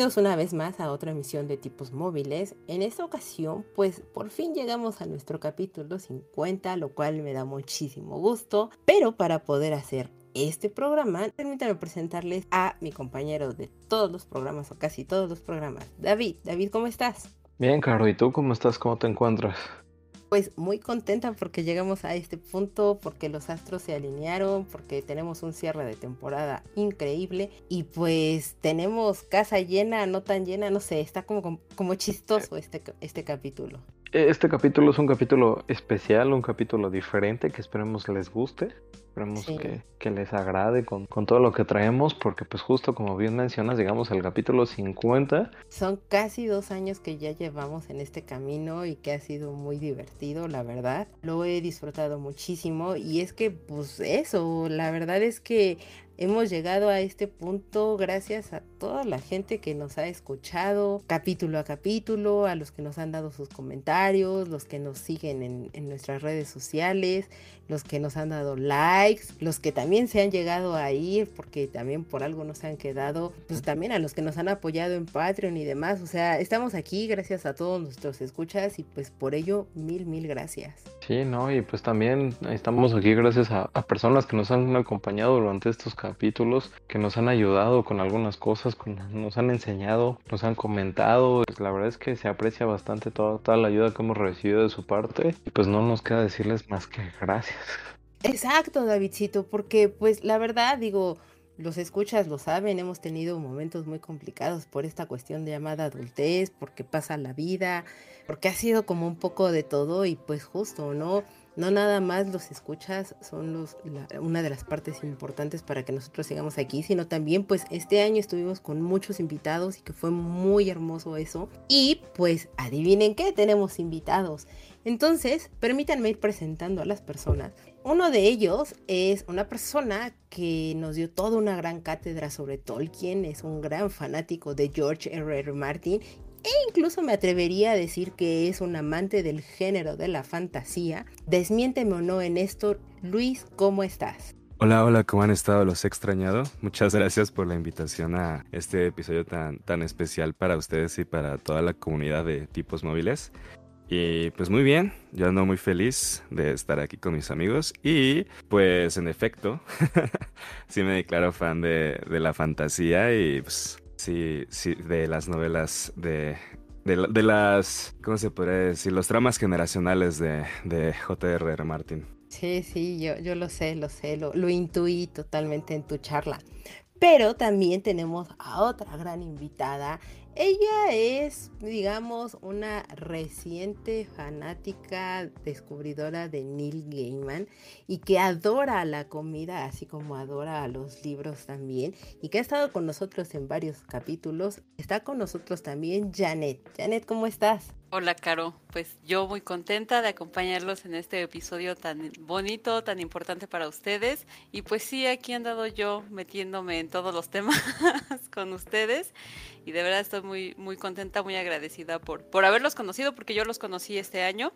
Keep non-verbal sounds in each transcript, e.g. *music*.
Bienvenidos una vez más a otra emisión de tipos móviles. En esta ocasión, pues por fin llegamos a nuestro capítulo 50, lo cual me da muchísimo gusto. Pero para poder hacer este programa, permítanme presentarles a mi compañero de todos los programas o casi todos los programas, David. David, ¿cómo estás? Bien, Caro, ¿y tú cómo estás? ¿Cómo te encuentras? Pues muy contenta porque llegamos a este punto, porque los astros se alinearon, porque tenemos un cierre de temporada increíble y pues tenemos casa llena, no tan llena, no sé, está como, como chistoso este, este capítulo. Este capítulo es un capítulo especial, un capítulo diferente que esperemos les guste, esperemos que, les agrade con, todo lo que traemos, porque pues justo como bien mencionas, llegamos al capítulo 50. Son casi dos años que ya llevamos en este camino y que ha sido muy divertido, la verdad. Lo he disfrutado muchísimo y es que pues eso, la verdad es que Hemos llegado a este punto gracias a toda la gente que nos ha escuchado capítulo a capítulo, a los que nos han dado sus comentarios, los que nos siguen en, nuestras redes sociales, los que nos han dado likes, los que también se han llegado a ir porque también por algo nos han quedado, pues también a los que nos han apoyado en Patreon y demás. O sea, estamos aquí gracias a todos nuestros escuchas y pues por ello mil, mil gracias. Sí, no, y pues también estamos aquí gracias a, personas que nos han acompañado durante estos capítulos que nos han ayudado con algunas cosas, nos han enseñado, nos han comentado. Pues la verdad es que se aprecia bastante toda, toda la ayuda que hemos recibido de su parte y pues no nos queda decirles más que gracias. Exacto, Davidcito, porque pues la verdad digo, los escuchas lo saben, hemos tenido momentos muy complicados por esta cuestión de llamada adultez, porque pasa la vida, porque ha sido como un poco de todo y pues justo, ¿no? no nada más los escuchas son una de las partes importantes para que nosotros sigamos aquí, sino también pues este año estuvimos con muchos invitados y que fue muy hermoso eso. Y pues adivinen qué, tenemos invitados. Entonces, permítanme ir presentando a las personas. Uno de ellos es una persona que nos dio toda una gran cátedra sobre Tolkien, es un gran fanático de George R. R. Martin e incluso me atrevería a decir que es un amante del género de la fantasía. Desmiénteme o no en esto, Luis, ¿cómo estás? Hola, hola, ¿cómo han estado? Los he extrañado. Muchas gracias por la invitación a este episodio tan, tan especial para ustedes y para toda la comunidad de tipos móviles. Y pues muy bien, yo ando muy feliz de estar aquí con mis amigos y pues en efecto, *laughs* sí me declaro fan de, de la fantasía y pues Sí, sí, de las novelas de, de, las, ¿cómo se podría decir? Los tramas generacionales de, de J.R.R. Martin. Sí, sí, yo, yo lo sé, lo sé, lo, lo intuí totalmente en tu charla. Pero también tenemos a otra gran invitada ella es, digamos, una reciente fanática descubridora de Neil Gaiman y que adora la comida, así como adora a los libros también, y que ha estado con nosotros en varios capítulos. Está con nosotros también Janet. Janet, ¿cómo estás? Hola, Caro. Pues yo muy contenta de acompañarlos en este episodio tan bonito, tan importante para ustedes. Y pues sí, aquí he andado yo metiéndome en todos los temas *laughs* con ustedes. Y de verdad estoy muy, muy contenta, muy agradecida por, por haberlos conocido, porque yo los conocí este año.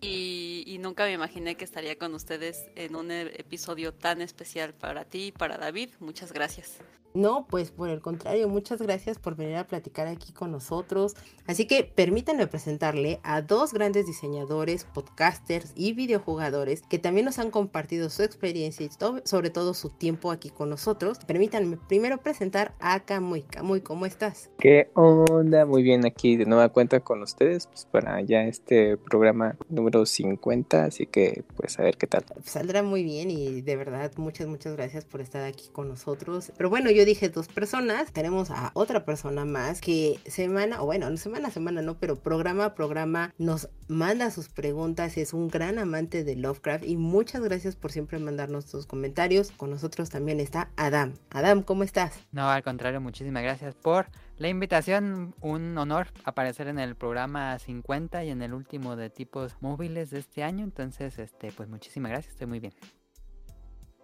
y, y, nunca me imaginé que estaría con ustedes en un episodio tan especial para ti y para David. Muchas gracias. No, pues por el contrario, muchas gracias por venir a platicar aquí con nosotros. Así que permítanme presentarle a dos grandes diseñadores, podcasters y videojugadores que también nos han compartido su experiencia y sobre todo su tiempo aquí con nosotros. Permítanme primero presentar a Camuy. Camuy, ¿cómo estás? ¿Qué onda? Muy bien, aquí de nueva cuenta con ustedes pues para ya este programa número 50, así que pues a ver qué tal. Saldrá muy bien y de verdad muchas, muchas gracias por estar aquí con nosotros. Pero bueno, yo yo dije dos personas, tenemos a otra persona más que semana, o bueno, no semana a semana no, pero programa programa programa nos manda sus preguntas, es un gran amante de Lovecraft y muchas gracias por siempre mandarnos tus comentarios. Con nosotros también está Adam. Adam, ¿cómo estás? No, al contrario, muchísimas gracias por la invitación. Un honor aparecer en el programa 50 y en el último de tipos móviles de este año. Entonces, este, pues muchísimas gracias, estoy muy bien.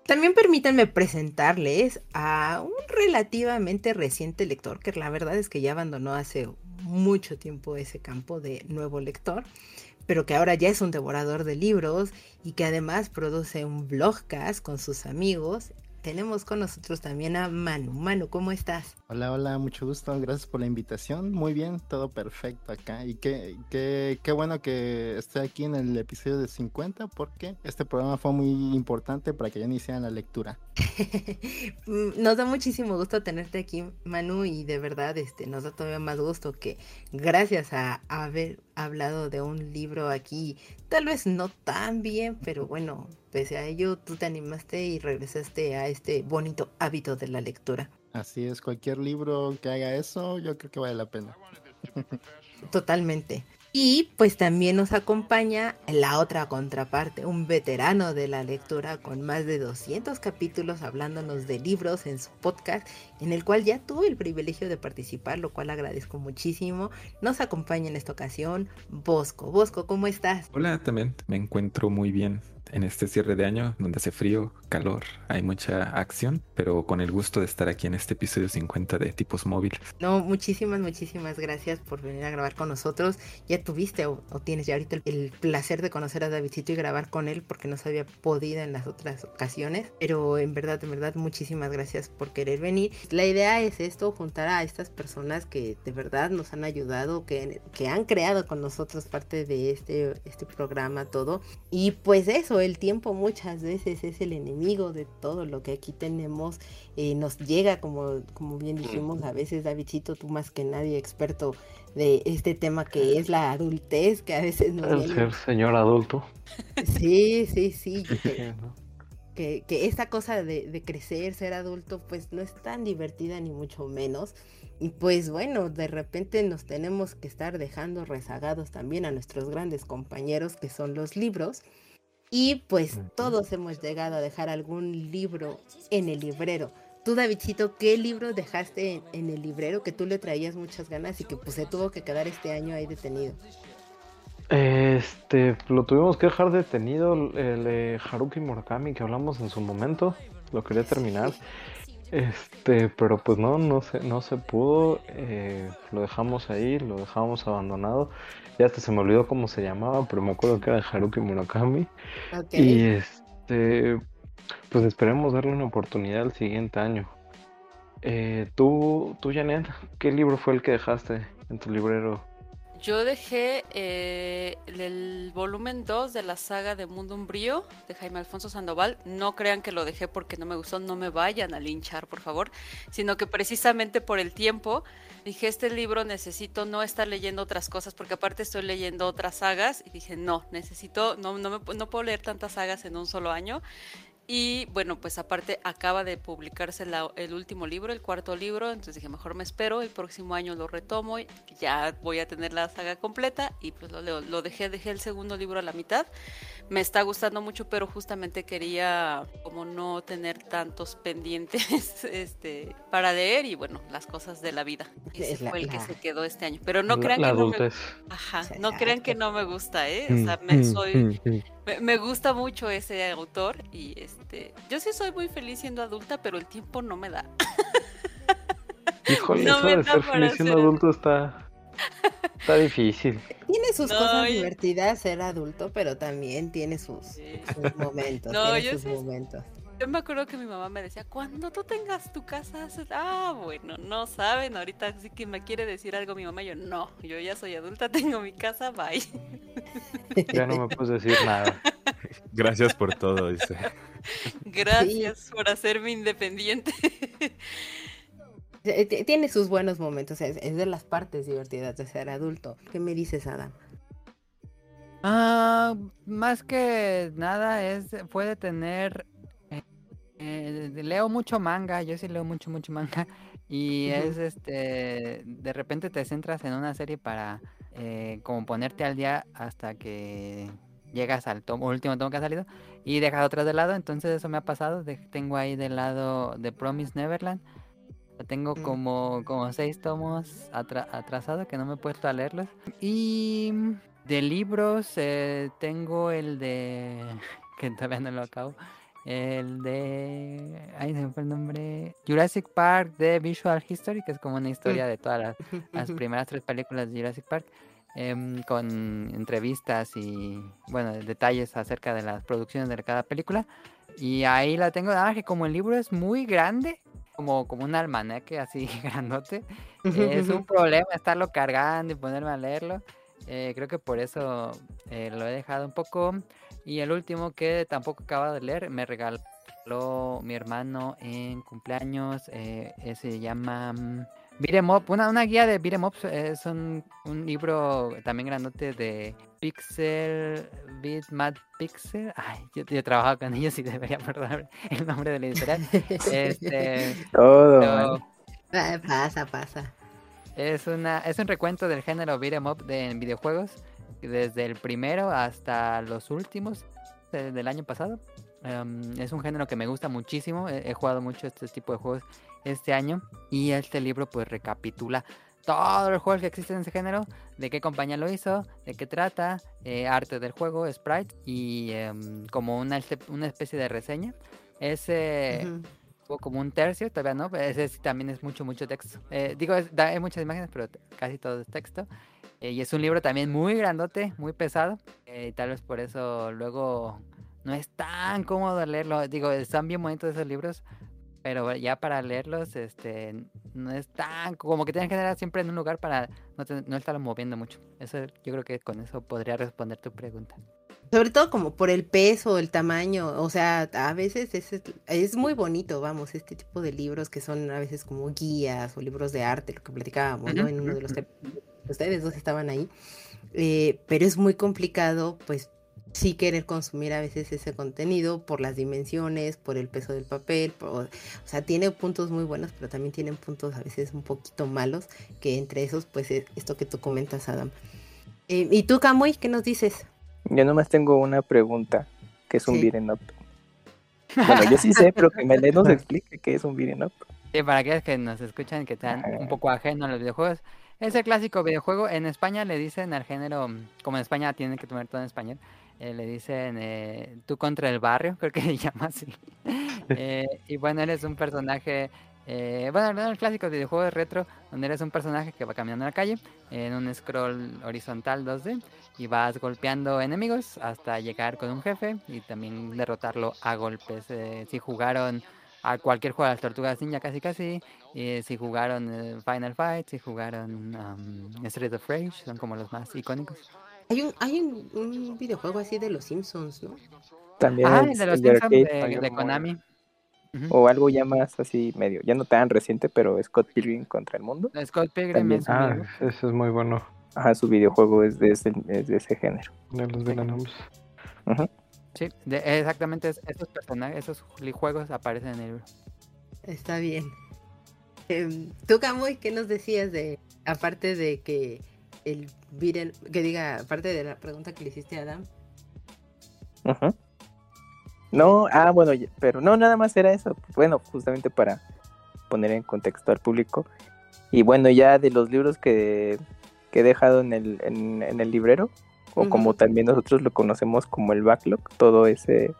También permítanme presentarles a un relativamente reciente lector, que la verdad es que ya abandonó hace mucho tiempo ese campo de nuevo lector, pero que ahora ya es un devorador de libros y que además produce un blogcast con sus amigos tenemos con nosotros también a Manu. Manu, ¿cómo estás? Hola, hola, mucho gusto. Gracias por la invitación. Muy bien, todo perfecto acá. Y qué, qué, qué bueno que esté aquí en el episodio de 50 porque este programa fue muy importante para que ya iniciaran la lectura. *laughs* nos da muchísimo gusto tenerte aquí, Manu, y de verdad este, nos da todavía más gusto que gracias a haber hablado de un libro aquí, tal vez no tan bien, pero bueno, pese a ello, tú te animaste y regresaste a este bonito hábito de la lectura. Así es, cualquier libro que haga eso, yo creo que vale la pena. *laughs* Totalmente. Y pues también nos acompaña la otra contraparte, un veterano de la lectura con más de 200 capítulos hablándonos de libros en su podcast, en el cual ya tuve el privilegio de participar, lo cual agradezco muchísimo. Nos acompaña en esta ocasión Bosco. Bosco, ¿cómo estás? Hola, también me encuentro muy bien en este cierre de año donde hace frío, calor, hay mucha acción, pero con el gusto de estar aquí en este episodio 50 de tipos móviles. No, muchísimas, muchísimas gracias por venir a grabar con nosotros. Ya tuviste o, tienes ya ahorita el, placer de conocer a Davidcito y grabar con él porque no se había podido en las otras ocasiones, pero en verdad, en verdad, muchísimas gracias por querer venir. La idea es esto, juntar a estas personas que de verdad nos han ayudado, que, que han creado con nosotros parte de este, este programa, todo. Y pues eso, el tiempo muchas veces es el enemigo de todo lo que aquí tenemos. Eh, nos llega, como, como bien dijimos, a veces, Davidcito, tú más que nadie experto de este tema que es la adultez, que a veces no... El ser señor adulto. Sí, sí, sí. Que, que, esta cosa de, de, crecer, ser adulto, pues no es tan divertida ni mucho menos. Y pues bueno, de repente nos tenemos que estar dejando rezagados también a nuestros grandes compañeros que son los libros. Y pues todos hemos llegado a dejar algún libro en el librero. Tú, Davidcito, ¿qué libro dejaste en, el librero que tú le traías muchas ganas y que pues se tuvo que quedar este año ahí detenido? Este, lo tuvimos que dejar detenido, el de Haruki Murakami que hablamos en su momento, lo quería terminar. Este, pero pues no, no se, no se pudo, eh, lo dejamos ahí, lo dejamos abandonado. Ya hasta se me olvidó cómo se llamaba, pero me acuerdo que era Haruki Murakami. Y este, pues esperemos darle una oportunidad el siguiente año. Eh, tú, tú, Janet, ¿qué libro fue el que dejaste en tu librero? Yo dejé eh, el volumen 2 de la saga de Mundo Umbrío de Jaime Alfonso Sandoval. No crean que lo dejé porque no me gustó, no me vayan a linchar, por favor, sino que precisamente por el tiempo dije, este libro necesito no estar leyendo otras cosas porque aparte estoy leyendo otras sagas. Y dije, no, necesito, no, no, me, no puedo leer tantas sagas en un solo año y bueno, pues aparte acaba de publicarse el último libro, el cuarto libro, entonces dije, mejor me espero, el próximo año lo retomo, y ya voy a tener la saga completa y pues lo, lo dejé, dejé el segundo libro a la mitad. Me está gustando mucho, pero justamente quería como no tener tantos pendientes *laughs* este, para leer y bueno, las cosas de la vida. Ese fue el que se quedó este año. Pero no crean que no me... Ajá, no crean que no me gusta, ¿eh? O sea, me soy... Me, gusta mucho ese autor y este, yo sí soy muy feliz siendo adulta, pero el tiempo no me da. *laughs* Híjole, eso de ser feliz siendo adulto está, está difícil. Tiene sus cosas divertidas ser adulto, pero también tiene sus, momentos. No, yo sus momentos. Yo me acuerdo que mi mamá me decía, cuando tú tengas tu casa, ah, bueno, no saben, ahorita sí que me quiere decir algo mi mamá, yo no, yo ya soy adulta, *laughs* tengo mi casa, bye. Ya no me puedes decir nada. *laughs* Gracias por todo, dice. Gracias por hacerme independiente. Tiene sus buenos momentos, es, de las partes divertidas de ser adulto. ¿Qué me dices, Adam? Ah, más que nada es puede tener Eh, leo mucho manga, yo sí leo mucho, mucho manga. *laughs* Y es este, de repente te centras en una serie para eh, como ponerte al día hasta que llegas al tomo, último tomo que ha salido y dejas otras de lado. Entonces eso me ha pasado. de- tengo ahí de lado The Promise Neverland. Tengo Mm. como, como seis tomos atra- atrasados que no me he puesto a leerlos. Y de libros eh, tengo el de... *laughs* que todavía no lo acabo. El de... Ay, se me fue el nombre. Jurassic Park de Visual History, que es como una historia de todas las, las *laughs* primeras tres películas de Jurassic Park. em, con entrevistas y, bueno, detalles acerca de las producciones de cada película. Y ahí la tengo, nada más que como el libro es muy grande, como, como un almanaque así *laughs* grandote, es un *laughs* problema estarlo cargando y ponerme a leerlo. Eh, creo que por eso eh, lo he dejado un poco. Y el último que tampoco acabo de leer, me regaló mi hermano en cumpleaños. eh, eh, se llama mm, Beat 'em Up, una, una guía de Beat 'em Ups. Es un, un libro también grandote de Pixel, Beat Mad Pixel. Ay, yo, yo he trabajado con ellos y *laughs* debería perdonar el nombre de la editorial. Este, *laughs* Todo pero-. Ah, pasa, pasa. es, una, es un recuento del género beat 'em up de, en videojuegos, desde el primero hasta los últimos de- del año pasado. Em, es un género que me gusta muchísimo, he, he jugado mucho este tipo de juegos este año y este libro pues recapitula todos los juegos que existen en ese género, de qué compañía lo hizo, de qué trata, eh, arte del juego, sprite y em, como una, este- una especie de reseña. Ese, Ujú. o como un tercio, todavía no, ese también es mucho, mucho texto. Eh, digo, es- da- hay muchas imágenes, pero casi todo es texto. Eh, y es un libro también muy grandote, muy pesado. eh, y tal vez por eso luego no es tan cómodo leerlo. Digo, están bien bonitos esos libros, pero ya para leerlos, este, no es tan como que tienes que estar siempre en un lugar para no, te- no estarlo moviendo mucho. Eso, yo creo que con eso podría responder tu pregunta. Sobre todo como por el peso, el tamaño, o sea, a veces es, es muy bonito, vamos, este tipo de libros que son a veces como guías o libros de arte, lo que platicábamos, ¿no? En uno de los ustedes dos estaban ahí, eh, pero es muy complicado, pues sí querer consumir a veces ese contenido por las dimensiones, por el peso del papel, por- o sea, tiene puntos muy buenos, pero también tienen puntos a veces un poquito malos, que entre esos, pues es esto que tú comentas, Adam. Eh, ¿Y tú, Camuy, qué nos dices? Yo nomás tengo una pregunta, que es un Sí. beat'em up. Bueno, yo sí sé, pero que Melé nos *laughs* explique qué es un beat'em up. Sí, para aquellos que nos escuchan que están un Ajá. poco ajenos a los videojuegos, es clásico videojuego. En España le dicen al género, mm, como en España tienen que tomar todo en español, eh, le dicen eh, tú contra el barrio, *laughs* creo que se llama así. Eh, y bueno, eres un personaje, eh, bueno, no, el clásico videojuego retro, donde eres un personaje que va caminando en la calle en un scroll horizontal 2D y vas golpeando enemigos hasta llegar con un jefe y también derrotarlo a golpes. Si jugaron a cualquier juego de las tortugas ninja casi casi, eh, si jugaron eh, Final Fight, si jugaron um, Street of Rage, son como los más icónicos. Hay un, hay un, un videojuego así de los Simpsons, ¿no? También Ah, el- de los de Simpsons arcade, de, Konami. O algo ya más así medio, ya no tan reciente, pero Scott Pilgrim contra el mundo. Scott Pilgrim También. es Ah, ese es muy bueno. Ajá, su videojuego es de ese, es de ese género. De los Venom's. Ujú. Sí, de- exactamente es- esos personajes, esos juegos aparecen en el libro. Está bien. Em, Tú, Camuy, ¿qué nos decías de, aparte de que el Viren, que diga, aparte de la pregunta que le hiciste a Adam? Ujú. No, ah, bueno, pero no, nada más era eso. Bueno, justamente para poner en contexto al público. Y bueno, ya de los libros que, que he dejado en el, en, en el librero, o como también nosotros lo conocemos como el backlog, todo ese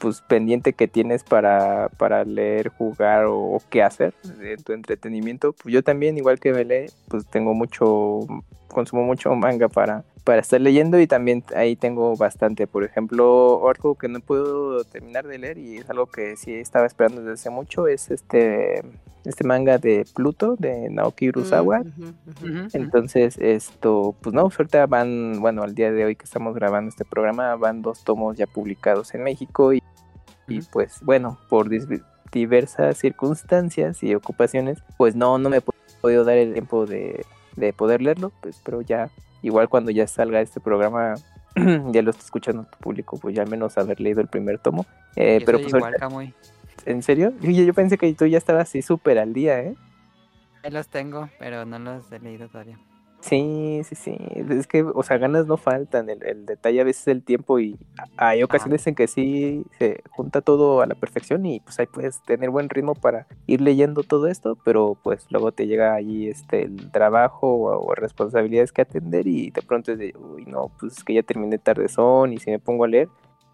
pues pendiente que tienes para, para leer, jugar o, o qué hacer en tu entretenimiento, pues yo también, igual que Belé, pues tengo mucho, consumo mucho manga para, para estar leyendo y también ahí tengo bastante, por ejemplo, algo que no puedo terminar de leer y es algo que sí estaba esperando desde hace mucho, es este, este manga de Pluto de Naoki Urasawa, Mm, ujú. entonces, esto, pues no, pues ahorita van, bueno, al día de hoy que estamos grabando este programa, van dos tomos ya publicados en México y, y, pues bueno, por diversas circunstancias y ocupaciones, pues no, no me he podido dar el tiempo de, de poder leerlo, pues pero ya, igual cuando ya salga este programa, *clears throat* ya lo está escuchando tu público, pues ya al menos haber leído el primer tomo. Eh, Yo pero pues igual, ahorita-. ¿En serio? Yo, yo pensé que tú ya estabas así súper al día, ¿eh? Ahí los tengo, pero no los he leído todavía. Sí, sí, sí. Es que, o sea, ganas no faltan. El, el detalle a veces es el tiempo y hay ocasiones en que sí se junta todo a la perfección y pues ahí puedes tener buen ritmo para ir leyendo todo esto, pero pues luego te llega ahí este el trabajo o, o responsabilidades que atender y de pronto es de, uy, no, pues es que ya terminé tardezón y si me pongo a leer,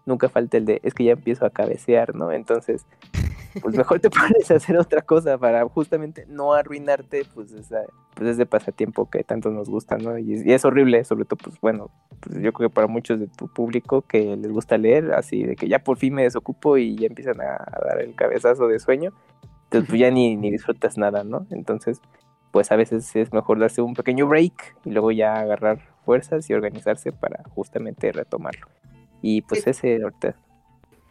nunca falta el de, es que ya empiezo a cabecear, ¿no? Entonces, pues mejor te *laughs* pones a hacer otra cosa para justamente no arruinarte, pues, esa, pues ese pasatiempo que tanto nos gusta, ¿no? Y, es- y es horrible, sobre todo, pues bueno, pues yo creo que para muchos de tu público que les gusta leer, así de que ya por fin me desocupo y ya empiezan a, a dar el cabezazo de sueño, entonces pues ya ni, ni disfrutas nada, ¿no? Entonces, pues a veces es mejor darse un pequeño break y luego ya agarrar fuerzas y organizarse para justamente retomarlo. Y pues ese ahorita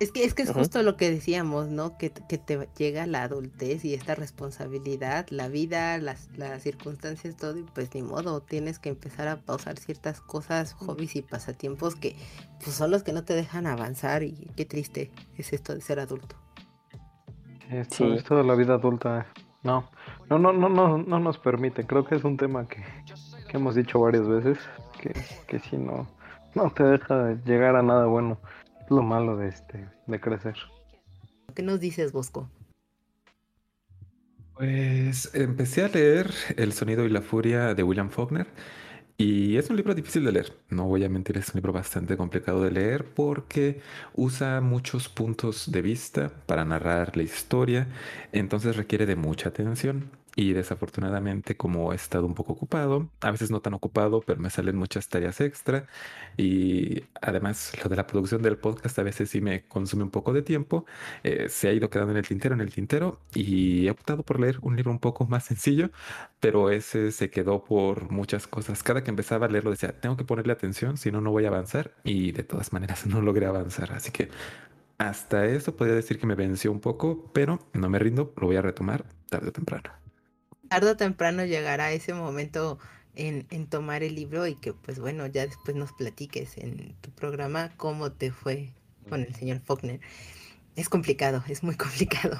Es que es que es justo lo que decíamos, ¿no? Que, que te llega la adultez y esta responsabilidad, la vida, las, las circunstancias, todo, y pues ni modo, tienes que empezar a pausar ciertas cosas, hobbies y pasatiempos que pues son los que no te dejan avanzar y qué triste es esto de ser adulto. Esto, Sí. esto de la vida adulta, no, no, no, no, no, no nos permite. Creo que es un tema que, que hemos dicho varias veces, que, que si no, no te deja llegar a nada bueno. Lo malo de este, de crecer. ¿Qué nos dices, Bosco? Pues empecé a leer El sonido y la furia de William Faulkner y es un libro difícil de leer. No voy a mentir, es un libro bastante complicado de leer porque usa muchos puntos de vista para narrar la historia, entonces requiere de mucha atención. Y desafortunadamente, como he estado un poco ocupado, a veces no tan ocupado, pero me salen muchas tareas extra. Y además, lo de la producción del podcast a veces sí me consume un poco de tiempo. eh, se ha ido quedando en el tintero, en el tintero, y he optado por leer un libro un poco más sencillo, pero ese se quedó por muchas cosas. Cada que empezaba a leerlo decía, tengo que ponerle atención, si no, no voy a avanzar. Y de todas maneras *laughs* no logré avanzar. Así que hasta eso podría decir que me venció un poco, pero no me rindo, lo voy a retomar tarde o temprano. Tarde o temprano llegará ese momento en, en tomar el libro y que pues bueno, ya después nos platiques en tu programa cómo te fue con el señor Faulkner. Es complicado, es muy *laughs* complicado.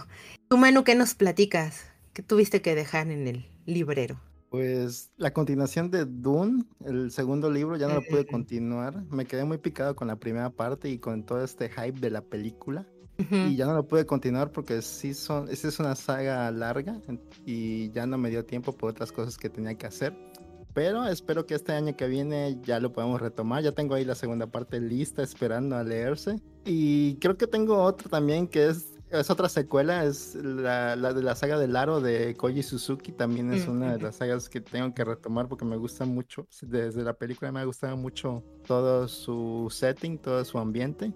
Tú, Manu, ¿qué nos platicas? ¿Qué tuviste que dejar en el librero? Pues la continuación de Dune, el segundo libro, ya no lo pude continuar. Me quedé muy picado con la primera parte y con todo este hype de la película. Ujú. Y ya no lo pude continuar porque sí son, esta es una saga larga y ya no me dio tiempo por otras cosas que tenía que hacer. Pero espero que este año que viene ya lo podamos retomar. Ya tengo ahí la segunda parte lista esperando a leerse. Y creo que tengo otra también que es, es otra secuela, es la, la de la saga del aro de Koji Suzuki. También es una de las sagas que tengo que retomar porque me gusta mucho. Desde la película me ha gustado mucho todo su setting, todo su ambiente.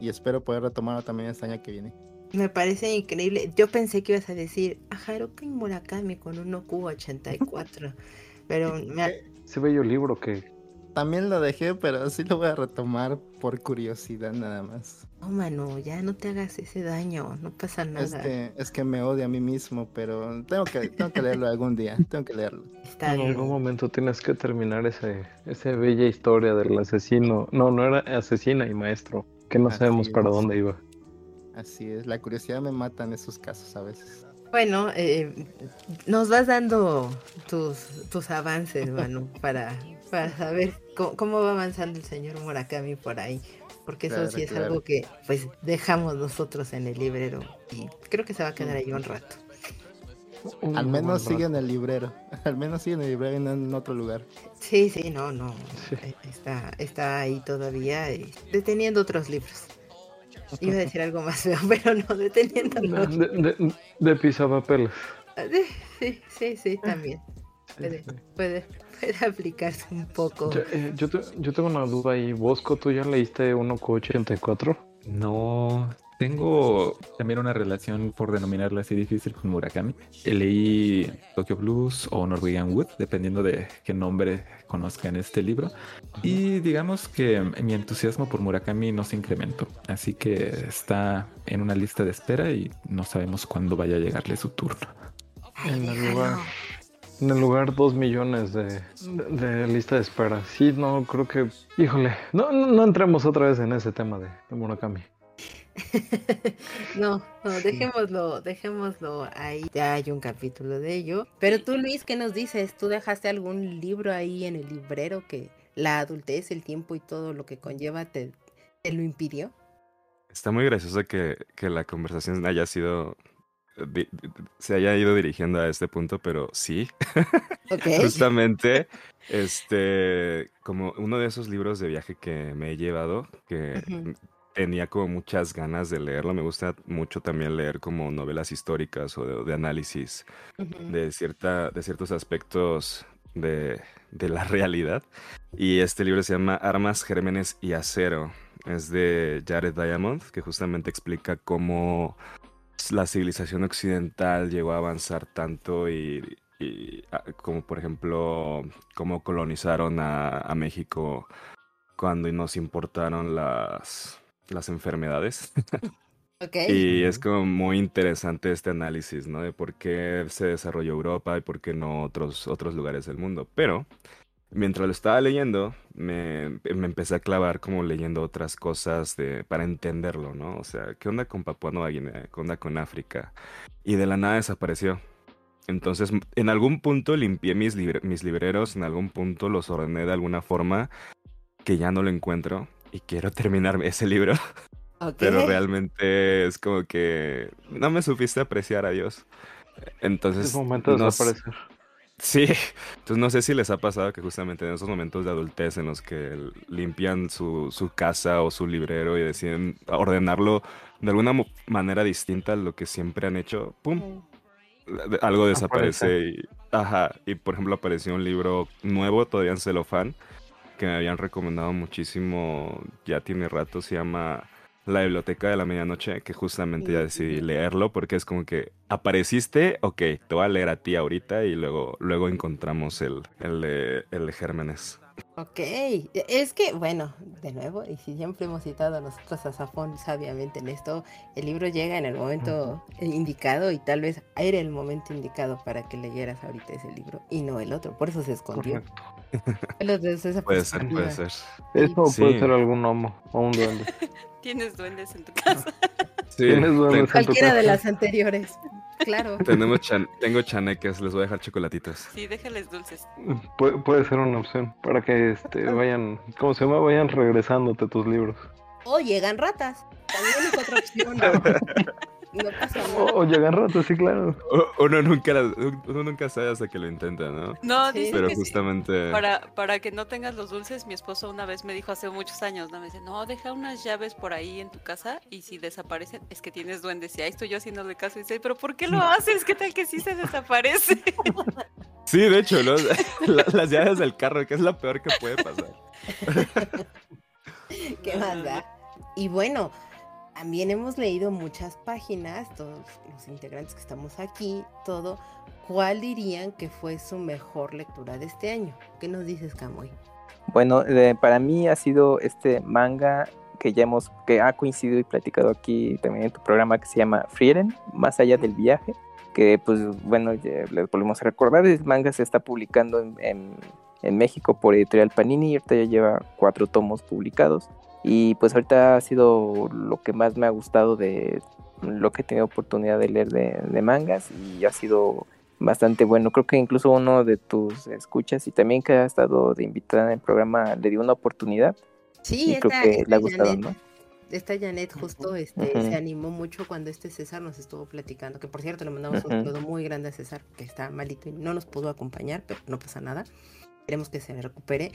Y espero poder retomarlo también este año que viene. Me parece increíble. Yo pensé que ibas a decir a Haruki Murakami con un Oku 84. *laughs* Pero me ha- Ese bello libro que También lo dejé, pero sí lo voy a retomar por curiosidad nada más. No, Manu, ya no te hagas ese daño, no pasa nada. Es que, es que me odio a mí mismo, pero tengo que, tengo que leerlo algún día. *laughs* Tengo que leerlo. Está en bien. algún momento tienes que terminar ese, esa bella historia del asesino. No, no era asesina y maestro, que no Así sabemos para dónde iba. Así es, la curiosidad me mata en esos casos a veces. Bueno, eh, nos vas dando tus, tus avances, Manu, *laughs* para, para saber cómo, cómo va avanzando el señor Murakami por ahí. Porque eso Claro, sí es claro. algo que pues dejamos nosotros en el librero y creo que se va a quedar ahí un rato. Un Al menos sigue en el librero. *laughs* Al menos sigue en el librero y no en otro lugar. Sí, sí, no, no. Eh, Está, está ahí todavía deteniendo otros libros. Iba a decir algo más feo, *laughs* pero no, deteniéndolo. De, de, de pisapapeles. Sí, sí, sí, también. Puede, puede, puede *laughs* aplicarse un poco. Yo, eh, yo, te- yo tengo una duda ahí. Bosco, ¿tú ya leíste 1Q84? No, tengo también una relación, por denominarla así difícil, con Murakami. Leí Tokyo Blues o Norwegian Wood, dependiendo de qué nombre conozcan este libro. Y digamos que mi entusiasmo por Murakami no se incrementó. Así que está en una lista de espera y no sabemos cuándo vaya a llegarle su turno. En el lugar. En el lugar 2 millones de, de, de lista de espera. Sí, no, creo que... Híjole, no, no, no entremos otra vez en ese tema de, de Murakami. *laughs* no, no, dejémoslo, dejémoslo ahí. Ya hay un capítulo de ello. Pero tú, Luis, ¿qué nos dices? ¿Tú dejaste algún libro ahí en el librero que la adultez, el tiempo y todo lo que conlleva te, te lo impidió? Está muy gracioso que, que la conversación haya sido di- di- se haya ido dirigiendo a este punto, pero sí. *laughs* Justamente, este, como uno de esos libros de viaje que me he llevado, que. Tenía como muchas ganas de leerlo. Me gusta mucho también leer como novelas históricas o de, de análisis de cierta, de ciertos aspectos de, de la *laughs* realidad. Y este libro se llama Armas, Gérmenes y Acero. Es de Jared Diamond, que justamente explica cómo la civilización occidental llegó a avanzar tanto y, y, ah, como por ejemplo cómo colonizaron a, a México cuando nos importaron las, las enfermedades. *laughs* Y es como muy interesante este análisis, ¿no? De por qué se desarrolló Europa y por qué no otros, otros lugares del mundo. Pero mientras lo estaba leyendo, me, me empecé a clavar como leyendo otras cosas de, para entenderlo, ¿no? O sea, ¿qué onda con Papua Nueva Guinea? ¿Qué onda con África? Y de la nada desapareció. Entonces, en algún punto limpié mis, mis libreros, en algún punto los ordené de alguna forma que ya no lo encuentro y quiero terminar ese libro. *laughs* Pero realmente es como que no me supiste apreciar a Dios. Entonces, Es momento de no desaparecer. Sí, entonces no sé si les ha pasado que justamente en esos momentos de adultez en los que limpian su, su casa o su librero y deciden ordenarlo de alguna manera distinta a lo que siempre han hecho, ¡pum! Algo desaparece y, ajá, y por ejemplo apareció un libro nuevo todavía en celofán que me habían recomendado muchísimo, ya tiene rato, se llama La Biblioteca de la Medianoche, que justamente ya decidí leerlo porque es como que apareciste, ok, te voy a leer a ti ahorita y luego, luego encontramos el, el, el de Gérmenes. Ok, es que, bueno, de nuevo, y si siempre hemos citado a nosotros a Safón sabiamente en esto, el libro llega en el momento indicado y tal vez era el momento indicado para que leyeras ahorita ese libro y no el otro, por eso se escondió. Correcto. Los de esa Puede ser, puede ser. Eso Sí. puede ser algún gnomo o un duende. *laughs* Tienes duendes en tu casa. *laughs* Sí, Tienes duendes ten- en tu Cualquiera de las anteriores, claro. *laughs* tenemos chan- tengo chaneques, les voy a dejar chocolatitos. Sí, déjales dulces. Puede, puede ser una opción para que este, vayan, ¿cómo se llama? Vayan regresándote tus libros. O llegan ratas, también es otra opción. No, pasa O, *laughs* nada. o llegan sí, claro. U- Uno nunca, la- uno nunca sabe hasta que lo intenta, ¿no? No, Sí. dice Pero que sí. justamente... Para, para que no tengas los dulces, mi esposo una vez me dijo hace muchos años, ¿no? Me dice, no, deja unas llaves por ahí en tu casa y si desaparecen es que tienes duendes. Y ahí estoy yo haciéndole caso y dice, pero ¿por qué lo *laughs* haces? ¿Qué tal que sí se desaparece? *laughs* Sí, de hecho, ¿no? La- las llaves del carro, que es lo peor que puede pasar. ¿Qué más da? Y bueno, también hemos leído muchas páginas, todos los integrantes que estamos aquí, todo. ¿Cuál dirían que fue su mejor lectura de este año? ¿Qué nos dices, Camoy? Bueno, eh, para mí ha sido este manga que ya hemos, que ha coincidido y platicado aquí también en tu programa que se llama Frieren, Más allá del viaje, que pues bueno, les volvemos a recordar, el manga se está publicando en, en- en México por Editorial Panini y ahorita ya lleva cuatro tomos publicados. Y pues ahorita ha sido lo que más me ha gustado de lo que he tenido oportunidad de leer de, de mangas y ha sido bastante bueno. Creo que incluso uno de tus escuchas y también que ha estado de invitada en el programa le dio una oportunidad Sí, y creo esta, que esta le ha gustado, Janet, ¿no? esta Janet justo este, se animó mucho cuando este César nos estuvo platicando, que por cierto le mandamos un saludo muy grande a César, que está malito y no nos pudo acompañar, pero no pasa nada. Esperemos que se recupere.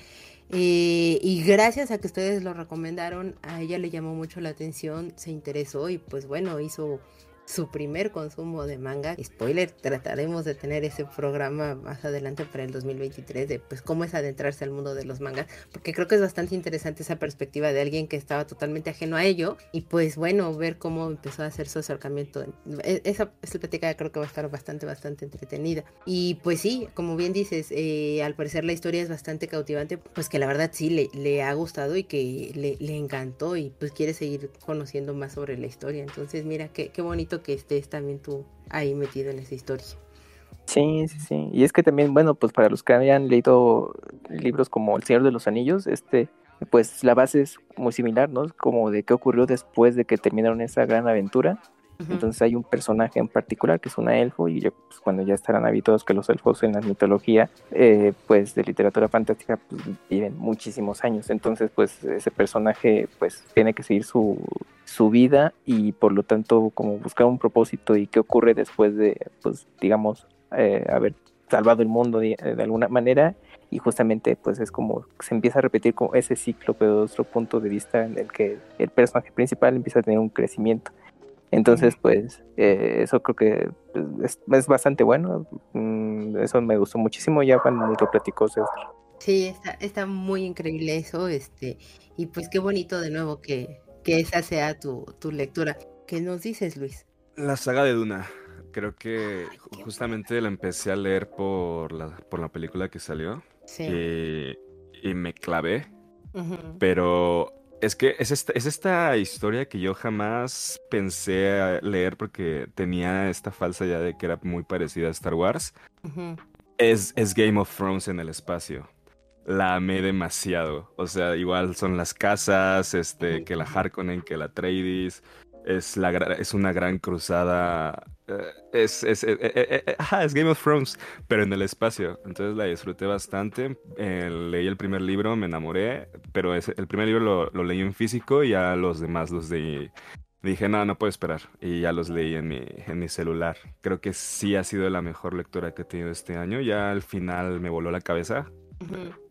Eh, y gracias a que ustedes lo recomendaron, a ella le llamó mucho la atención, se interesó y pues bueno, hizo su primer consumo de manga. Spoiler, trataremos de tener ese programa más adelante para el 2023 de pues cómo es adentrarse al mundo de los mangas, porque creo que es bastante interesante esa perspectiva de alguien que estaba totalmente ajeno a ello y pues bueno, ver cómo empezó a hacer su acercamiento. E- Esa, esa plática creo que va a estar bastante, bastante entretenida. Y pues sí, como bien dices, eh, al parecer la historia es bastante cautivante, pues que la verdad sí le, le ha gustado y que le, le encantó y pues quiere seguir conociendo más sobre la historia. Entonces mira, qué, qué bonito que estés también tú ahí metido en esa historia. Sí, sí, sí. Y es que también, bueno, pues para los que hayan leído libros como El Señor de los Anillos, este pues la base es muy similar, ¿no? Como de qué ocurrió después de que terminaron esa gran aventura. Entonces hay un personaje en particular que es una elfo y pues, cuando ya estarán habituados que los elfos en la mitología eh, pues de literatura fantástica pues, viven muchísimos años. Entonces pues ese personaje pues tiene que seguir su, su vida y por lo tanto como buscar un propósito y qué ocurre después de pues digamos eh, haber salvado el mundo de, de alguna manera. Y justamente pues es como se empieza a repetir como ese ciclo pero de otro punto de vista en el que el personaje principal empieza a tener un crecimiento entonces pues eh, eso creo que pues, es, es bastante bueno mm, eso me gustó muchísimo ya cuando lo platicó César Sí, está, está muy increíble eso, este, y pues qué bonito de nuevo que, que esa sea tu, tu lectura. ¿Qué nos dices, Luis? La saga de Duna. Creo que justamente la empecé a leer por la, por la película que salió. Sí. Y, y me clavé. Pero es que es esta, es esta historia que yo jamás pensé leer porque tenía esta falsa idea de que era muy parecida a Star Wars. Es, es Game of Thrones en el espacio. La amé demasiado. O sea, igual son las casas, este, que la Harkonnen, que la Atreides. Es, la, es una gran cruzada. eh, Es, es, eh, eh, eh, es Game of Thrones, pero en el espacio. Entonces la disfruté bastante. Eh, leí el primer libro, me enamoré, pero el primer libro lo, lo leí en físico y ya los demás los leí. Dije, no, no puedo esperar. Y ya los leí en mi, en mi celular. Creo que sí ha sido la mejor lectura que he tenido este año. Ya al final me voló la cabeza. Ujú.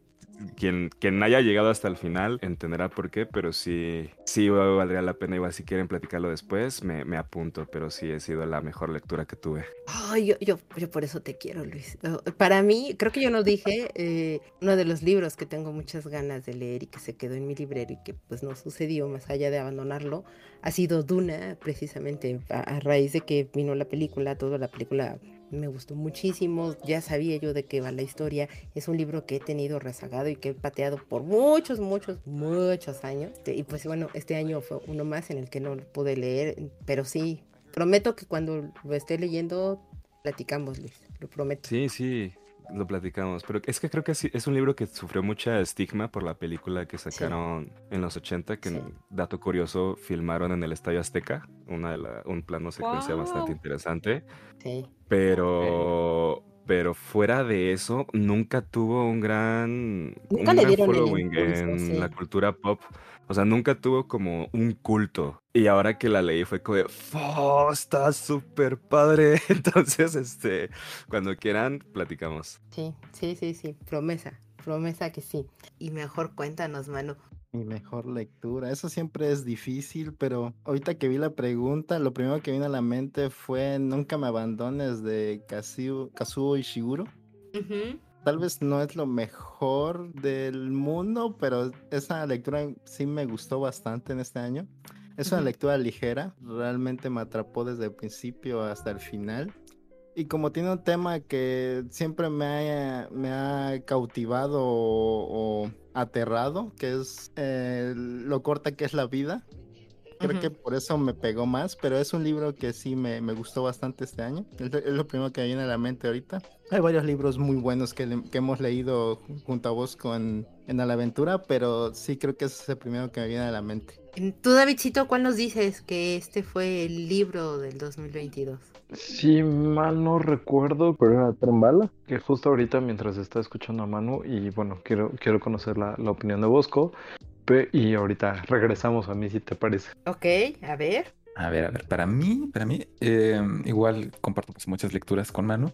Quien, quien haya llegado hasta el final entenderá por qué, pero sí, sí valdría la pena. Igual si quieren platicarlo después, me, me apunto, pero sí ha sido la mejor lectura que tuve. Ay, yo, yo, yo por eso te quiero, Luis. Oh, Para mí, creo que yo no dije, eh, uno de los libros que tengo muchas ganas de leer y que se quedó en mi librero y que pues no sucedió más allá de abandonarlo, ha sido Duna, precisamente a, a raíz de que vino la película, toda la película me gustó muchísimo, ya sabía yo de qué va la historia, es un libro que he tenido rezagado y que he pateado por muchos, muchos, muchos años. Y pues bueno, este año fue uno más en el que no pude leer, pero sí, prometo que cuando lo esté leyendo platicamos, Luis, lo prometo. Sí, sí, lo platicamos. Pero es que creo que sí, es un libro que sufrió mucha estigma por la película que sacaron en los 80, que, Sí. dato curioso, filmaron en el Estadio Azteca, una de la- un plano secuencia bastante interesante. Sí. Pero, pero fuera de eso, nunca tuvo un gran, Nunca un le gran dieron el following impulso, en sí. la cultura pop. O sea, nunca tuvo como un culto. Y ahora que la leí fue como de, "Fo, está súper padre. *laughs* Entonces, este, cuando quieran, platicamos. Sí, sí, sí, sí, promesa, promesa que sí. Y mejor cuéntanos, Manu. Mi mejor lectura. Eso siempre es difícil, pero ahorita que vi la pregunta, lo primero que vino a la mente fue Nunca me abandones de Kazuo, Kazuo Ishiguro. Tal vez no es lo mejor del mundo, pero esa lectura sí me gustó bastante en este año. Es una Ujú. lectura ligera, realmente me atrapó desde el principio hasta el final. Y como tiene un tema que siempre me ha, me ha cautivado o, o aterrado, que es eh, lo corta que es la vida, creo que por eso me pegó más, pero es un libro que sí me, me gustó bastante este año. Es, lo- es lo primero que me viene a la mente ahorita. Hay varios libros muy buenos que, le- que hemos leído junto a vos con, en A la Aventura, pero sí creo que ese es el primero que me viene a la mente. Tú, Davidcito, ¿cuál nos dices que este fue el libro del 2022? Si mal no recuerdo, pero era Trembala, que justo ahorita mientras está escuchando a Manu y bueno, quiero, quiero conocer la, la opinión de Bosco pe- y ahorita regresamos a mí si te parece. Ok, a ver. A ver, a ver, para mí, para mí, eh, igual comparto pues, muchas lecturas con Manu.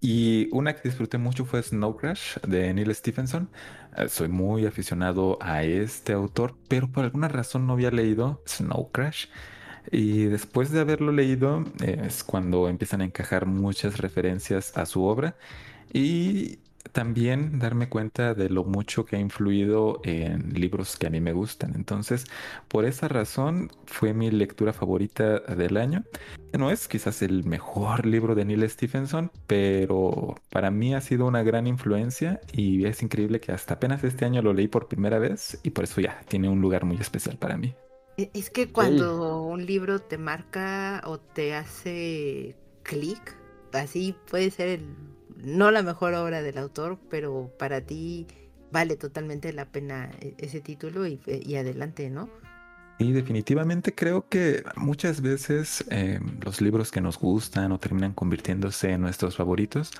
Y una que disfruté mucho fue Snow Crash de Neil Stephenson. Eh, soy muy aficionado a este autor, pero por alguna razón no había leído Snow Crash. Y después de haberlo leído, eh, es cuando empiezan a encajar muchas referencias a su obra. Y también darme cuenta de lo mucho que ha influido en libros que a mí me gustan. Entonces, por esa razón fue mi lectura favorita del año. No es quizás el mejor libro de Neil Stephenson, pero para mí ha sido una gran influencia y es increíble que hasta apenas este año lo leí por primera vez y por eso ya tiene un lugar muy especial para mí. E- Es que cuando un libro te marca o te hace clic, así puede ser el- no la mejor obra del autor, pero para ti vale totalmente la pena e- ese título y, y adelante, ¿no? Y definitivamente creo que muchas veces eh, los libros que nos gustan o terminan convirtiéndose en nuestros favoritos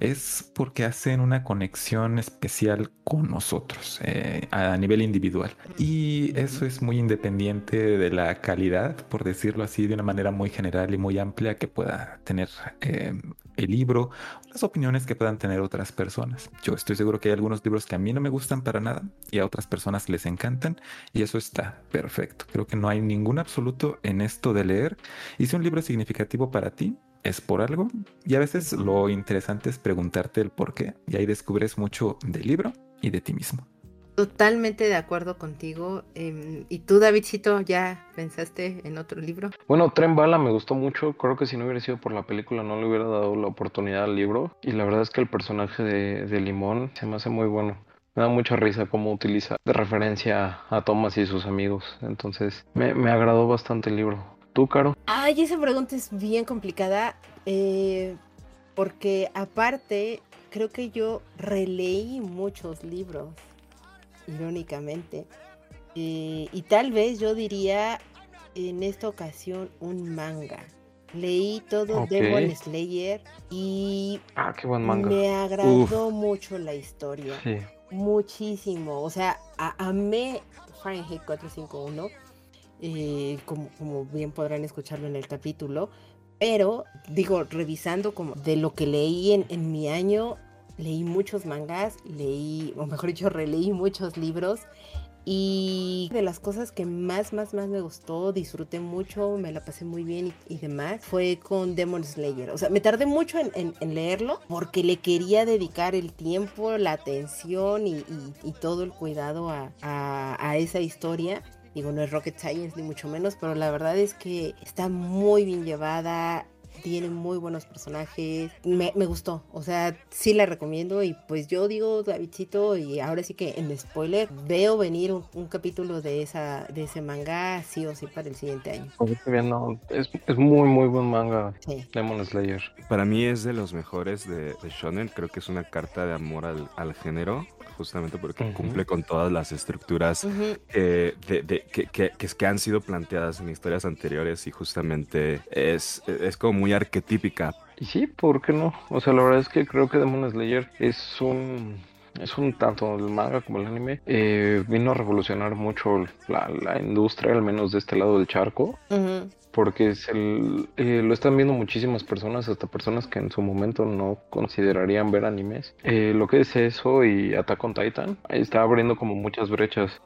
es porque hacen una conexión especial con nosotros eh, a nivel individual. Y eso es muy independiente de la calidad, por decirlo así, de una manera muy general y muy amplia que pueda tener eh, el libro, las opiniones que puedan tener otras personas. Yo estoy seguro que hay algunos libros que a mí no me gustan para nada y a otras personas les encantan y eso está perfecto. Creo que no hay ningún absoluto en esto de leer. Y si un libro es significativo para ti, es por algo. Y a veces lo interesante es preguntarte el por qué. Y ahí descubres mucho del libro y de ti mismo. Totalmente de acuerdo contigo. Em, ¿Y tú, Davidcito, ya pensaste en otro libro? Bueno, Tren Bala me gustó mucho. Creo que si no hubiera sido por la película no le hubiera dado la oportunidad al libro. Y la verdad es que el personaje de, de Limón se me hace muy bueno. Me da mucha risa cómo utiliza de referencia a Thomas y sus amigos. Entonces me, me agradó bastante el libro. ¿Tú, Caro? Ay, esa pregunta es bien complicada. eh, porque aparte, creo que yo releí muchos libros, irónicamente. eh, y tal vez yo diría en esta ocasión un manga. Leí todo Ok. Demon Slayer y Ah, qué buen manga. me agradó mucho la historia. Sí. Muchísimo. O sea, a- amé Fahrenheit 451. Eh, como, bien podrán escucharlo en el capítulo. Pero, digo, revisando como de lo que leí en, mi año, leí muchos mangas, leí, o mejor dicho, releí muchos libros. Y de las cosas que más, más, más me gustó, disfruté mucho, me la pasé muy bien y, demás, fue con Demon Slayer. O sea, me tardé mucho en, leerlo porque le quería dedicar el tiempo, la atención y, todo el cuidado a esa historia. Digo, no es rocket science ni mucho menos, pero la verdad es que está muy bien llevada, tiene muy buenos personajes, me, me gustó, o sea, sí la recomiendo y pues yo digo, Davidcito, y ahora sí que en spoiler, veo venir un, un capítulo de, esa, de ese manga sí o sí para el siguiente año. Viendo, es, es muy, muy buen manga. Sí. Demon Slayer. Para mí es de los mejores de, de Shonen. Creo que es una carta de amor al, al género, justamente porque cumple con todas las estructuras Ujú. eh, de- de- que, que- que- que han sido planteadas en historias anteriores y justamente es, es como muy arquetípica. Y sí, ¿por qué no? O sea, la verdad es que creo que Demon Slayer es un... Es un tanto el manga como el anime. eh, vino a revolucionar mucho la, la industria, al menos de este lado del charco. Ujú. Porque eh, lo están viendo muchísimas personas, hasta personas que en su momento no considerarían ver animes. Eh, lo que es eso y Attack on Titan, está abriendo como muchas brechas.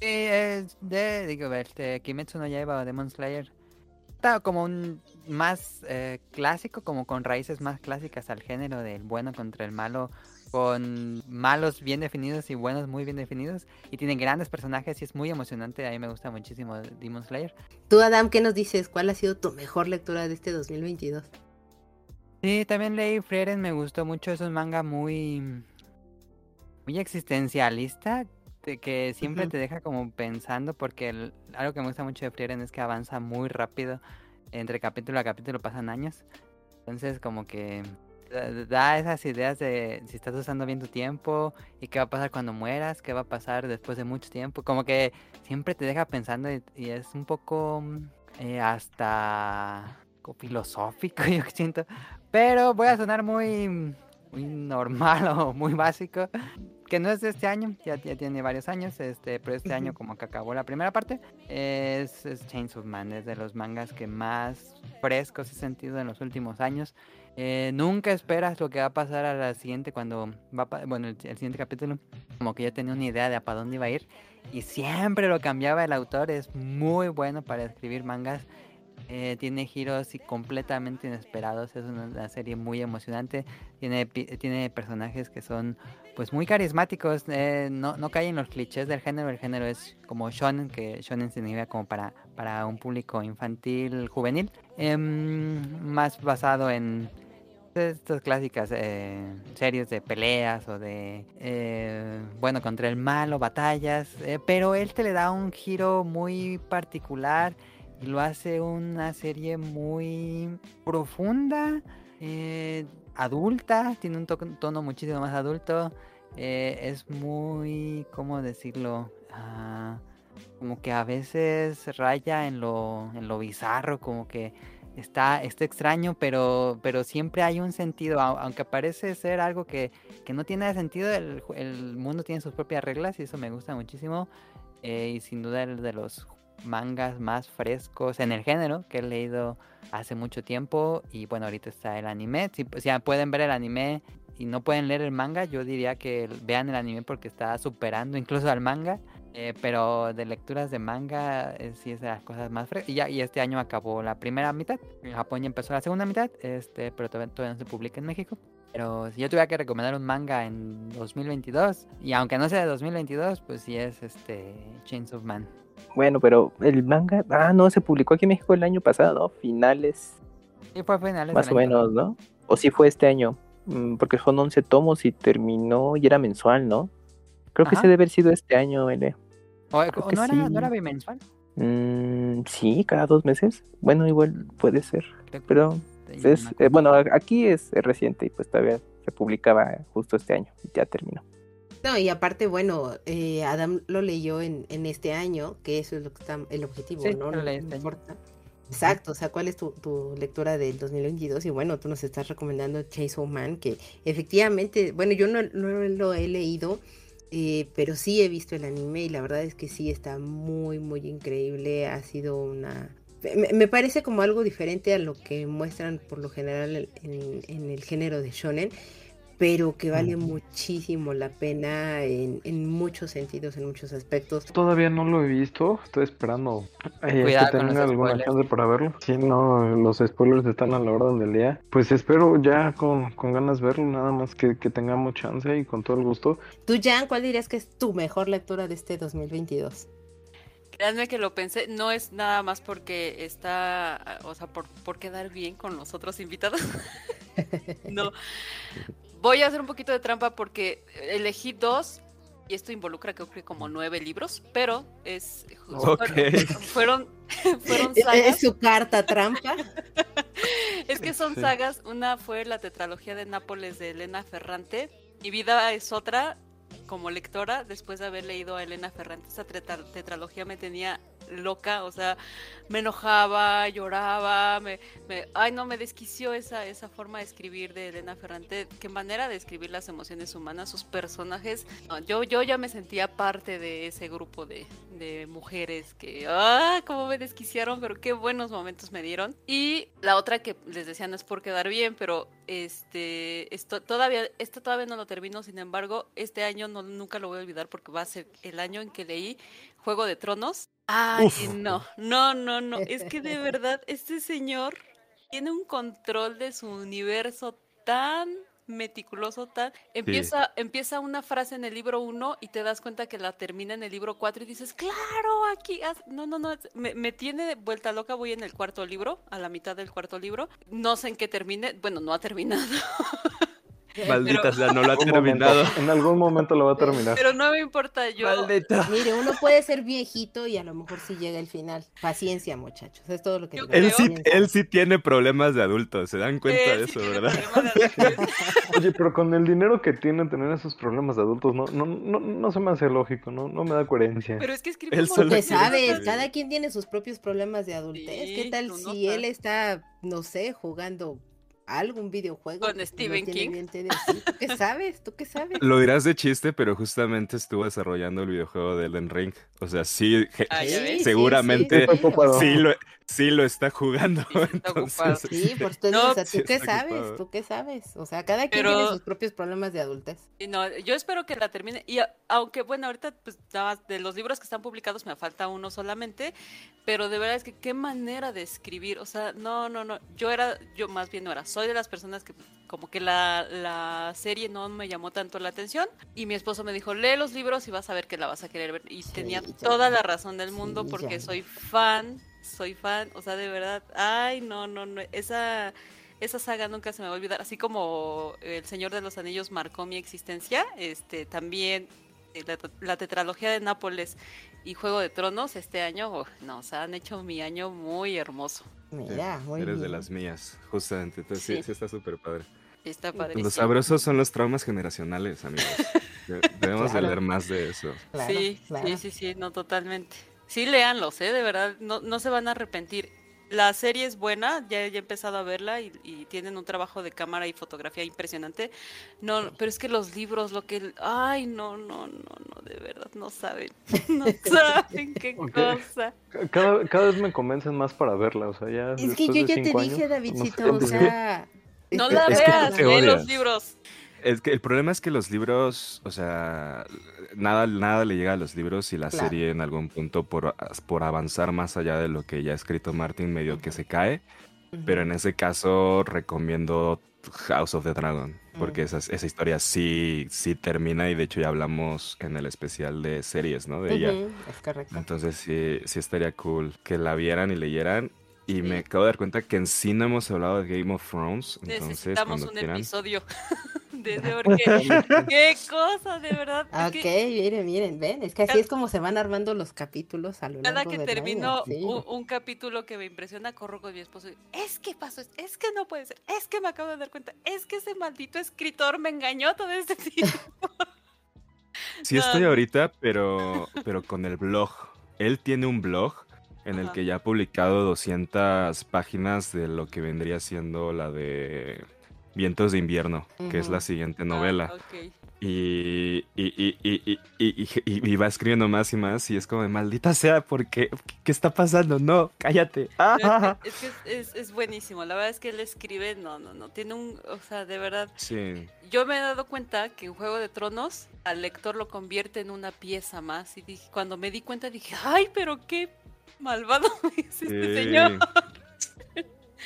Sí, es de, digo, este, Kimetsu no Yaiba Demon Slayer. Está como un más eh, clásico, como con raíces más clásicas al género del bueno contra el malo, con malos bien definidos y buenos muy bien definidos. Y tiene grandes personajes y es muy emocionante. A mí me gusta muchísimo Demon Slayer. Tú, Adam, ¿qué nos dices? ¿Cuál ha sido tu mejor lectura de este 2022? Sí, también leí Frieren, me gustó mucho. Es un manga muy. muy existencialista. de que siempre te deja como pensando. Porque el- algo que me gusta mucho de Frieren es que avanza muy rápido. Entre capítulo a capítulo pasan años. Entonces, como que da- da esas ideas de si estás usando bien tu tiempo y qué va a pasar cuando mueras, qué va a pasar después de mucho tiempo. Como que siempre te deja pensando y, y es un poco mm, eh, hasta filosófico, *laughs* yo siento. Pero voy a sonar muy, muy normal *laughs* o muy básico. Que no es de este año, ya, ya tiene varios años, este, pero este año como que acabó la primera parte. Es, es Chains of Man, es de los mangas que más frescos he sentido en los últimos años. Eh, nunca esperas lo que va a pasar a la siguiente cuando va a bueno el, el siguiente capítulo como que ya tenía una idea de a para dónde iba a ir y siempre lo cambiaba el autor es muy bueno para escribir mangas eh, tiene giros y completamente inesperados es una, una serie muy emocionante tiene tiene personajes que son pues muy carismáticos eh, no, no caen en los clichés del género el género es como shonen que shonen significa como para para un público infantil juvenil em, más basado en estas clásicas eh, series de peleas o de, eh, bueno, contra el malo, batallas, eh, pero él te le da un giro muy particular y lo hace una serie muy profunda, adulta, tiene un to- tono muchísimo más adulto. es muy, ¿cómo decirlo? Ah, como que a veces raya en lo, en lo bizarro, como que está, está extraño, pero, pero siempre hay un sentido, au- aunque parece ser algo que, que no tiene sentido, el, el mundo tiene sus propias reglas y eso me gusta muchísimo. eh, y sin duda el de los mangas más frescos en el género que he leído hace mucho tiempo. Y bueno, ahorita está el anime. Si, pueden ver el anime y no pueden leer el manga, yo diría que vean el anime porque está superando incluso al manga. Eh, pero de lecturas de manga eh, sí es de las cosas más frescas. Y, ya, y este año acabó la primera mitad. En Japón ya empezó la segunda mitad, este, pero todavía, todavía no se publica en México. Pero si yo tuviera que recomendar un manga en 2022, y aunque no sea de 2022, pues sí es este Chains of Man. Bueno, pero el manga, ah, no, se publicó aquí en México el año pasado, ¿no? Finales, Y fue finales más o menos, ¿no? O sí fue este año, Mm, porque son 11 tomos y terminó y era mensual, ¿no? Creo que se debe haber sido este año, L. ¿O, creo o que no, era, sí. no era bimensual? Mm, sí, cada dos meses. Bueno, igual puede ser, pero no es, eh, bueno, aquí es reciente y pues todavía se publicaba justo este año, ya terminó. No, y aparte, bueno, eh, Adam lo leyó en, en este año, que eso es lo que está el objetivo, Sí, ¿no? No leí este año. importa. Exacto, o sea, ¿cuál es tu, tu lectura del 2022? Y bueno, tú nos estás recomendando Chase of Man, que efectivamente, bueno, yo no, no lo he leído, eh, pero sí he visto el anime y la verdad es que sí está muy, muy increíble. Ha sido una... Me, parece como algo diferente a lo que muestran por lo general en, en el género de shonen, pero que vale muchísimo la pena en, en muchos sentidos, en muchos aspectos. Todavía no lo he visto, estoy esperando eh, que tenga alguna spoilers. chance para verlo. Si no, los spoilers están a la orden del día. Pues espero ya con, con ganas verlo, nada más que, que tengamos chance y con todo el gusto. Tú, Jan, ¿cuál dirías que es tu mejor lectura de este 2022? Créanme que lo pensé, no es nada más porque está, o sea, por, por quedar bien con los otros invitados. *laughs* no. Voy a hacer un poquito de trampa porque elegí dos y esto involucra creo que como nueve libros, pero es Ok. fueron *laughs* fueron ¿Es sagas. su carta trampa? *laughs* Es que son Sí. sagas. Una fue la tetralogía de Nápoles de Elena Ferrante. Mi vida es otra como lectora después de haber leído a Elena Ferrante. Esa tetra- tetralogía me tenía loca, o sea, me enojaba, lloraba, me, ay no, me desquició esa, esa forma de escribir de Elena Ferrante, qué manera de escribir las emociones humanas, sus personajes. Yo, yo ya me sentía parte de ese grupo de, de mujeres que, ah, cómo me desquiciaron, pero qué buenos momentos me dieron. Y la otra que les decía no es por quedar bien, pero este, esto todavía, esto todavía no lo termino, sin embargo, este año no, nunca lo voy a olvidar porque va a ser el año en que leí Juego de Tronos. Ay, no, no, no, no, es que de verdad, este señor tiene un control de su universo tan meticuloso, tan... Empieza, empieza una frase en el libro 1 y te das cuenta que la termina en el libro 4 y dices, claro, aquí... haz-". No, no, no, me, me tiene vuelta loca, voy en el cuarto libro, a la mitad del cuarto libro, no sé en qué termine, bueno, no ha terminado, *laughs* *laughs* Maldita sea, no lo ha momento- terminado. en algún momento lo va a terminar. pero no me importa, yo... Maldita. Mire, uno puede ser viejito y a lo mejor sí llega el final. Paciencia, muchachos. Es todo lo que Yo digo. Él sí, él sí tiene problemas de adulto, se dan cuenta Él de sí eso, tiene ¿verdad? problemas de. *laughs* Oye, pero con el dinero que tienen tener esos problemas de adultos, no, no, no, no se me hace lógico, no, no me da coherencia. Pero es que de quiere sabes, cada quien tiene sus propios problemas de adultez. ¿Qué Sí, tal si él está, no sé, jugando algún videojuego? Con no Stephen King. ¿Tú qué sabes? ¿Tú qué sabes? Lo dirás de chiste, pero justamente estuvo desarrollando el videojuego de Elden Ring. O sea, sí, Ah, seguramente sí, lo, sí lo está jugando. Sí, sí está entonces, ocupado. Sí, por eso, No, o sea, sí ¿tú qué sabes? ocupado. ¿Tú qué sabes? O sea, cada quien Pero- tiene sus propios problemas de adultez. Y no, yo espero que la termine. Y aunque, bueno, ahorita, pues, de los libros que están publicados me falta uno solamente. Pero de verdad es que qué manera de escribir. O sea, no, no, no. Yo era, yo más bien no era. Soy de las personas que, como que la, la serie no me llamó tanto la atención. Y mi esposo me dijo, lee los libros y vas a ver que la vas a querer ver. Y tenía ya. toda la razón del mundo Sí, porque ya. soy fan. Soy fan. O sea, de verdad. Ay, no, no, no. Esa. Esa saga nunca se me va a olvidar, así como El Señor de los Anillos marcó mi existencia, este también eh, la, la tetralogía de Nápoles y Juego de Tronos este año, oh, no, o sea, han hecho mi año muy hermoso. Mira, muy Eres de las mías, justamente. Entonces, sí, Sí. sí está súper padre. Está Los padrísimo. sabrosos son los traumas generacionales, amigos. *laughs* De- Debemos Claro. de leer más de eso. Claro, sí, claro. sí, sí, sí, no, totalmente. Sí, léanlos, ¿eh? De verdad, no, no se van a arrepentir. La serie es buena, ya, ya he empezado a verla y, y tienen un trabajo de cámara y fotografía impresionante. No, pero es que los libros, lo que... Ay, no, no, no, no, de verdad, no saben. *laughs* No *laughs* saben qué cosa. Cada, cada vez me convencen más para verla, o sea, ya. Es que yo ya te dije, Davidcito, no sé o *laughs* sea... No la veas, lee los libros. Es que el problema es que los libros, o sea, nada, nada le llega a los libros y la Claro. serie en algún punto por, por avanzar más allá de lo que ya ha escrito Martin medio que se cae. Pero en ese caso recomiendo House of the Dragon, porque Mm. esa, esa historia sí, sí termina y de hecho ya hablamos en el especial de series, ¿no? De ella. Ujú, es correcto. Entonces sí, sí estaría cool que la vieran y leyeran. Y me acabo de dar cuenta que en sí no hemos hablado de Game of Thrones. Entonces, Necesitamos un quieran. episodio *laughs* de de porque qué cosa, de verdad. Es Ok, que miren, miren, ven, es que así es como se van armando los capítulos a lo largo Cada que del termino año, sí. un, un capítulo que me impresiona, corro con mi esposo y es que pasó, esto, es que no puede ser, es que me acabo de dar cuenta, es que ese maldito escritor me engañó todo este tiempo. *laughs* Sí estoy ahorita, pero, pero con el blog. Él tiene un blog en el Ajá. que ya ha publicado 200 páginas de lo que vendría siendo la de Vientos de invierno, que es la siguiente novela. Ah, ok. Y, y, y, y, y, y- y- y- y va escribiendo más y más y es como de maldita sea, porque ¿qué está pasando? No, cállate. *laughs* Ah. Es que es, es- es buenísimo, la verdad es que él escribe, no, no, no, tiene un, o sea, de verdad, Sí, yo me he dado cuenta que en Juego de Tronos al lector lo convierte en una pieza más y dije, cuando me di cuenta dije, ay, pero qué malvado *laughs* es este sí. señor.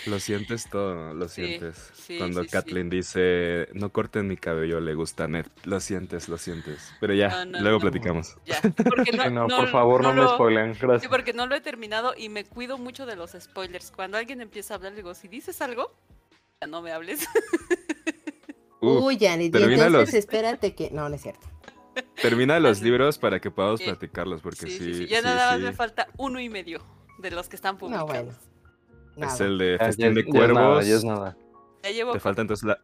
Lo sientes todo, lo Sí, sientes. sí, Cuando sí, sí. Kathleen dice, no corten mi cabello, le gusta Ned. Lo sientes, lo sientes. Pero ya, No, no, luego no. platicamos. Ya, porque no, Sí, no, no- por favor, no, me lo- spoilen, Sí, gracias. porque no lo he terminado y me cuido mucho de los spoilers. Cuando alguien empieza a hablar, digo, si dices algo, ya no me hables. *laughs* Uf, Uy, Janet, y termina entonces los- espérate que... No, no es cierto. termina los libros para que podamos Sí. platicarlos, porque Sí, sí, sí, sí. sí, Ya nada más sí. me falta uno y medio de los que están No, publicados. Es el de Festín ya- de ya es nada, Cuervos. ya es nada. Ya llevo Te falta entonces la,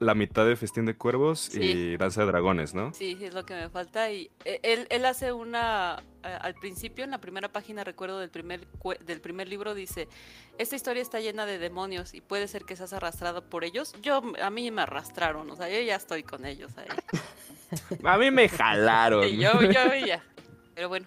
la mitad de Festín de Cuervos Sí. y Danza de Dragones, ¿no? Sí, es lo que me falta. Y eh, él, él hace una. al principio, en la primera página, recuerdo del primer, del primer libro, dice: Esta historia está llena de demonios y puede ser que seas arrastrado por ellos. Yo, a mí me arrastraron, o sea, yo ya estoy con ellos ahí. *laughs* A mí me jalaron. Y yo, yo ya. Pero bueno,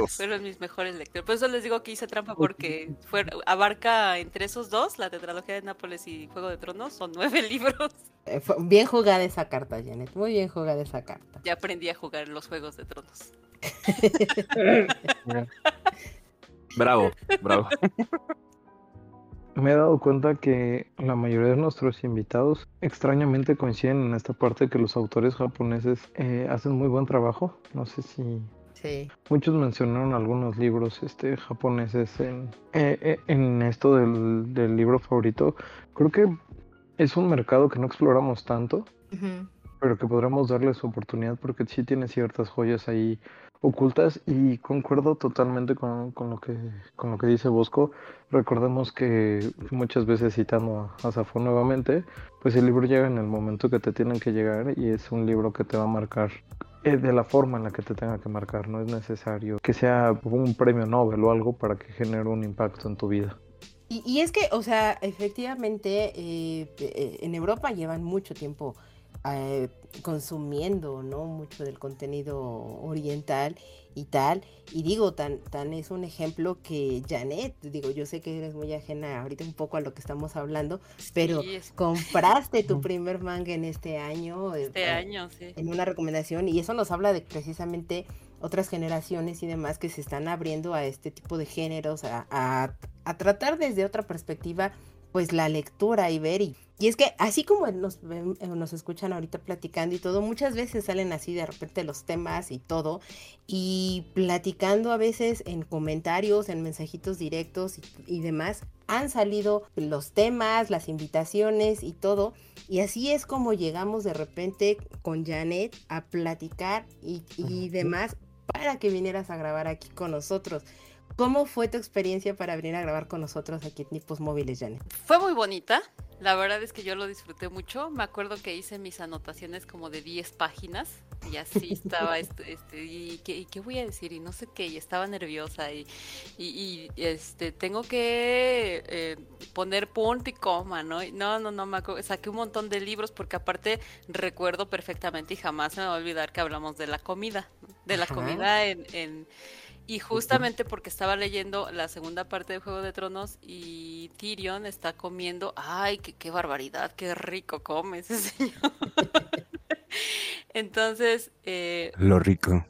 Uf. fueron mis mejores lectores. Por eso les digo que hice trampa, porque fue, abarca entre esos dos, la tetralogía de Nápoles y Juego de Tronos, son nueve *laughs* libros. Eh, bien jugada esa carta, Janet. Muy bien jugada esa carta. Ya aprendí a jugar los Juegos de Tronos. *laughs* Bravo, bravo. *laughs* Me he dado cuenta que la mayoría de nuestros invitados extrañamente coinciden en esta parte que los autores japoneses eh, hacen muy buen trabajo. No sé si Sí. muchos mencionaron algunos libros este, japoneses en, eh, eh, en esto del, del libro favorito. Creo que es un mercado que no exploramos tanto, pero que podremos darles oportunidad porque sí tiene ciertas joyas ahí ocultas y concuerdo totalmente con, con lo que con lo que dice Bosco. Recordemos que muchas veces citando a, a Safo nuevamente, pues el libro llega en el momento que te tienen que llegar y es un libro que te va a marcar eh, de la forma en la que te tenga que marcar. No es necesario que sea un premio Nobel o algo para que genere un impacto en tu vida. Y, y es que, o sea, efectivamente, eh, eh, en Europa llevan mucho tiempo eh, consumiendo, ¿no? Mucho del contenido oriental y tal. Y digo, tan, tan es un ejemplo que Janet, digo, yo sé que eres muy ajena ahorita un poco a lo que estamos hablando, pero Sí, es- compraste tu primer manga en este año. eh, este eh, año, sí. en una recomendación y eso nos habla de precisamente otras generaciones y demás que se están abriendo a este tipo de géneros, a, a- a tratar desde otra perspectiva pues la lectura y ver y, y es que así como nos, eh, nos escuchan ahorita platicando y todo, muchas veces salen así de repente los temas y todo y platicando a veces en comentarios, en mensajitos directos y, y demás, han salido los temas, las invitaciones y todo y así es como llegamos de repente con Janet a platicar y, y demás para que vinieras a grabar aquí con nosotros. ¿Cómo fue tu experiencia para venir a grabar con nosotros aquí en Tipos Móviles, Janet? Fue muy bonita. La verdad es que yo lo disfruté mucho. Me acuerdo que hice mis anotaciones como de 10 páginas y así *laughs* estaba, este, este y, qué, voy a decir? Y no sé qué, y estaba nerviosa y, y, este, tengo que eh, poner punto y coma, ¿no? no, no, no, me acuerdo, saqué un montón de libros porque aparte recuerdo perfectamente y jamás me va a olvidar que hablamos de la comida, de la comida en, en y justamente porque estaba leyendo la segunda parte de Juego de Tronos y Tyrion está comiendo, ay, qué, qué barbaridad, qué rico come ese *laughs* señor. Entonces... Eh, Lo rico.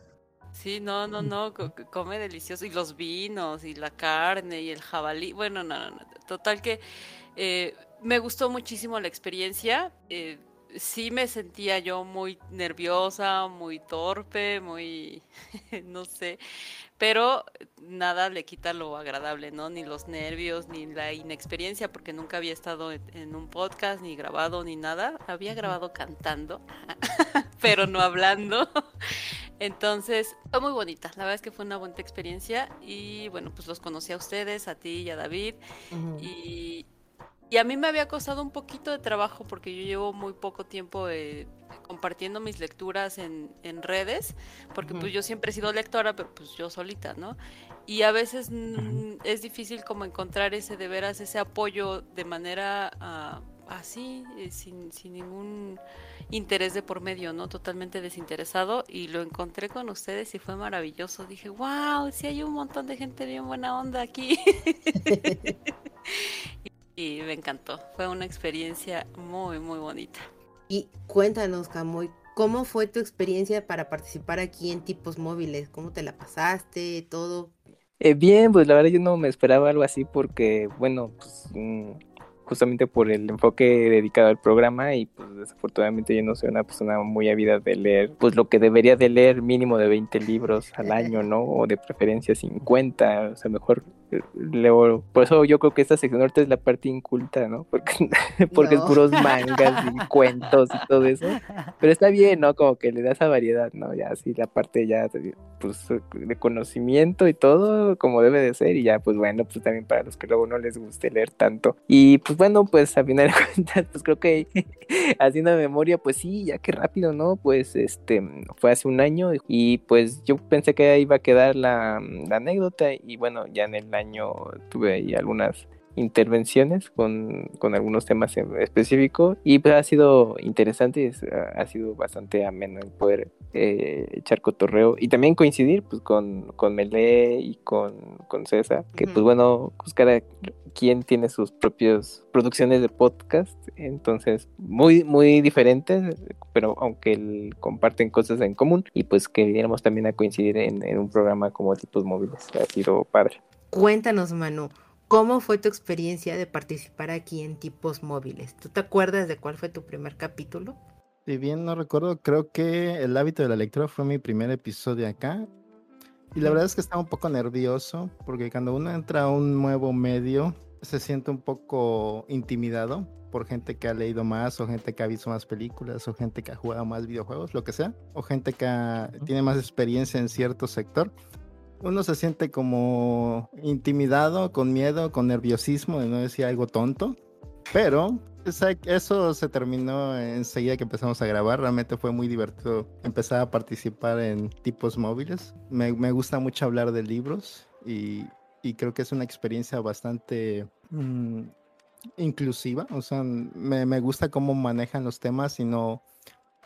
Sí, no, no, no, come delicioso. Y los vinos, y la carne, y el jabalí. Bueno, no, no, no. Total que eh, me gustó muchísimo la experiencia. Eh, sí me sentía yo muy nerviosa, muy torpe, muy, *laughs* no sé, pero nada le quita lo agradable, ¿no? Ni los nervios, ni la inexperiencia, porque nunca había estado en un podcast, ni grabado, ni nada. Había grabado cantando, *laughs* pero no hablando. Entonces, fue muy bonita. La verdad es que fue una buena experiencia y bueno, pues los conocí a ustedes, a ti y a David. Y y a mí me había costado un poquito de trabajo porque yo llevo muy poco tiempo eh, compartiendo mis lecturas en, en redes, porque pues yo siempre he sido lectora, pero pues yo solita, ¿no? Y a veces mm, es difícil como encontrar ese de veras, ese apoyo de manera ah, así, eh, sin, sin ningún interés de por medio, ¿no? Totalmente desinteresado y lo encontré con ustedes y fue maravilloso. Dije, wow, sí hay un montón de gente bien buena onda aquí. *laughs* *laughs* y me encantó. Fue una experiencia muy, muy bonita. Y cuéntanos, Camoy, ¿cómo fue tu experiencia para participar aquí en tipos móviles? ¿Cómo te la pasaste? ¿Todo? Eh, bien, pues la verdad yo no me esperaba algo así porque, bueno, pues mm, justamente por el enfoque dedicado al programa y pues desafortunadamente yo no soy una persona muy ávida de leer, pues lo que debería de leer mínimo de 20 libros al año, ¿no? O de preferencia 50, o sea, mejor por eso yo creo que esta sección norte es la parte inculta, ¿no? Porque, *laughs* porque es puros mangas y *laughs* cuentos y todo eso, pero está bien, ¿no? Como que le da esa variedad, ¿no? Ya así la parte ya, pues, de conocimiento y todo como debe de ser y ya, pues bueno, pues también para los que luego no les guste leer tanto. Y pues pues bueno, pues a final de *laughs* cuentas, pues creo que haciendo memoria, pues sí, ya que rápido, ¿no? Pues este, fue hace un año y pues yo pensé que iba a quedar la, la anécdota y bueno, ya en el año tuve ahí algunas intervenciones con, con, algunos temas específicos y pues ha sido interesante, ha sido bastante ameno el poder eh, echar cotorreo y también coincidir pues con, con Mele y con, con César, que pues bueno, pues cada quien tiene sus propias producciones de podcast, entonces muy, muy diferentes, pero aunque comparten cosas en común y pues que viniéramos también a coincidir en, en un programa como tipos móviles, ha sido padre. Cuéntanos, Manu, ¿Cómo fue tu experiencia de participar aquí en tipos móviles? ¿Tú te acuerdas de cuál fue tu primer capítulo? Si bien no recuerdo, creo que el hábito de la lectura fue mi primer episodio acá. Y la verdad es que estaba un poco nervioso porque cuando uno entra a un nuevo medio se siente un poco intimidado por gente que ha leído más o gente que ha visto más películas o gente que ha jugado más videojuegos, lo que sea, o gente que tiene más experiencia en cierto sector uno se siente como intimidado, con miedo, con nerviosismo de no decir algo tonto, pero eso se terminó enseguida que empezamos a grabar. Realmente fue muy divertido empezar a participar en tipos móviles. Me, gusta mucho hablar de libros y, creo que es una experiencia bastante mm, inclusiva. O sea, me, me gusta cómo manejan los temas y no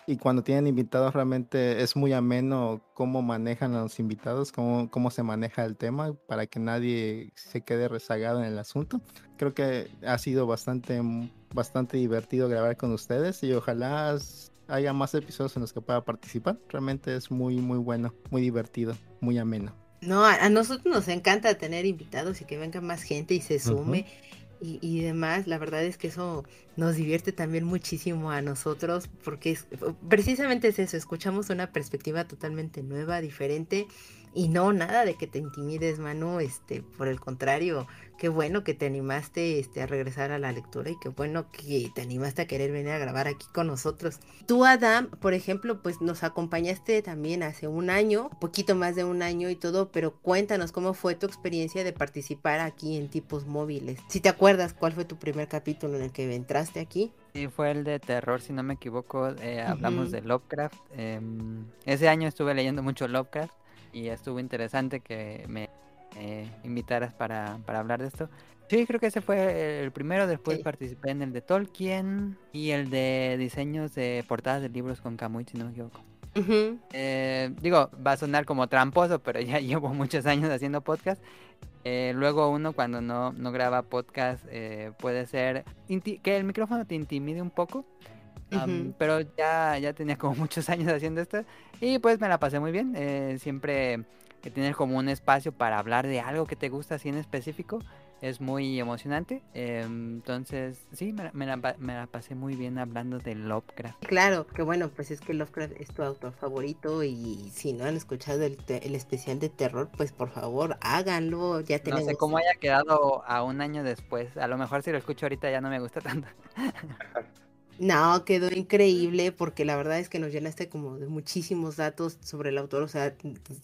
y cuando tienen invitados realmente es muy ameno cómo manejan a los invitados, cómo, cómo se maneja el tema para que nadie se quede rezagado en el asunto. Creo que ha sido bastante, bastante divertido grabar con ustedes y ojalá haya más episodios en los que pueda participar. Realmente es muy, muy bueno, muy divertido, muy ameno. No, a, nosotros nos encanta tener invitados y que venga más gente y se sume y, demás, la verdad es que eso nos divierte también muchísimo a nosotros porque es, precisamente es eso, escuchamos una perspectiva totalmente nueva, diferente y no nada de que te intimides, Manu, este, por el contrario, qué bueno que te animaste este, a regresar a la lectura y qué bueno que te animaste a querer venir a grabar aquí con nosotros. Tú, Adam, por ejemplo, pues nos acompañaste también hace un año, poquito más de un año y todo, pero cuéntanos cómo fue tu experiencia de participar aquí en tipos móviles. Si te acuerdas cuál fue tu primer capítulo en el que entraste aquí. Sí, fue el de terror, si no me equivoco. eh, hablamos de Lovecraft. em, ese año estuve leyendo mucho Lovecraft y estuvo interesante que me eh, invitaras para, para hablar de esto. Sí, creo que ese fue el primero. Después Sí. participé en el de Tolkien y el de diseños de portadas de libros con Kamui, si no me equivoco. Ujú. Eh, digo, va a sonar como tramposo, pero *laughs* ya llevo muchos años haciendo podcast. Eh, luego uno cuando no, no graba podcast eh, puede ser que el micrófono te intimide un poco. am, Ujú. Pero ya, ya tenía como *laughs* muchos años haciendo esto y pues me la pasé muy bien. eh, siempre que tienes como un espacio para hablar de algo que te gusta así en específico es muy emocionante. eh, entonces, sí, me, la- me la, pa- me la pasé muy bien hablando de Lovecraft. Claro, que bueno, pues es que Lovecraft es tu autor favorito y si no han escuchado el, te- el especial de terror, pues por favor háganlo. Ya No tenemos. sé cómo haya quedado a un año después. A lo mejor si lo escucho ahorita ya no me gusta tanto. *laughs* No, quedó increíble porque la verdad es que nos llenaste como de muchísimos datos sobre el autor. O sea,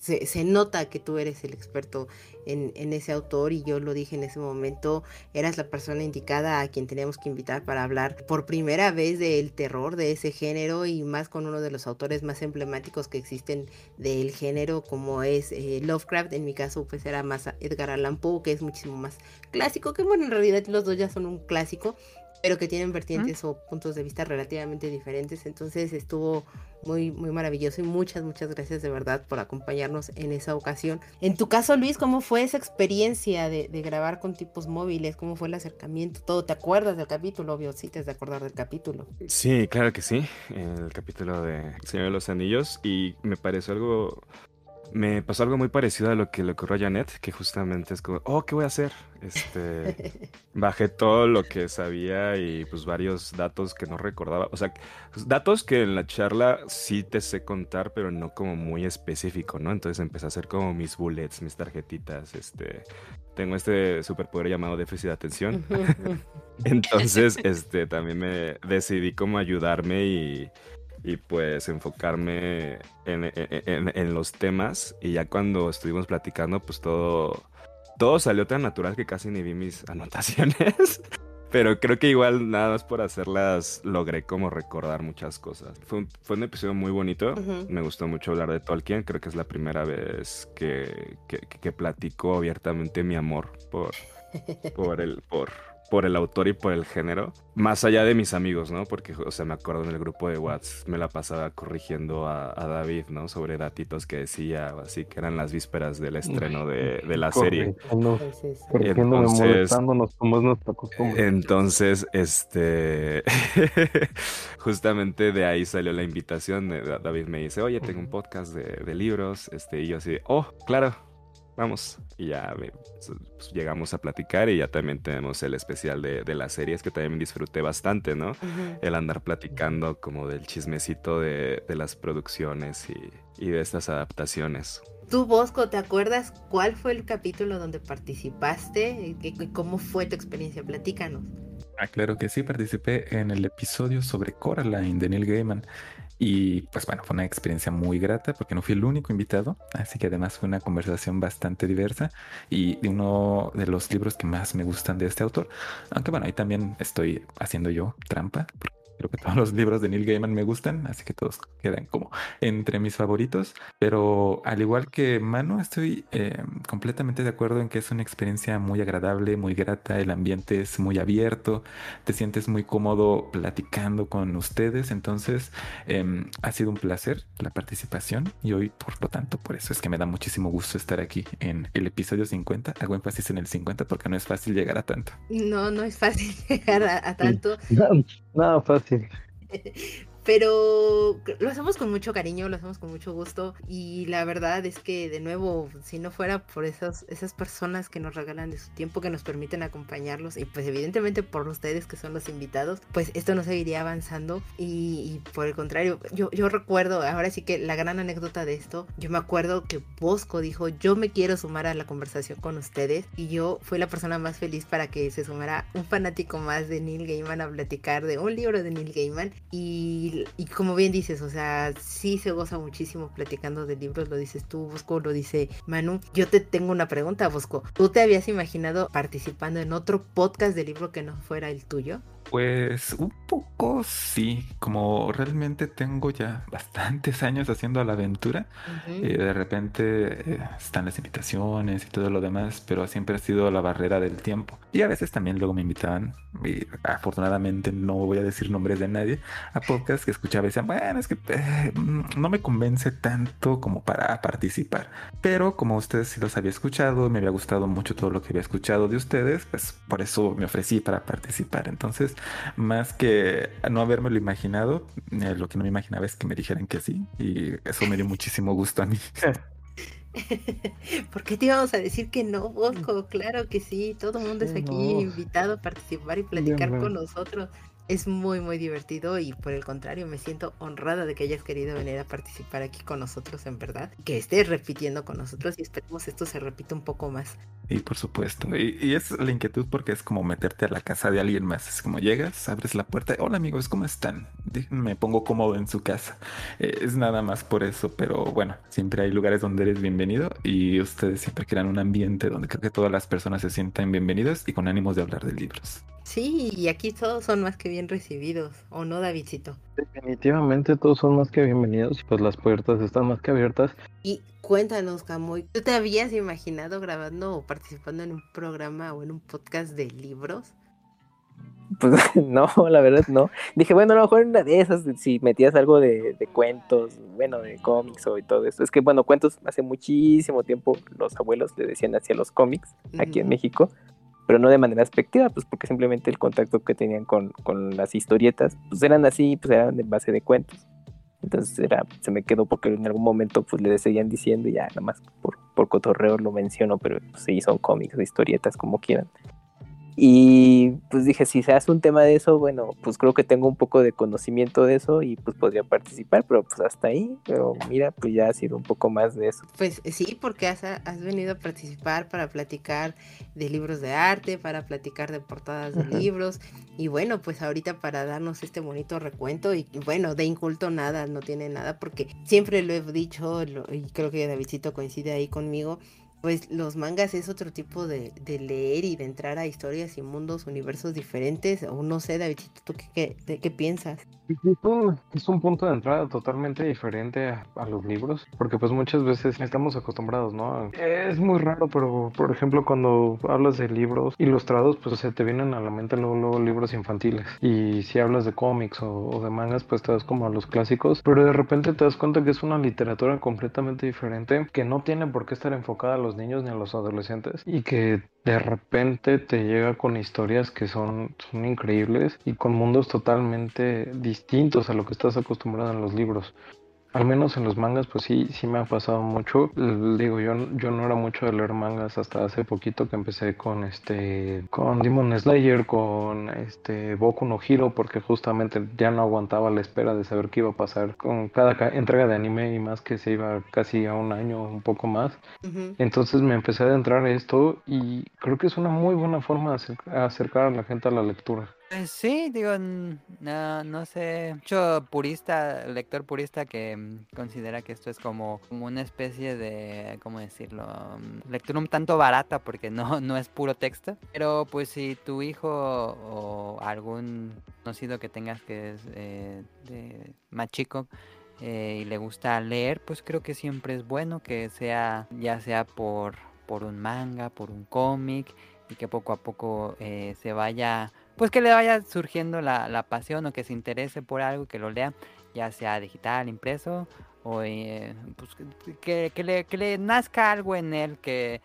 se, nota que tú eres el experto en, en ese autor y yo lo dije en ese momento, eras la persona indicada a quien teníamos que invitar para hablar por primera vez del terror de ese género y más con uno de los autores más emblemáticos que existen del género como es eh, Lovecraft. En mi caso pues era más Edgar Allan Poe, que es muchísimo más clásico, que bueno, en realidad los dos ya son un clásico pero que tienen vertientes o puntos de vista relativamente diferentes. Entonces estuvo muy, muy maravilloso y muchas, muchas gracias de verdad por acompañarnos en esa ocasión. En tu caso, Luis, ¿cómo fue esa experiencia de, de grabar con tipos móviles? ¿Cómo fue el acercamiento? ¿Todo? ¿Te acuerdas del capítulo? Obvio, sí te has de acordar del capítulo. Sí, claro que sí. El capítulo de Señor de los Anillos. Y me pareció algo. Me pasó algo muy parecido a lo que le ocurrió a Janet, que justamente es como, oh, ¿qué voy a hacer? Este, *laughs* bajé todo lo que sabía y pues varios datos que no recordaba. O sea, datos que en la charla sí te sé contar, pero no como muy específico, ¿no? Entonces empecé a hacer como mis bullets, mis tarjetitas, este... Tengo este superpoder llamado déficit de atención. *laughs* Entonces, este, también me decidí como ayudarme y, y pues enfocarme en, en- en- los temas. Y ya cuando estuvimos platicando, pues todo, todo salió tan natural que casi ni vi mis *laughs* anotaciones. Pero creo que igual nada más por hacerlas logré como recordar muchas cosas. Fue un, fue un episodio muy bonito. Ujú. Me gustó mucho hablar de Tolkien. Creo que es la primera vez que, que, que platico abiertamente mi amor por, *laughs* por el, por, por el autor y por el género. Más allá de mis amigos, ¿no? Porque, o sea, me acuerdo en el grupo de WhatsApp me la pasaba corrigiendo a, a David, ¿no? Sobre datitos que decía, así que eran las vísperas del estreno de, de la serie. Corrigiendo, Entonces, corrigiéndome, Entonces- molestándonos como es nuestra costumbre. Entonces, este, *laughs* justamente de ahí salió la invitación. de- David me dice, oye, tengo un podcast de, de libros, este, y yo así, oh, claro, vamos. Y ya me- pues, llegamos a platicar y ya también tenemos el especial de, de las series que también disfruté bastante, ¿no? El andar platicando como del chismecito de, de las producciones y, y de estas adaptaciones. Tú, Bosco, ¿te acuerdas cuál fue el capítulo donde participaste? ¿Y y cómo fue tu experiencia? Platícanos. Ah, claro que sí, participé en el episodio sobre Coraline de Neil Gaiman. Y pues bueno, fue una experiencia muy grata porque no fui el único invitado, así que además fue una conversación bastante diversa y de uno de los libros que más me gustan de este autor. Aunque bueno, ahí también estoy haciendo yo trampa, creo que todos los libros de Neil Gaiman me gustan, así que todos quedan como entre mis favoritos. Pero al igual que Mano, estoy eh, completamente de acuerdo en que es una experiencia muy agradable, muy grata, el ambiente es muy abierto, te sientes muy cómodo platicando con ustedes, entonces em, ha sido un placer la participación y hoy por lo tanto por eso es que me da muchísimo gusto estar aquí en el episodio 50, hago énfasis en el 50 porque no es fácil llegar a tanto. No, no es fácil *laughs* llegar a, a tanto. Nada, nada fácil. Pero lo hacemos con mucho cariño, lo hacemos con mucho gusto y la verdad es que de nuevo, si no fuera por esas, esas personas que nos regalan de su tiempo, que nos permiten acompañarlos y pues evidentemente por ustedes que son los invitados, pues esto no seguiría avanzando y, por el contrario, yo, yo recuerdo, ahora sí que la gran anécdota de esto, yo me acuerdo que Bosco dijo, yo me quiero sumar a la conversación con ustedes y yo fui la persona más feliz para que se sumara un fanático más de Neil Gaiman a platicar de un libro de Neil Gaiman y y, como bien dices, o sea, sí se goza muchísimo platicando de libros, lo dices tú, Bosco, lo dice Manu. Yo te tengo una pregunta, Bosco. ¿Tú te habías imaginado participando en otro podcast de libro que no fuera el tuyo? Pues un poco sí, como realmente tengo ya *laughs* bastantes años haciendo la aventura, Ujú. eh, de repente eh, están las invitaciones y todo lo demás, pero siempre ha sido la barrera del tiempo. Y a veces también luego me invitaban, y afortunadamente no voy a decir nombres de nadie, a podcasts que escuchaba y decían, bueno, es que eh, mm, no me convence tanto como para participar. Pero como ustedes sí los había escuchado, me había gustado mucho todo lo que había escuchado de ustedes, pues por eso me ofrecí para participar. Entonces, más que no habérmelo imaginado, eh, lo que no me imaginaba es que me dijeran que sí. Y eso me dio muchísimo gusto a mí. *laughs* ¿Por qué te íbamos a decir que no, Bosco? Claro que sí, todo el mundo es aquí no. invitado a participar y platicar Bien, con nosotros. Es muy, muy divertido y por el contrario me siento honrada de que hayas querido venir a participar aquí con nosotros, en verdad. Que estés repitiendo con nosotros y esperemos esto se repita un poco más. Y por supuesto. Y, y es la inquietud porque es como meterte a la casa de alguien más. Es como llegas, abres la puerta. Hola amigos, ¿cómo están? Me pongo cómodo en su casa. Eh, es nada más por eso. Pero bueno, siempre hay lugares donde eres bienvenido y ustedes siempre crean un ambiente donde creo que todas las personas se sientan bienvenidos y con ánimos de hablar de libros. Sí, y aquí todos son más que bien recibidos, ¿o no, Davidcito? Definitivamente todos son más que bienvenidos, pues las puertas están más que abiertas. Y cuéntanos, Camuy, ¿tú te habías imaginado grabando o participando en un programa o en un podcast de libros? Pues *laughs* no, la verdad no. Dije, bueno, a lo mejor en una de esas, si metías algo de, de cuentos, bueno, de cómics o y todo eso. Es que, bueno, cuentos hace muchísimo tiempo los abuelos le decían hacia los cómics aquí en. México, pero no de manera expectiva, pues porque simplemente el contacto que tenían con, con las historietas, pues eran así, pues eran en base de cuentos. Entonces era, se me quedó porque en algún momento pues le seguían diciendo y ya nada más por, por cotorreo lo menciono, pero pues, sí son cómics historietas como quieran. Y pues dije, si se hace un tema de eso, bueno, pues creo que tengo un poco de conocimiento de eso y pues podría participar, pero pues hasta ahí, pero mira, pues ya ha sido un poco más de eso. Pues sí, porque has, has venido a participar para platicar de libros de arte, para platicar de portadas de libros, y bueno, pues ahorita para darnos este bonito recuento, y y bueno, de inculto nada, no tiene nada, porque siempre lo he dicho, lo- y creo que Davidcito coincide ahí conmigo, pues los mangas es otro tipo de, de leer y de entrar a historias y mundos, universos diferentes, o no sé, Davidcito, ¿tú qué, qué, qué piensas? Es un, es un punto de entrada totalmente diferente a, a los libros, porque pues muchas veces estamos acostumbrados, ¿no? Es muy raro, pero por ejemplo cuando hablas de libros ilustrados, pues se te vienen a la mente luego, luego libros infantiles. Y si hablas de cómics o, o de mangas, pues te das como a los clásicos, pero de repente te das cuenta que es una literatura completamente diferente, que no tiene por qué estar enfocada a los niños ni a los adolescentes, y que de repente te llega con historias que son, son increíbles y con mundos totalmente distintos a lo que estás acostumbrado en los libros. Al menos en los mangas, pues sí, sí me ha pasado mucho. Digo, yo, yo no era mucho de leer mangas hasta hace poquito que empecé con este, con Demon Slayer, con este Boku no Hero, porque justamente ya no aguantaba la espera de saber qué iba a pasar con cada ca- entrega de anime y más que se iba casi a un año, un poco más. Entonces me empecé a adentrar a esto y creo que es una muy buena forma de acer- acercar a la gente a la lectura. Eh, Sí, digo, no, no sé, mucho purista, lector purista que mm, considera que esto es como, como una especie de, ¿cómo decirlo? Mm, Lectura un tanto barata porque no, *laughs* no es puro texto, pero pues si tu hijo o algún conocido que tengas que es eh, de más chico eh, y le gusta leer, pues creo que siempre es bueno que sea, ya sea por, por un manga, por un cómic y que poco a poco eh, se vaya pues que le vaya surgiendo la, la pasión o que se interese por algo, que lo lea, ya sea digital, impreso, o eh, pues, que, que le, que le nazca algo en él, que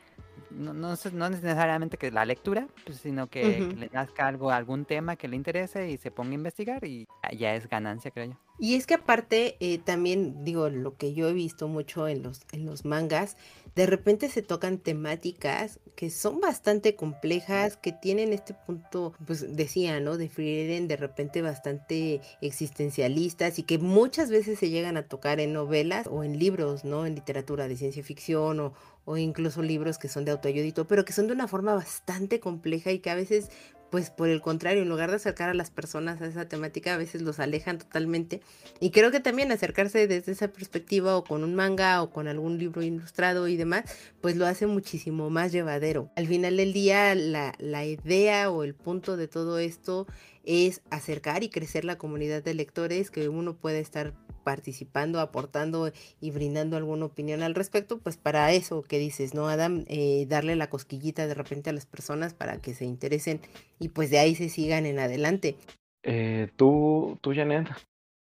no, no, no necesariamente que la lectura, pues, sino que le nazca algo, algún tema que le interese y se ponga a investigar y ya es ganancia, creo yo. Y es que aparte, eh, también digo, lo que yo he visto mucho en los, en los mangas, de repente se tocan temáticas que son bastante complejas, que tienen este punto, pues decía, ¿no? De Frieren, de repente bastante existencialistas y que muchas veces se llegan a tocar en novelas o en libros, ¿no? En literatura de ciencia ficción o, o incluso libros que son de autoayudito, pero que son de una forma bastante compleja y que a veces pues por el contrario, en lugar de acercar a las personas a esa temática, a veces los alejan totalmente. Y creo que también acercarse desde esa perspectiva o con un manga o con algún libro ilustrado y demás, pues lo hace muchísimo más llevadero. Al final del día, la, la idea o el punto de todo esto es acercar y crecer la comunidad de lectores, que uno puede estar participando, aportando y brindando alguna opinión al respecto, pues para eso que dices, ¿no, Adam? Eh, darle la cosquillita de repente a las personas para que se interesen y pues de ahí se sigan en adelante. Eh, ¿Tú, tú, Janet?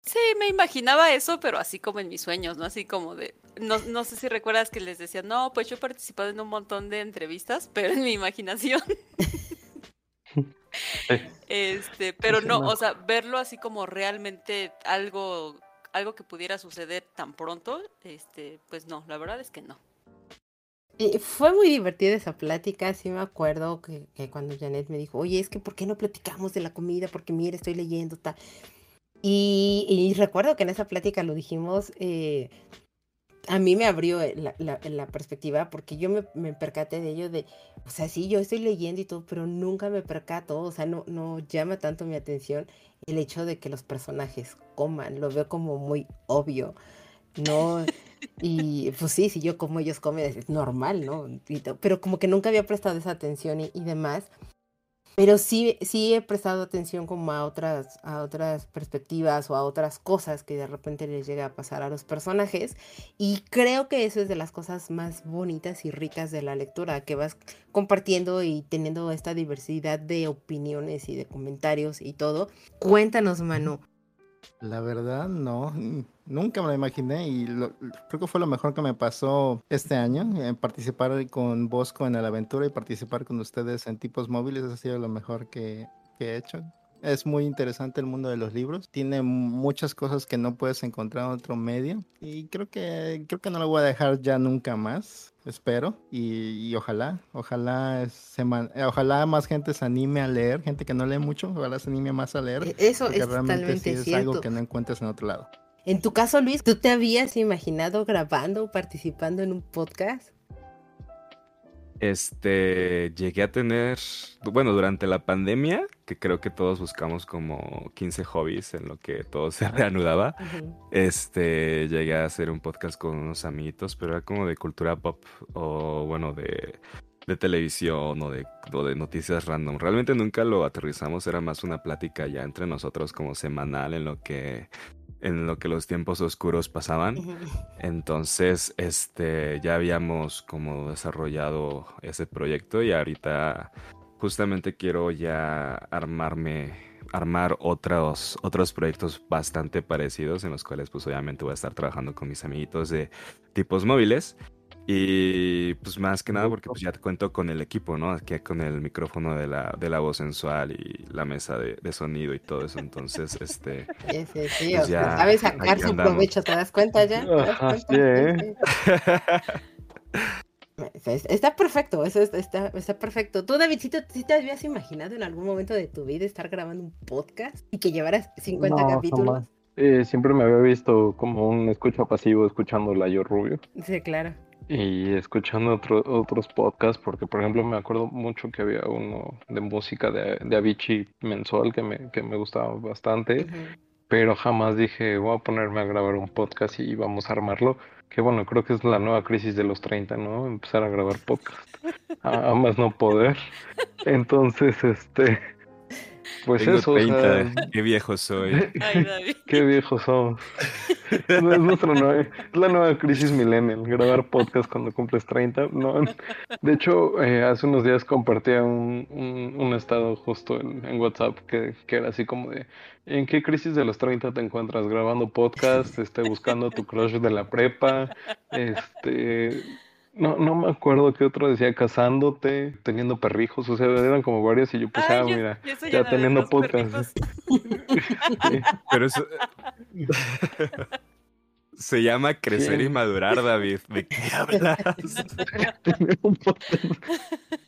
Sí, me imaginaba eso, pero así como en mis sueños, ¿no? Así como de, no, no sé si recuerdas que les decía, no, pues yo he participado en un montón de entrevistas, *laughs* pero en mi imaginación. *laughs* este, pero no, o sea, verlo así como realmente algo algo que pudiera suceder tan pronto, este, pues no, la verdad es que no. Y fue muy divertida esa plática, sí me acuerdo que, que, cuando Janet me dijo, oye, es que ¿por qué no platicamos de la comida? Porque mire, estoy leyendo, tal. Y, y recuerdo que en esa plática lo dijimos, eh, a mí me abrió la, la, la perspectiva porque yo me, me, percaté de ello de, o sea, sí, yo estoy leyendo y todo, pero nunca me percato, o sea, no, no llama tanto mi atención el hecho de que los personajes coman, lo veo como muy obvio, ¿no? *laughs* Y pues sí, si yo como ellos comen es normal, ¿no? pero como que nunca había prestado esa atención y, y demás. Pero sí, sí he prestado atención como a otras, a otras perspectivas o a otras cosas que de repente les llega a pasar a los personajes. Y creo que eso es de las cosas más bonitas y ricas de la lectura, que vas compartiendo y teniendo esta diversidad de opiniones y de comentarios y todo. Cuéntanos, Manu. La verdad, no. Nunca me lo imaginé y lo, creo que fue lo mejor que me pasó este año. Eh, participar con Bosco en la aventura y participar con ustedes en tipos móviles ha sido lo mejor que, que he hecho. Es muy interesante el mundo de los libros. Tiene muchas cosas que no puedes encontrar en otro medio. Y creo que creo que no lo voy a dejar ya nunca más. Espero. Y, y ojalá, ojalá se man, ojalá más gente se anime a leer. Gente que no lee mucho, ojalá se anime más a leer. Eso es realmente sí es algo que no encuentras en otro lado. En tu caso, Luis, ¿tú te habías imaginado grabando o participando en un podcast? Este, llegué a tener, bueno, durante la pandemia, que creo que todos buscamos como 15 hobbies en lo que todo se *laughs* reanudaba, uh -huh. este, llegué a hacer un podcast con unos amiguitos, pero era como de cultura pop o, bueno, de, de televisión o de, o de noticias random. Realmente nunca lo aterrizamos, era más una plática ya entre nosotros como semanal en lo que en lo que los tiempos oscuros pasaban. Entonces, este, ya habíamos como desarrollado ese proyecto y ahorita justamente quiero ya armarme, armar otros, otros proyectos bastante parecidos en los cuales pues obviamente voy a estar trabajando con mis amiguitos de tipos móviles. Y pues más que nada porque pues ya te cuento con el equipo, ¿no? Aquí con el micrófono de la, de la voz sensual y la mesa de, de sonido y todo eso. Entonces, este... Sí, sí, sí. Pues ya, sabes sacar su provecho, ¿te das cuenta ya? ¿Te das cuenta? Sí, *laughs* ¿eh? Está perfecto, eso está, está perfecto. Tú, Davidcito, ¿sí te habías imaginado en algún momento de tu vida estar grabando un podcast y que llevaras 50 no, capítulos? Eh, siempre me había visto como un escucha pasivo escuchando la Yo Rubio. Sí, claro. Y escuchando otro, otros podcasts, porque por ejemplo me acuerdo mucho que había uno de música de, de Avicii mensual que me, que me gustaba bastante, uh -huh. pero jamás dije voy a ponerme a grabar un podcast y vamos a armarlo. Que bueno, creo que es la nueva crisis de los 30, ¿no? Empezar a grabar podcast. a, a más no poder. *laughs* Entonces, este... Pues Tengo eso, 30, o sea... qué viejo soy. *laughs* Ay, David. qué viejo somos. es, nuestra nueva, es la nueva crisis millennial, grabar podcast cuando cumples 30. No, de hecho, eh, hace unos días compartía un, un, un estado justo en, en WhatsApp que, que, era así como de, ¿en qué crisis de los 30 te encuentras? Grabando podcast, este, buscando tu crush de la prepa, este no, no me acuerdo qué otro decía, casándote, teniendo perrijos, o sea, eran como varios y yo pues, Ay, ah, yo- mira, yo ya teniendo podcast. *laughs* Sí. Pero eso. *laughs* Se llama crecer Sí. y madurar, David. ¿De qué hablas? *laughs* Tener un podcast.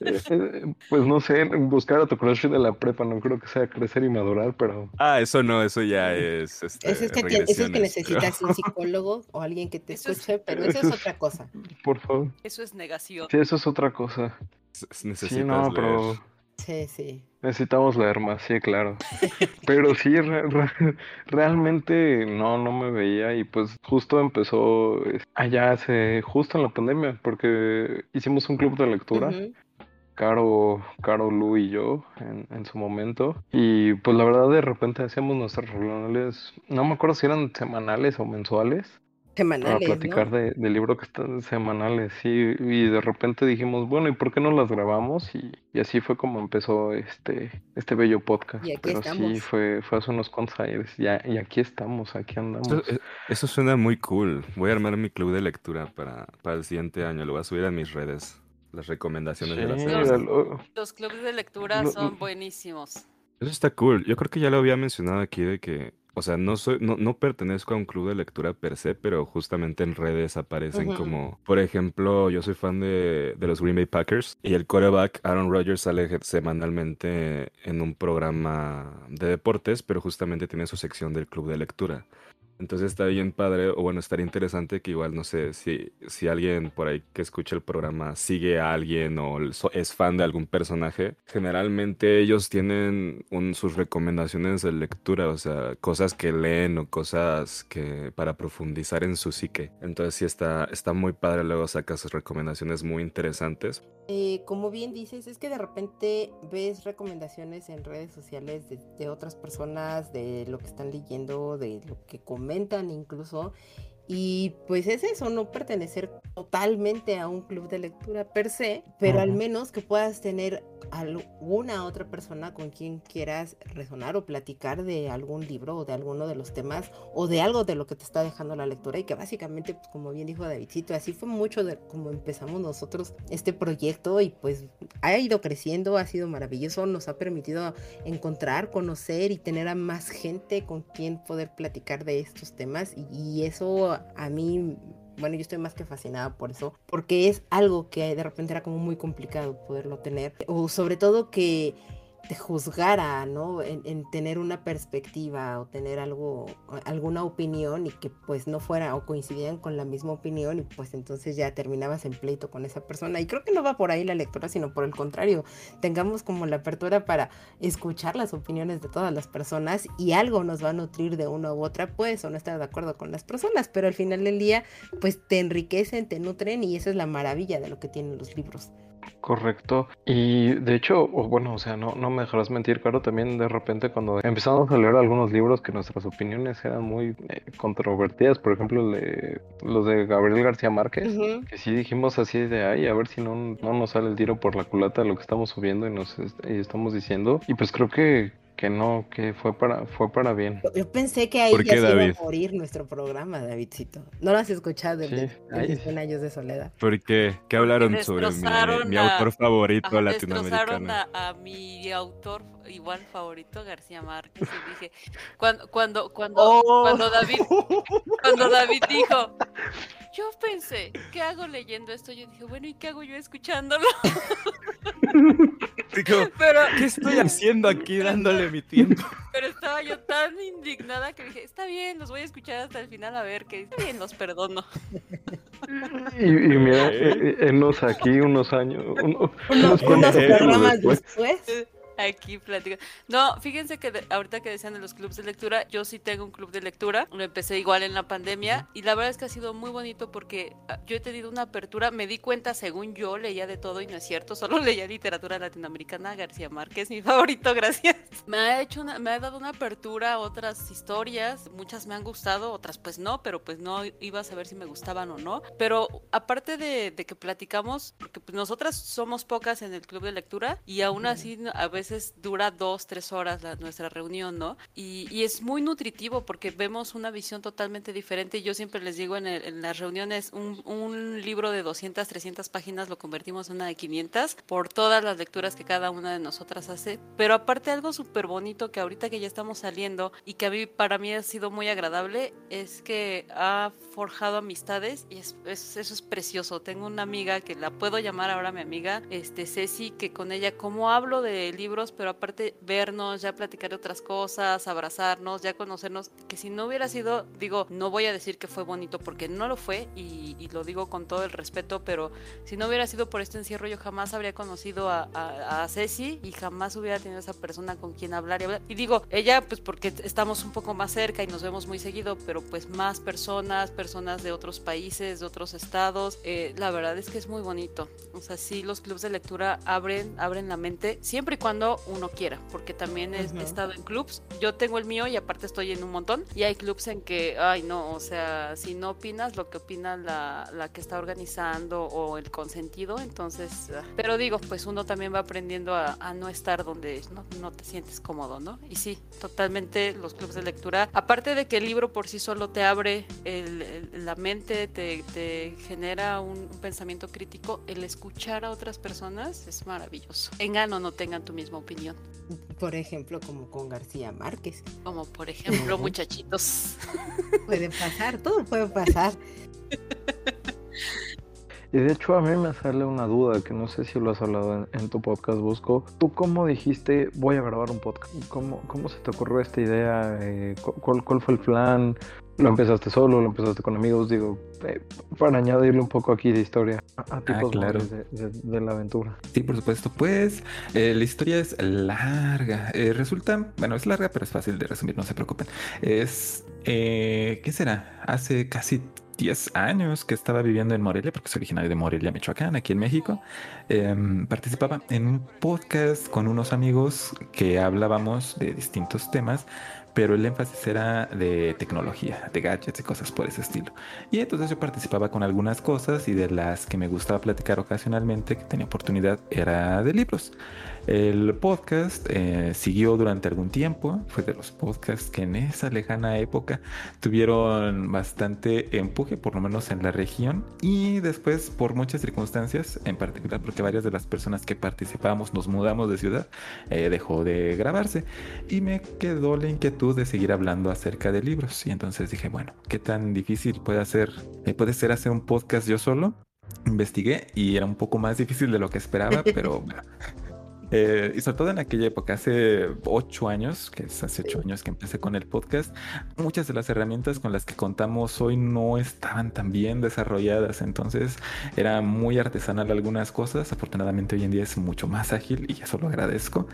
Eh, *laughs* Pues no sé, buscar a tu crush de la prepa, no creo que sea crecer y madurar, pero Ah, eso no, eso ya es. Este, Eso es que, te- eso es que regresiones, necesitas pero- un *laughs* psicólogo o alguien que te Eso es- escuche, pero eso es eso es- otra cosa. por favor. Eso es negación. Sí, eso es otra cosa. S- Sí, Necesitas no, leer. pero Sí, sí. Necesitamos leer más, sí, claro. *laughs* Pero sí, re- re- realmente no, no me veía y pues justo empezó allá hace, justo en la pandemia, porque hicimos un club de lectura, Ujú. Caro, Caro, Lu y yo en, en su momento. Y pues la verdad de repente hacíamos nuestras reuniones, no me acuerdo si eran semanales o mensuales. Para Semanales, platicar ¿no? de, del libro que están semanales, sí, y de repente dijimos, bueno, ¿y por qué no las grabamos? Y, y así fue como empezó este, este bello podcast. Y aquí Pero sí, estamos. fue, fue hace unos cuantos años, ya, y aquí estamos, aquí andamos. Eso, eh, eso suena muy cool. Voy a armar mi club de lectura para, para el siguiente año. Lo voy a subir a mis redes. Las recomendaciones de la lo- Los clubes de lectura son buenísimos. Eso está cool. Yo creo que ya lo había mencionado aquí de que, o sea, no soy, no, no pertenezco a un club de lectura per se, pero justamente en redes aparecen como, por ejemplo, yo soy fan de, de los Green Bay Packers y el quarterback Aaron Rodgers sale semanalmente en un programa de deportes, pero justamente tiene su sección del club de lectura. Entonces está bien padre, o bueno, estaría interesante que igual, no sé, si, si alguien por ahí que escucha el programa sigue a alguien o es fan de algún personaje, generalmente ellos tienen un- sus recomendaciones de lectura, o sea, cosas que leen o cosas que para profundizar en su psique. Entonces sí está, está muy padre, luego saca sus recomendaciones muy interesantes. Eh, como bien dices, es que de repente ves recomendaciones en redes sociales de, de otras personas, de lo que están leyendo, de lo que comentan incluso. Y pues es eso, no pertenecer totalmente a un club de lectura per se, pero al menos que puedas tener alguna otra persona con quien quieras resonar o platicar de algún libro o de alguno de los temas o de algo de lo que te está dejando la lectura y que básicamente, pues, como bien dijo Davidcito, así fue mucho de como empezamos nosotros este proyecto y pues ha ido creciendo, ha sido maravilloso, nos ha permitido encontrar, conocer y tener a más gente con quien poder platicar de estos temas y, y eso a mí bueno, yo estoy más que fascinada por eso, porque es algo que de repente era como muy complicado poderlo tener, o sobre todo que te juzgara, ¿no? En, en tener una perspectiva o tener algo, alguna opinión y que pues no fuera o coincidieran con la misma opinión y pues entonces ya terminabas en pleito con esa persona. Y creo que no va por ahí la lectura, sino por el contrario, tengamos como la apertura para escuchar las opiniones de todas las personas y algo nos va a nutrir de una u otra, pues o no estar de acuerdo con las personas, pero al final del día pues te enriquecen, te nutren y esa es la maravilla de lo que tienen los libros. Correcto. Y de hecho, bueno, o sea, no, no me dejarás mentir, Caro, también de repente cuando empezamos a leer algunos libros que nuestras opiniones eran muy eh, controvertidas, por ejemplo, de- los de Gabriel García Márquez, que sí dijimos así de, ay, a ver si no, no nos sale el tiro por la culata de lo que estamos subiendo y nos est- y estamos diciendo. Y pues creo que, que no, que fue para, fue para bien. Yo- pensé que ahí ¿Por ya qué, se iba David? a morir nuestro programa, Davidcito. ¿No lo has escuchado el de, Sí, de sí. 100 años de soledad? ¿Por qué? ¿Qué hablaron sobre mi, a- autor favorito destrozaron latinoamericano? a, a mi autor igual favorito, García Márquez, y dije, cuando, cuando, cuando, Oh. cuando David, cuando *laughs* David dijo, yo pensé, ¿qué hago leyendo esto? Yo dije, bueno, ¿y qué hago yo escuchándolo? *laughs* Digo, Pero, ¿qué estoy haciendo aquí dándole mi tiempo? *laughs* pero estaba yo tan indignada que dije, está bien, los voy a escuchar hasta el final a ver, que está bien, los perdono. Y, y mira, eh, eh, enos aquí unos años, uno- Unos, unos unos programas después. después. Aquí platico. No, fíjense que de- ahorita que decían de los clubes de lectura, yo sí tengo un club de lectura. Lo empecé igual en la pandemia y la verdad es que ha sido muy bonito porque ah, yo he tenido una apertura. Me di cuenta, según yo, leía de todo y no es cierto. *laughs* Solo leía literatura latinoamericana. García Márquez, mi *laughs* favorito, gracias. Me ha hecho, una- me ha dado una apertura a otras historias. Muchas me han gustado, otras pues no, pero pues no iba a saber si me gustaban o no. Pero aparte de, de que platicamos, porque pues nosotras somos pocas en el club de lectura y aún así a veces dura dos, tres horas la, nuestra reunión, ¿no? Y, y es muy nutritivo porque vemos una visión totalmente diferente. Yo siempre les digo en, el- en las reuniones, un, un libro de 200, 300 páginas lo convertimos en una de 500 por todas las lecturas que cada una de nosotras hace. Pero aparte algo súper bonito que ahorita que ya estamos saliendo y que a mí, para mí ha sido muy agradable es que ha forjado amistades y es, es- eso es precioso. Tengo una amiga que la puedo llamar ahora mi amiga, este Ceci, que con ella como hablo de libros pero aparte vernos, ya platicar de otras cosas, abrazarnos, ya conocernos, que si no hubiera sido, digo, no voy a decir que fue bonito porque no lo fue y, lo digo con todo el respeto, pero si no hubiera sido por este encierro yo jamás habría conocido a, a, a Ceci y jamás hubiera tenido esa persona con quien hablar y hablar. Y digo, ella pues porque estamos un poco más cerca y nos vemos muy seguido, pero pues más personas, personas de otros países, de otros estados, eh, la verdad es que es muy bonito. O sea, sí, los clubes de lectura abren, abren la mente, siempre y cuando uno quiera, porque también he, estado en clubs. Yo tengo el mío y aparte estoy en un montón. Y hay clubs en que, ay, no, o sea, si no opinas lo que opina la, la que está organizando o el consentido, entonces. ah. Pero digo, pues uno también va aprendiendo a, a no estar donde no, no te sientes cómodo, ¿no? Y sí, totalmente los clubes de lectura. Aparte de que el libro por sí solo te abre el- el- la mente, te, te genera un, un pensamiento crítico, el escuchar a otras personas es maravilloso. Tengan o no tengan tu misma opinión. Por ejemplo, como con García Márquez. Como por ejemplo, muchachitos. Puede pasar, todo puede pasar. Y de hecho a mí me sale una duda que no sé si lo has hablado en, en tu podcast, Busco. ¿Tú cómo dijiste voy a grabar un podcast? ¿Cómo, cómo se te ocurrió esta idea? Eh, cu- ¿cuál, ¿Cuál fue el plan? ¿Lo empezaste solo? ¿Lo empezaste con amigos? Digo, eh, para añadirle un poco aquí de historia a, a tipos claro. móviles de, de- de la aventura. Sí, por supuesto. Pues eh, la historia es larga. Eh, resulta, bueno, es larga, pero es fácil de resumir, no se preocupen. Es, eh, ¿qué será? Hace casi 10 años que estaba viviendo en Morelia, porque soy originario de Morelia, Michoacán, aquí en México. Em, participaba en un podcast con unos amigos que hablábamos de distintos temas, pero el énfasis era de tecnología, de gadgets y cosas por ese estilo. Y entonces yo participaba con algunas cosas y de las que me gustaba platicar ocasionalmente, que tenía oportunidad, era de libros. El podcast eh, siguió durante algún tiempo, fue de los podcasts que en esa lejana época tuvieron bastante empuje, por lo menos en la región, y después por muchas circunstancias, en particular porque varias de las personas que participábamos nos mudamos de ciudad, eh, dejó de grabarse y me quedó la inquietud de seguir hablando acerca de libros y entonces dije, bueno, ¿qué tan difícil puede hacer, eh, puede ser hacer un podcast yo solo? Investigué y era un poco más difícil de lo que esperaba, pero *laughs* eh, y sobre todo en aquella época, hace ocho años, que es hace ocho años que empecé con el podcast, muchas de las herramientas con las que contamos hoy no estaban tan bien desarrolladas, entonces era muy artesanal algunas cosas, afortunadamente hoy en día es mucho más ágil y eso lo agradezco,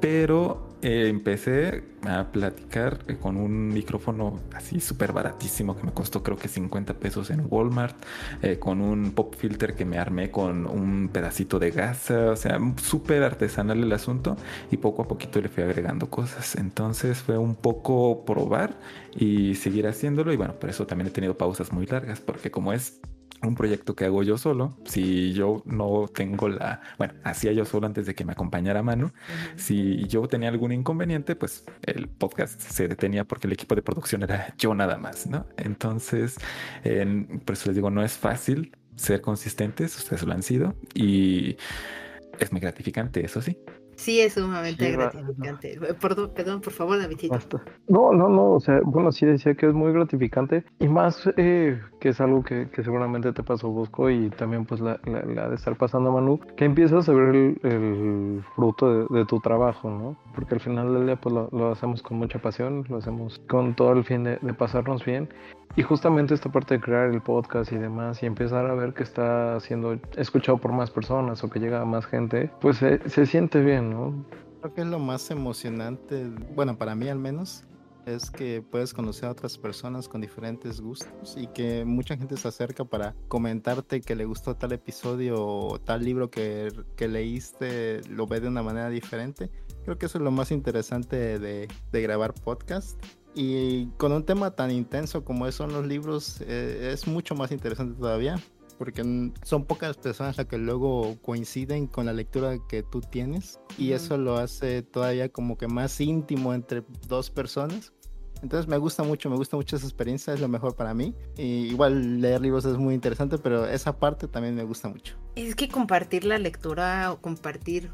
pero eh, empecé a platicar con un micrófono así súper baratísimo que me costó creo que 50 pesos en Walmart, eh, con un pop filter que me armé con un pedacito de gasa, o sea, súper artesanal el asunto y poco a poquito le fui agregando cosas. Entonces fue un poco probar y seguir haciéndolo y bueno, por eso también he tenido pausas muy largas porque como es un proyecto que hago yo solo, si yo no tengo la, bueno, hacía yo solo antes de que me acompañara Manu, si yo tenía algún inconveniente, pues el podcast se detenía porque el equipo de producción era yo nada más, ¿no? Entonces, en- por eso les digo, no es fácil ser consistentes, ustedes lo han sido y es muy gratificante, eso sí. Sí, es sumamente Sí, va- gratificante. Eh, Perdón, perdón, por favor, Davidito. Basta. No, no, no, o sea, bueno, sí decía que es muy gratificante y más eh, que es algo que, que seguramente te pasó Bosco y también pues la, la- la de estar pasando Manu, que empiezas a ver el, el fruto de, de tu trabajo, ¿no? Porque al final del día pues lo, lo hacemos con mucha pasión, lo hacemos con todo el fin de, de pasarnos bien y justamente esta parte de crear el podcast y demás y empezar a ver que está siendo escuchado por más personas o que llega a más gente, pues se, se siente bien, ¿no? Creo que es lo más emocionante, bueno, para mí al menos, es que puedes conocer a otras personas con diferentes gustos y que mucha gente se acerca para comentarte que le gustó tal episodio o tal libro que, que leíste, lo ve de una manera diferente. Creo que eso es lo más interesante de, de grabar podcast. Y con un tema tan intenso como son los libros, eh, es mucho más interesante todavía porque son pocas personas las que luego coinciden con la lectura que tú tienes y eso lo hace todavía como que más íntimo entre dos personas. Entonces me gusta mucho, me gusta mucho esa experiencia, es lo mejor para mí. Y igual leer libros es muy interesante, pero esa parte también me gusta mucho. Es que compartir la lectura o compartir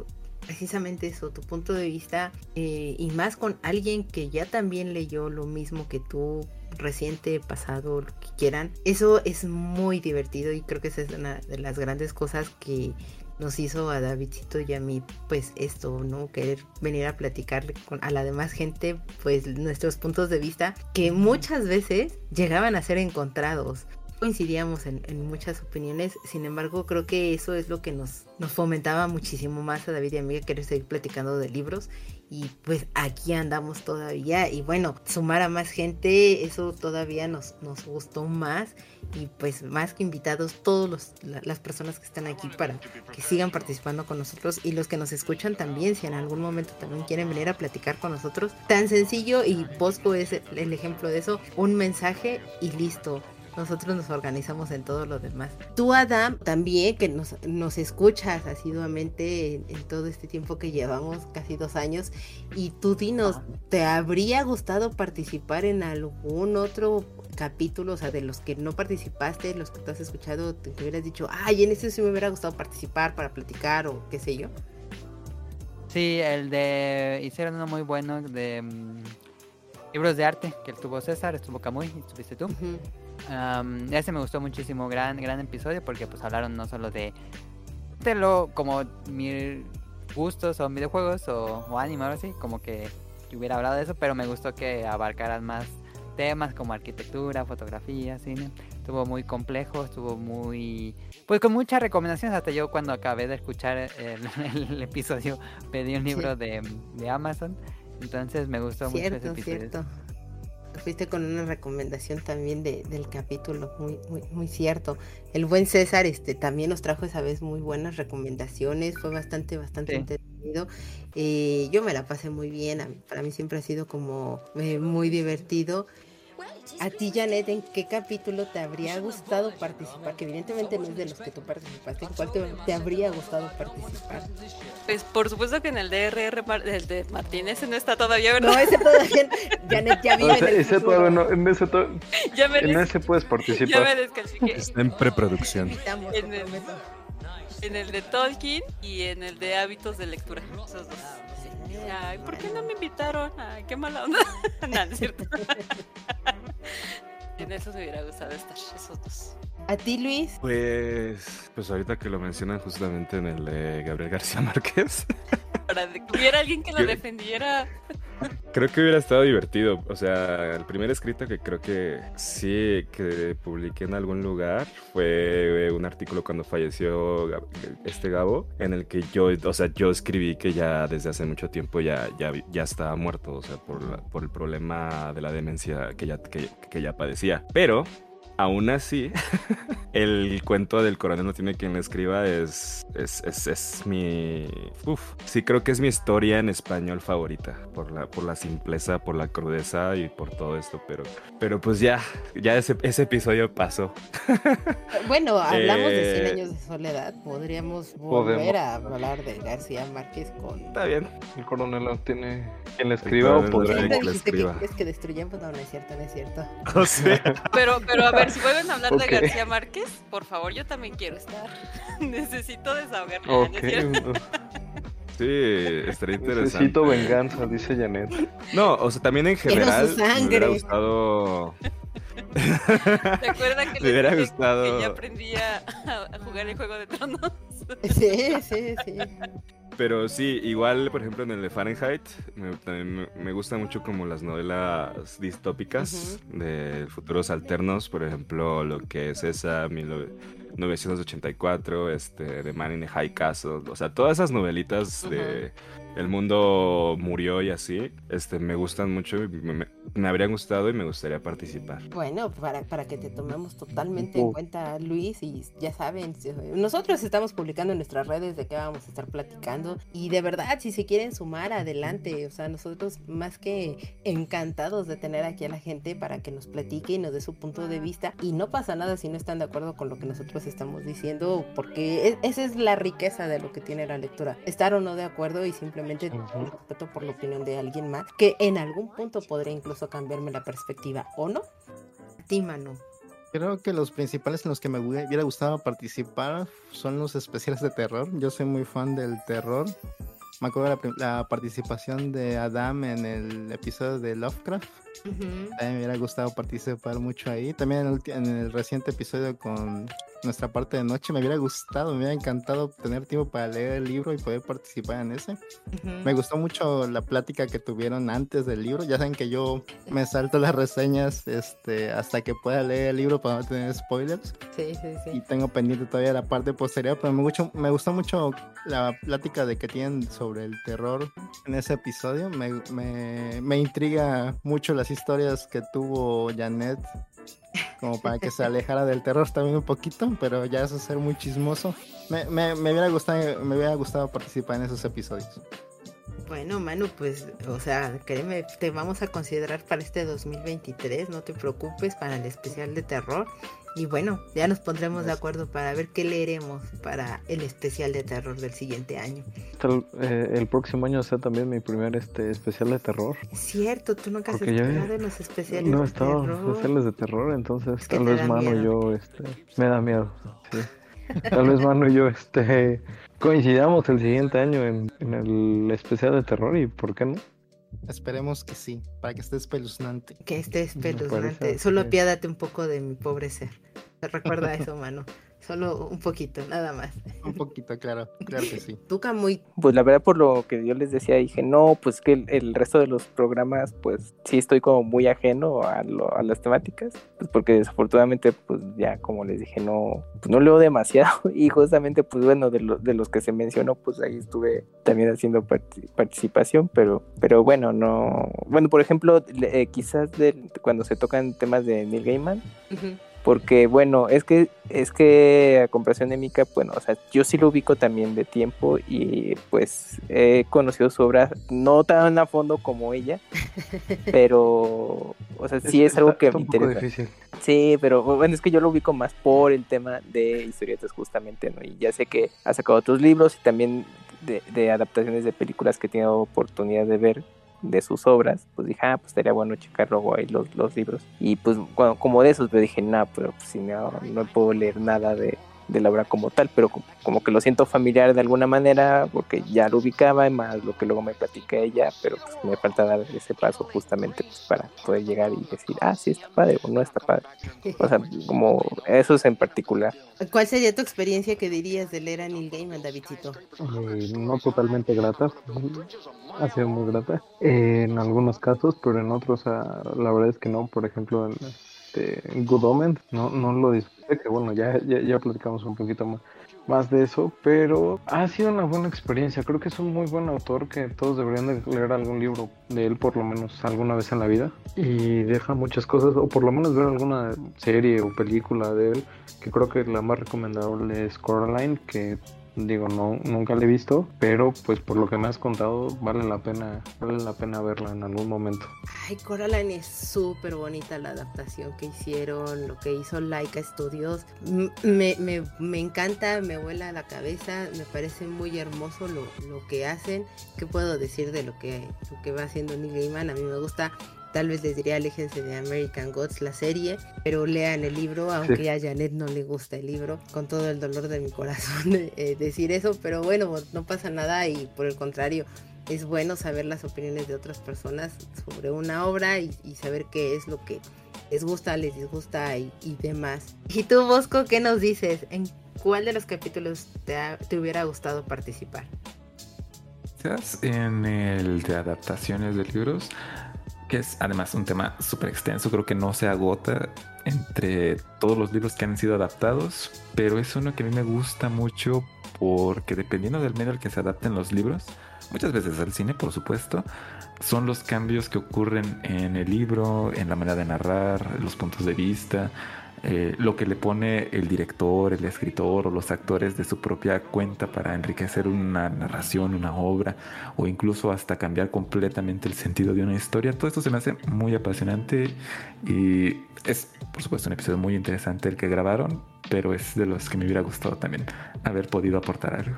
precisamente eso, tu punto de vista, eh, y más con alguien que ya también leyó lo mismo que tú, reciente, pasado, lo que quieran, eso es muy divertido y creo que esa es una de las grandes cosas que nos hizo a Davidcito y a mí, pues esto, ¿no? Querer venir a platicar con, a la demás gente, pues nuestros puntos de vista, que muchas veces llegaban a ser encontrados coincidíamos en, muchas opiniones, sin embargo creo que eso es lo que nos, fomentaba muchísimo más a David y a mí querer seguir platicando de libros y pues aquí andamos todavía y bueno, sumar a más gente, eso todavía nos, nos gustó más y pues más que invitados todas las personas que están aquí para que sigan participando con nosotros y los que nos escuchan también, si en algún momento también quieren venir a platicar con nosotros, tan sencillo y Bosco es el ejemplo de eso, un mensaje y listo, nosotros nos organizamos en todo lo demás. Tú, Adam, también, que nos, nos escuchas asiduamente en, todo este tiempo que llevamos, casi dos años, y tú dinos, ¿te habría gustado participar en algún otro capítulo, o sea, de los que no participaste, los que tú has escuchado, te, hubieras dicho, ay, en ese sí me hubiera gustado participar para platicar o qué sé yo? Sí, el de, hicieron uno muy bueno de... Mm, libros de arte que tuvo César, estuvo Camuy, estuviste tú ese me gustó muchísimo, gran, gran episodio, porque pues hablaron no solo de, de lo como mis gustos o videojuegos o, anime o así, como que, hubiera hablado de eso, pero me gustó que abarcaran más temas como arquitectura, fotografía, cine. Estuvo muy complejo, estuvo muy... Pues con muchas recomendaciones. Hasta yo cuando acabé de escuchar el, *laughs* episodio pedí un libro de, de, Amazon. Entonces me gustó mucho ese episodio. Cierto fuiste con una recomendación también de, del capítulo, muy, muy, muy cierto. El buen César este, también nos trajo esa vez muy buenas recomendaciones, fue bastante, bastante entretenido. Eh, yo me la pasé muy bien, para mí siempre ha sido como eh, muy divertido. A ti, Janet, ¿en qué capítulo te habría gustado participar? Que evidentemente no es de los que tú participaste. ¿En cuál te, habría gustado participar? Pues por supuesto que en el DRR, el de Martínez, ese no está todavía, ¿verdad? No, ese todavía. Janet ya vive en el ese todavía no, en ese, ya me en ese puedes participar. Ya me descalifiqué. Está en preproducción. En el, en el de Tolkien y en el de hábitos de lectura. Esos dos. Ay, ¿por qué no me invitaron? Ay, qué mala onda. *laughs* no, es cierto. *laughs* en eso me hubiera gustado estar, esos dos. ¿A ti, Luis? Pues, pues ahorita que lo mencionan justamente en el de Gabriel García *laughs* Márquez. Para que hubiera alguien que lo defendiera. Creo que hubiera estado divertido. O sea, el primer escrito que creo que sí que publiqué en algún lugar fue un artículo cuando falleció este Gabo, en el que yo, o sea, yo escribí que ya desde hace mucho tiempo ya, ya, ya estaba muerto, o sea, por, por el problema de la demencia que ya, que, que ya padecía. Pero Aún así, el cuento del coronel no tiene quien le escriba es, es, es, mi... Uf, sí creo que es mi historia en español favorita, por la, por la simpleza, por la crudeza y por todo esto, pero, pero pues ya, ya ese, ese episodio pasó. bueno, hablamos de 100 eh, años de soledad, podríamos volver a hablar de García Márquez con... Está bien, el coronel no tiene quien le escriba o podría que le escriba. Que, es que destruyamos, no, no es cierto, no es cierto. *laughs* pero, pero a ver, si vuelven a hablar de García Márquez, por favor, yo también quiero estar. *laughs* Necesito desahogarme. Sí, estaría interesante. Necesito venganza, dice Janet. No, o sea, también en general me hubiera gustado. *laughs* ¿Te acuerdas que, *laughs* le hubiera gustado... que ya aprendí a, jugar el juego de tronos? Sí, sí, sí. Pero sí, igual, por ejemplo, en el de Fahrenheit, me, me, gustan mucho como las novelas distópicas de futuros alternos, por ejemplo, lo que es esa 1984, este, de Man in a High Castle, o sea, todas esas novelitas de el mundo murió y así, este, me gustan mucho, me, me habrían gustado y me gustaría participar. Bueno, para, para que te tomemos totalmente en cuenta, Luis, y ya saben, nosotros estamos publicando en nuestras redes de qué vamos a estar platicando y de verdad, si se quieren sumar, adelante, o sea, nosotros más que encantados de tener aquí a la gente para que nos platique y nos dé su punto de vista y no pasa nada si no están de acuerdo con lo que nosotros estamos diciendo, porque esa es la riqueza de lo que tiene la lectura, estar o no de acuerdo y simplemente respeto por la opinión de alguien más, que en algún punto podría incluso cambiarme la perspectiva, ¿o no? Tímano. Creo que los principales en los que me hubiera gustado participar son los especiales de terror. Yo soy muy fan del terror. Me acuerdo de la, participación de Adam en el episodio de Lovecraft. Me hubiera gustado participar mucho ahí. También en el, reciente episodio con nuestra parte de noche. Me hubiera gustado, me hubiera encantado tener tiempo para leer el libro y poder participar en ese. Me gustó mucho la plática que tuvieron antes del libro. Ya saben que yo me salto las reseñas este, hasta que pueda leer el libro para no tener spoilers. Sí, sí, sí. Y tengo pendiente todavía la parte posterior, pero me, mucho, me gustó mucho la plática de que tienen sobre el terror en ese episodio. Me, me, me intriga mucho las historias que tuvo Janet como para que se alejara del terror también un poquito, pero ya eso es ser muy chismoso. Me, me, me, hubiera gustado, me hubiera gustado participar en esos episodios. Bueno, Manu, pues, o sea, créeme, te vamos a considerar para este 2023, no te preocupes, para el especial de terror. Y bueno, ya nos pondremos de acuerdo para ver qué leeremos para el especial de terror del siguiente año. El, eh, el próximo año sea también mi primer este especial de terror. Cierto, tú nunca has estado en los especiales no de estado terror. especiales de terror, entonces Es que tal vez da Mano y miedo. yo, este, me da miedo. sí. Tal vez Mano y yo, este, coincidamos el siguiente año en, en el especial de terror y ¿por qué no? Esperemos que sí, para que esté espeluznante. Que esté espeluznante. Solo apiádate un poco de mi pobre ser. Recuerda eso, Manu. Solo un poquito, nada más. Un poquito, claro, claro que sí. *laughs* Tuca muy Pues la verdad por lo que yo les decía, dije, no, pues que el, el resto de los programas, pues sí estoy como muy ajeno a, lo- a las temáticas, pues porque desafortunadamente, pues ya como les dije, no, pues no leo demasiado *laughs* y justamente, pues bueno, de, lo- de los que se mencionó, pues ahí estuve también haciendo parti- participación, pero, pero bueno, no, bueno, por ejemplo, le- eh, quizás de, cuando se tocan temas de Neil Gaiman, Ujú. Porque bueno, es que es que a comparación de Mika, bueno, o sea, yo sí lo ubico también de tiempo y pues he conocido su obra no tan a fondo como ella, *laughs* pero o sea, sí es, algo está- que está me un poco interesa. difícil. Sí, pero bueno, es que yo lo ubico más por el tema de historietas justamente, ¿no? Y ya sé que ha sacado otros libros y también de, de adaptaciones de películas que he tenido oportunidad de ver de sus obras, pues dije, ah, pues estaría bueno checar luego ahí los, los libros. Y pues bueno, como de esos, pero dije, no, pero pues, si no, no puedo leer nada de, de la obra como tal, pero como, como que lo siento familiar de alguna manera, porque ya lo ubicaba, y más lo que luego me platica ella, pero pues me falta dar ese paso justamente pues, para poder llegar y decir, ah, sí está padre o no está padre. O sea, como eso es en particular. ¿Cuál sería tu experiencia que dirías de leer a Neil Gaiman, Davidcito? Eh, no totalmente grata, ha sido muy grata eh, en algunos casos, pero en otros ah, la verdad es que no, por ejemplo en este, Good Omens no, no lo disfruté, que bueno, ya, ya, ya platicamos un poquito más, más de eso, pero ha sido una buena experiencia, creo que es un muy buen autor que todos deberían de leer algún libro de él por lo menos alguna vez en la vida y deja muchas cosas, o por lo menos ver alguna serie o película de él, que creo que la más recomendable es Coraline, que digo no nunca la he visto pero pues por lo que me has contado vale la pena vale la pena verla en algún momento Ay, Coraline es súper bonita la adaptación que hicieron, lo que hizo Laika Studios. Me, me, me encanta, me vuela la cabeza, me parece muy hermoso lo, lo que hacen. ¿Qué puedo decir de lo que, lo que va haciendo Neil Gaiman? A mí me gusta, tal vez les diría aléjense de American Gods, la serie, pero lean el libro, aunque a Janet no le gusta el libro, con todo el dolor de mi corazón *laughs* eh, decir eso, pero bueno, no pasa nada y por el contrario, es bueno saber las opiniones de otras personas sobre una obra y, y saber qué es lo que les gusta, les disgusta y, y demás. Y tú, Bosco, ¿qué nos dices? ¿En cuál de los capítulos te, ha- te hubiera gustado participar? En el de adaptaciones de libros, que es además un tema súper extenso, creo que no se agota entre todos los libros que han sido adaptados, pero es uno que a mí me gusta mucho porque dependiendo del medio al que se adapten los libros, muchas veces al cine, por supuesto, son los cambios que ocurren en el libro, en la manera de narrar, los puntos de vista, eh, lo que le pone el director, el escritor o los actores de su propia cuenta para enriquecer una narración, una obra o incluso hasta cambiar completamente el sentido de una historia. Todo esto se me hace muy apasionante y es, por supuesto, un episodio muy interesante el que grabaron, pero es de los que me hubiera gustado también haber podido aportar algo.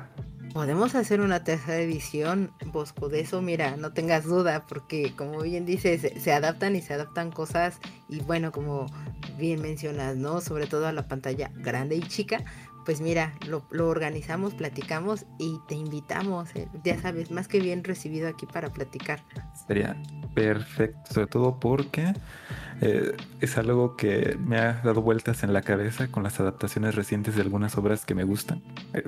Podemos hacer una tercera edición, Bosco, de eso, mira, no tengas duda, porque como bien dices, se, adaptan y se adaptan cosas, y bueno, como bien mencionas, ¿no? Sobre todo a la pantalla grande y chica, pues mira, lo, lo organizamos, platicamos y te invitamos, eh, ya sabes, más que bien recibido aquí para platicar. Sería perfecto, sobre todo porque eh, es algo que me ha dado vueltas en la cabeza con las adaptaciones recientes de algunas obras que me gustan. Eh,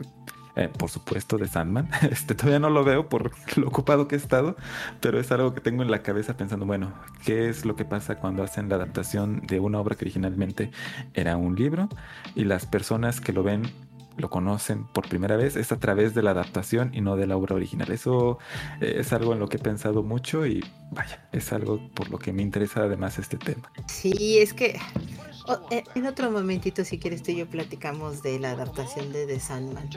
eh, por supuesto, de Sandman. *laughs* Este, todavía no lo veo por lo ocupado que he estado, pero es algo que tengo en la cabeza pensando, bueno, ¿qué es lo que pasa cuando hacen la adaptación de una obra que originalmente era un libro? Y las personas que lo ven lo conocen por primera vez es a través de la adaptación y no de la obra original. Eso eh, es algo en lo que he pensado mucho y vaya, es algo por lo que me interesa además este tema. Sí, es que o- eh, en otro momentito, si quieres, tú y yo platicamos de la adaptación de The Sandman.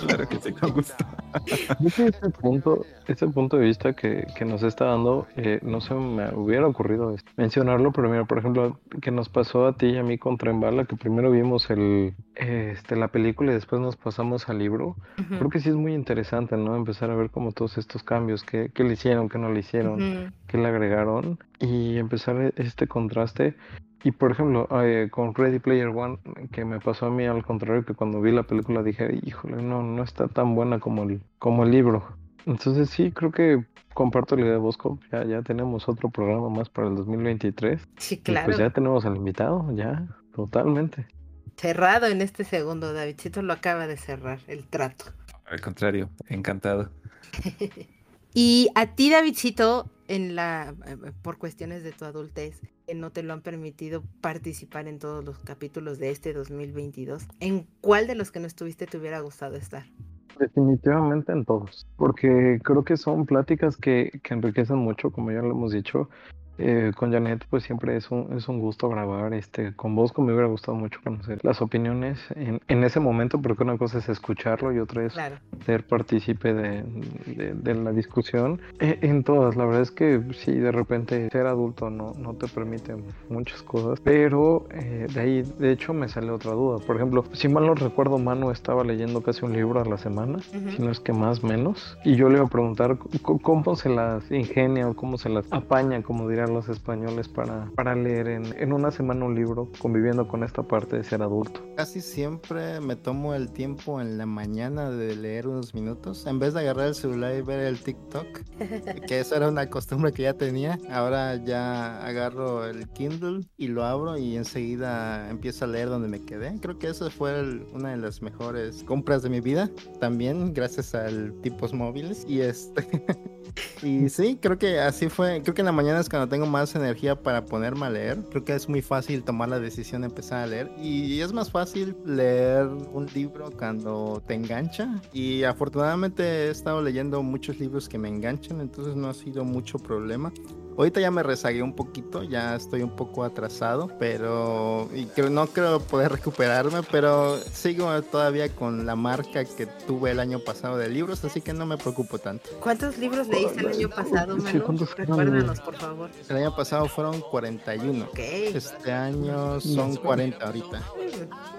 Claro que sí, con gusto. *laughs* Yo creo que ese punto, ese punto de vista que, que nos está dando, eh, no se me hubiera ocurrido mencionarlo, pero mira, por ejemplo, que nos pasó a ti y a mí con Tren Bala, que primero vimos el, este, la película y después nos pasamos al libro. Ujú, Creo que sí es muy interesante, ¿no? Empezar a ver como todos estos cambios, qué, qué le hicieron, qué no le hicieron, ujú. qué le agregaron y empezar este contraste. Y por ejemplo, eh, con Ready Player One, que me pasó a mí al contrario que cuando vi la película dije, híjole, no, no está tan buena como el, como el libro. Entonces sí, creo que comparto la idea de Bosco. Ya, ya tenemos otro programa más para el 2023. Sí, Y claro. pues ya tenemos al invitado, ya, totalmente. Cerrado en este segundo, Davidcito lo acaba de cerrar el trato. Al contrario, encantado. *laughs* Y a ti, Davidcito, en la eh, por cuestiones de tu adultez, que no te lo han permitido participar en todos los capítulos de este 2022, ¿en cuál de los que no estuviste te hubiera gustado estar? Definitivamente en todos, porque creo que son pláticas que, que enriquecen mucho, como ya lo hemos dicho. Eh, con Janet, pues siempre es un, es un gusto grabar. Este, con Bosco me hubiera gustado mucho conocer las opiniones en, en ese momento, porque una cosa es escucharlo y otra es Claro. ser partícipe de, de- de la discusión. Eh, en todas, la verdad es que sí, de repente ser adulto no, no te permite muchas cosas, pero eh, de ahí, de hecho, me sale otra duda. Por ejemplo, si mal no recuerdo, Manu estaba leyendo casi un libro a la semana, Ujú. si no es que más menos, y yo le iba a preguntar cómo se las ingenia o cómo se las apaña, como dirían los españoles, para, para leer en, en una semana un libro, conviviendo con esta parte de ser adulto. Casi siempre me tomo el tiempo en la mañana de leer unos minutos. En vez de agarrar el celular y ver el TikTok, *laughs* que eso era una costumbre que ya tenía, ahora ya agarro el Kindle y lo abro y enseguida empiezo a leer donde me quedé. Creo que eso fue el- una de las mejores compras de mi vida, también gracias al tipos móviles. Y este... *laughs* Y sí, creo que así fue. Creo que en la mañana es cuando tengo más energía para ponerme a leer. Creo que es muy fácil tomar la decisión de empezar a leer. Y es más fácil leer un libro cuando te engancha. Y afortunadamente he estado leyendo muchos libros que me enganchan, entonces no ha sido mucho problema. Ahorita ya me rezagué un poquito, ya estoy un poco atrasado, pero y creo, no creo poder recuperarme, pero sigo todavía con la marca que tuve el año pasado de libros, así que no me preocupo tanto. ¿Cuántos libros leíste el año pasado, Sí, Manu? Recuérdanos, por favor. El año pasado fueron 41. Ok. Este año son 40 ahorita.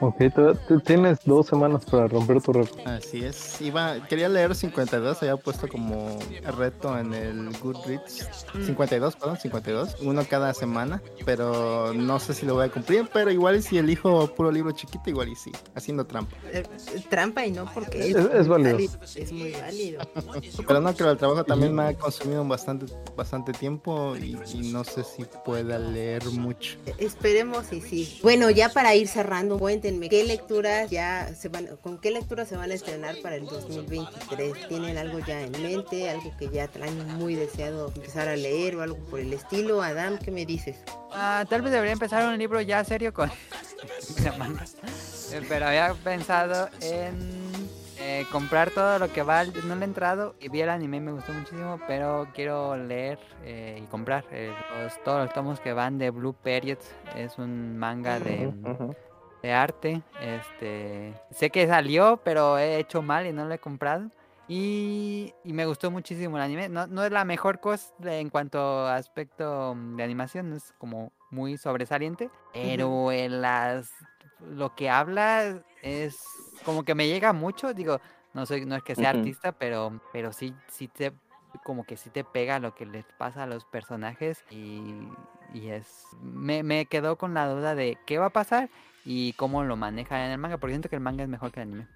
Ok, te- tienes dos semanas para romper tu récord. Así es. Iba, quería leer 52, había puesto como reto en el Goodreads. Mm. 52, perdón, 52. Uno cada semana, pero no sé si lo voy a cumplir. Pero igual si elijo puro libro chiquito, igual y sí, haciendo trampa. Eh, trampa y no porque Es- es muy válido. Es muy válido. *laughs* Pero no, creo el trabajo también me ha consumido bastante, bastante tiempo y, y no sé si pueda leer mucho. Eh, Esperemos y sí. Bueno, ya para ir cerrando, cuéntenme qué lecturas ya se van, con qué lecturas se van a estrenar para el 2023. ¿Tienen algo ya en mente, algo que ya traen muy deseado empezar a leer o algo por el estilo? Adam, ¿qué me dices? Ah, tal vez debería empezar un libro ya serio con *laughs* Pero había pensado en eh, comprar todo lo que va. al- No le he entrado y vi el anime, me gustó muchísimo, pero quiero leer eh, y comprar eh, los- todos los tomos que van de Blue Period. Es un manga de, de arte. Este, sé que salió, pero he hecho mal y no lo he comprado. Y, y me gustó muchísimo el anime. No, no es la mejor cosa en cuanto a aspecto mm, de animación, es como muy sobresaliente, pero en las lo que habla es como que me llega mucho, digo, no soy no es que sea artista, pero pero sí sí te como que sí te pega lo que les pasa a los personajes y, y es me, me quedó con la duda de qué va a pasar y cómo lo maneja en el manga, porque siento que el manga es mejor que el anime.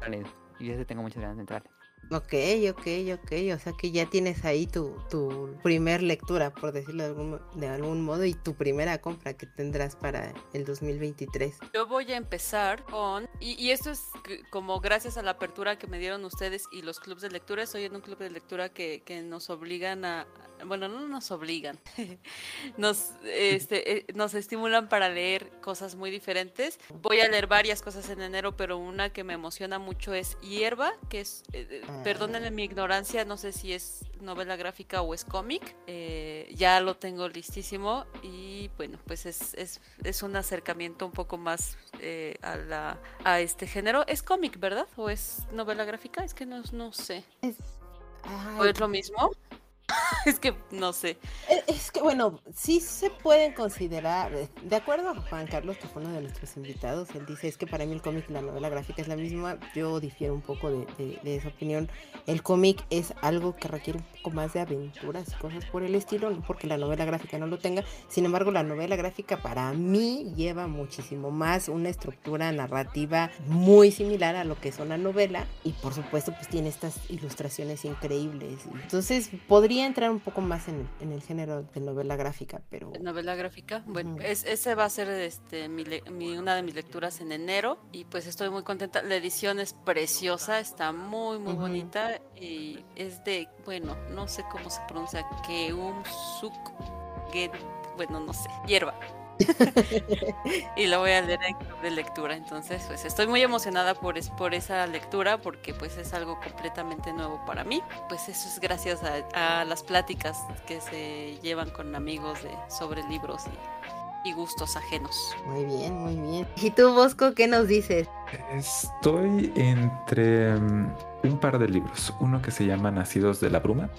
Vale, y yo sí tengo muchas ganas de entrar. Ok, ok, ok. O sea que ya tienes ahí tu, tu primer lectura, por decirlo de algún, de algún modo, y tu primera compra que tendrás para el 2023. Yo voy a empezar con, y, y esto es como gracias a la apertura que me dieron ustedes y los clubes de lectura, estoy en un club de lectura que, que nos obligan a, bueno, no nos obligan, *laughs* nos, este, eh, nos estimulan para leer cosas muy diferentes. Voy a leer varias cosas en enero, pero una que me emociona mucho es Hierba, que es, eh, eh, perdónenme mi ignorancia, no sé si es novela gráfica o es cómic. eh, ya lo tengo listísimo y bueno, pues es, es, es un acercamiento un poco más eh, a, la, a este género. Es cómic, ¿verdad? ¿O es novela gráfica? Es que no, no sé. ¿O es lo mismo? *laughs* es que no sé. Eh, Es que, bueno, sí se pueden considerar, eh, de acuerdo a Juan Carlos, que fue uno de nuestros invitados, él dice, es que para mí el cómic y la novela gráfica es la misma, yo difiero un poco de, de- de esa opinión. El cómic es algo que requiere un poco más de aventuras y cosas por el estilo, no porque la novela gráfica no lo tenga, sin embargo la novela gráfica para mí lleva muchísimo más una estructura narrativa muy similar a lo que es una novela y por supuesto pues tiene estas ilustraciones increíbles. Entonces podría entrar un poco más en, en el género de novela gráfica, pero... Novela gráfica. Bueno, es, ese va a ser este mi, mi- una de mis lecturas en enero y pues estoy muy contenta. La edición es preciosa, está muy muy bonita y es de, bueno, no sé cómo se pronuncia, Keumsuk, Get, bueno, no sé, hierba. *laughs* y lo voy a leer en club de lectura, entonces pues estoy muy emocionada por, es- por esa lectura porque pues es algo completamente nuevo para mí. Pues eso es gracias a, a las pláticas que se llevan con amigos de, sobre libros y, y gustos ajenos. Muy bien, muy bien. ¿Y tú, Bosco, qué nos dices? Estoy entre mm, un par de libros. Uno que se llama Nacidos de la Bruma,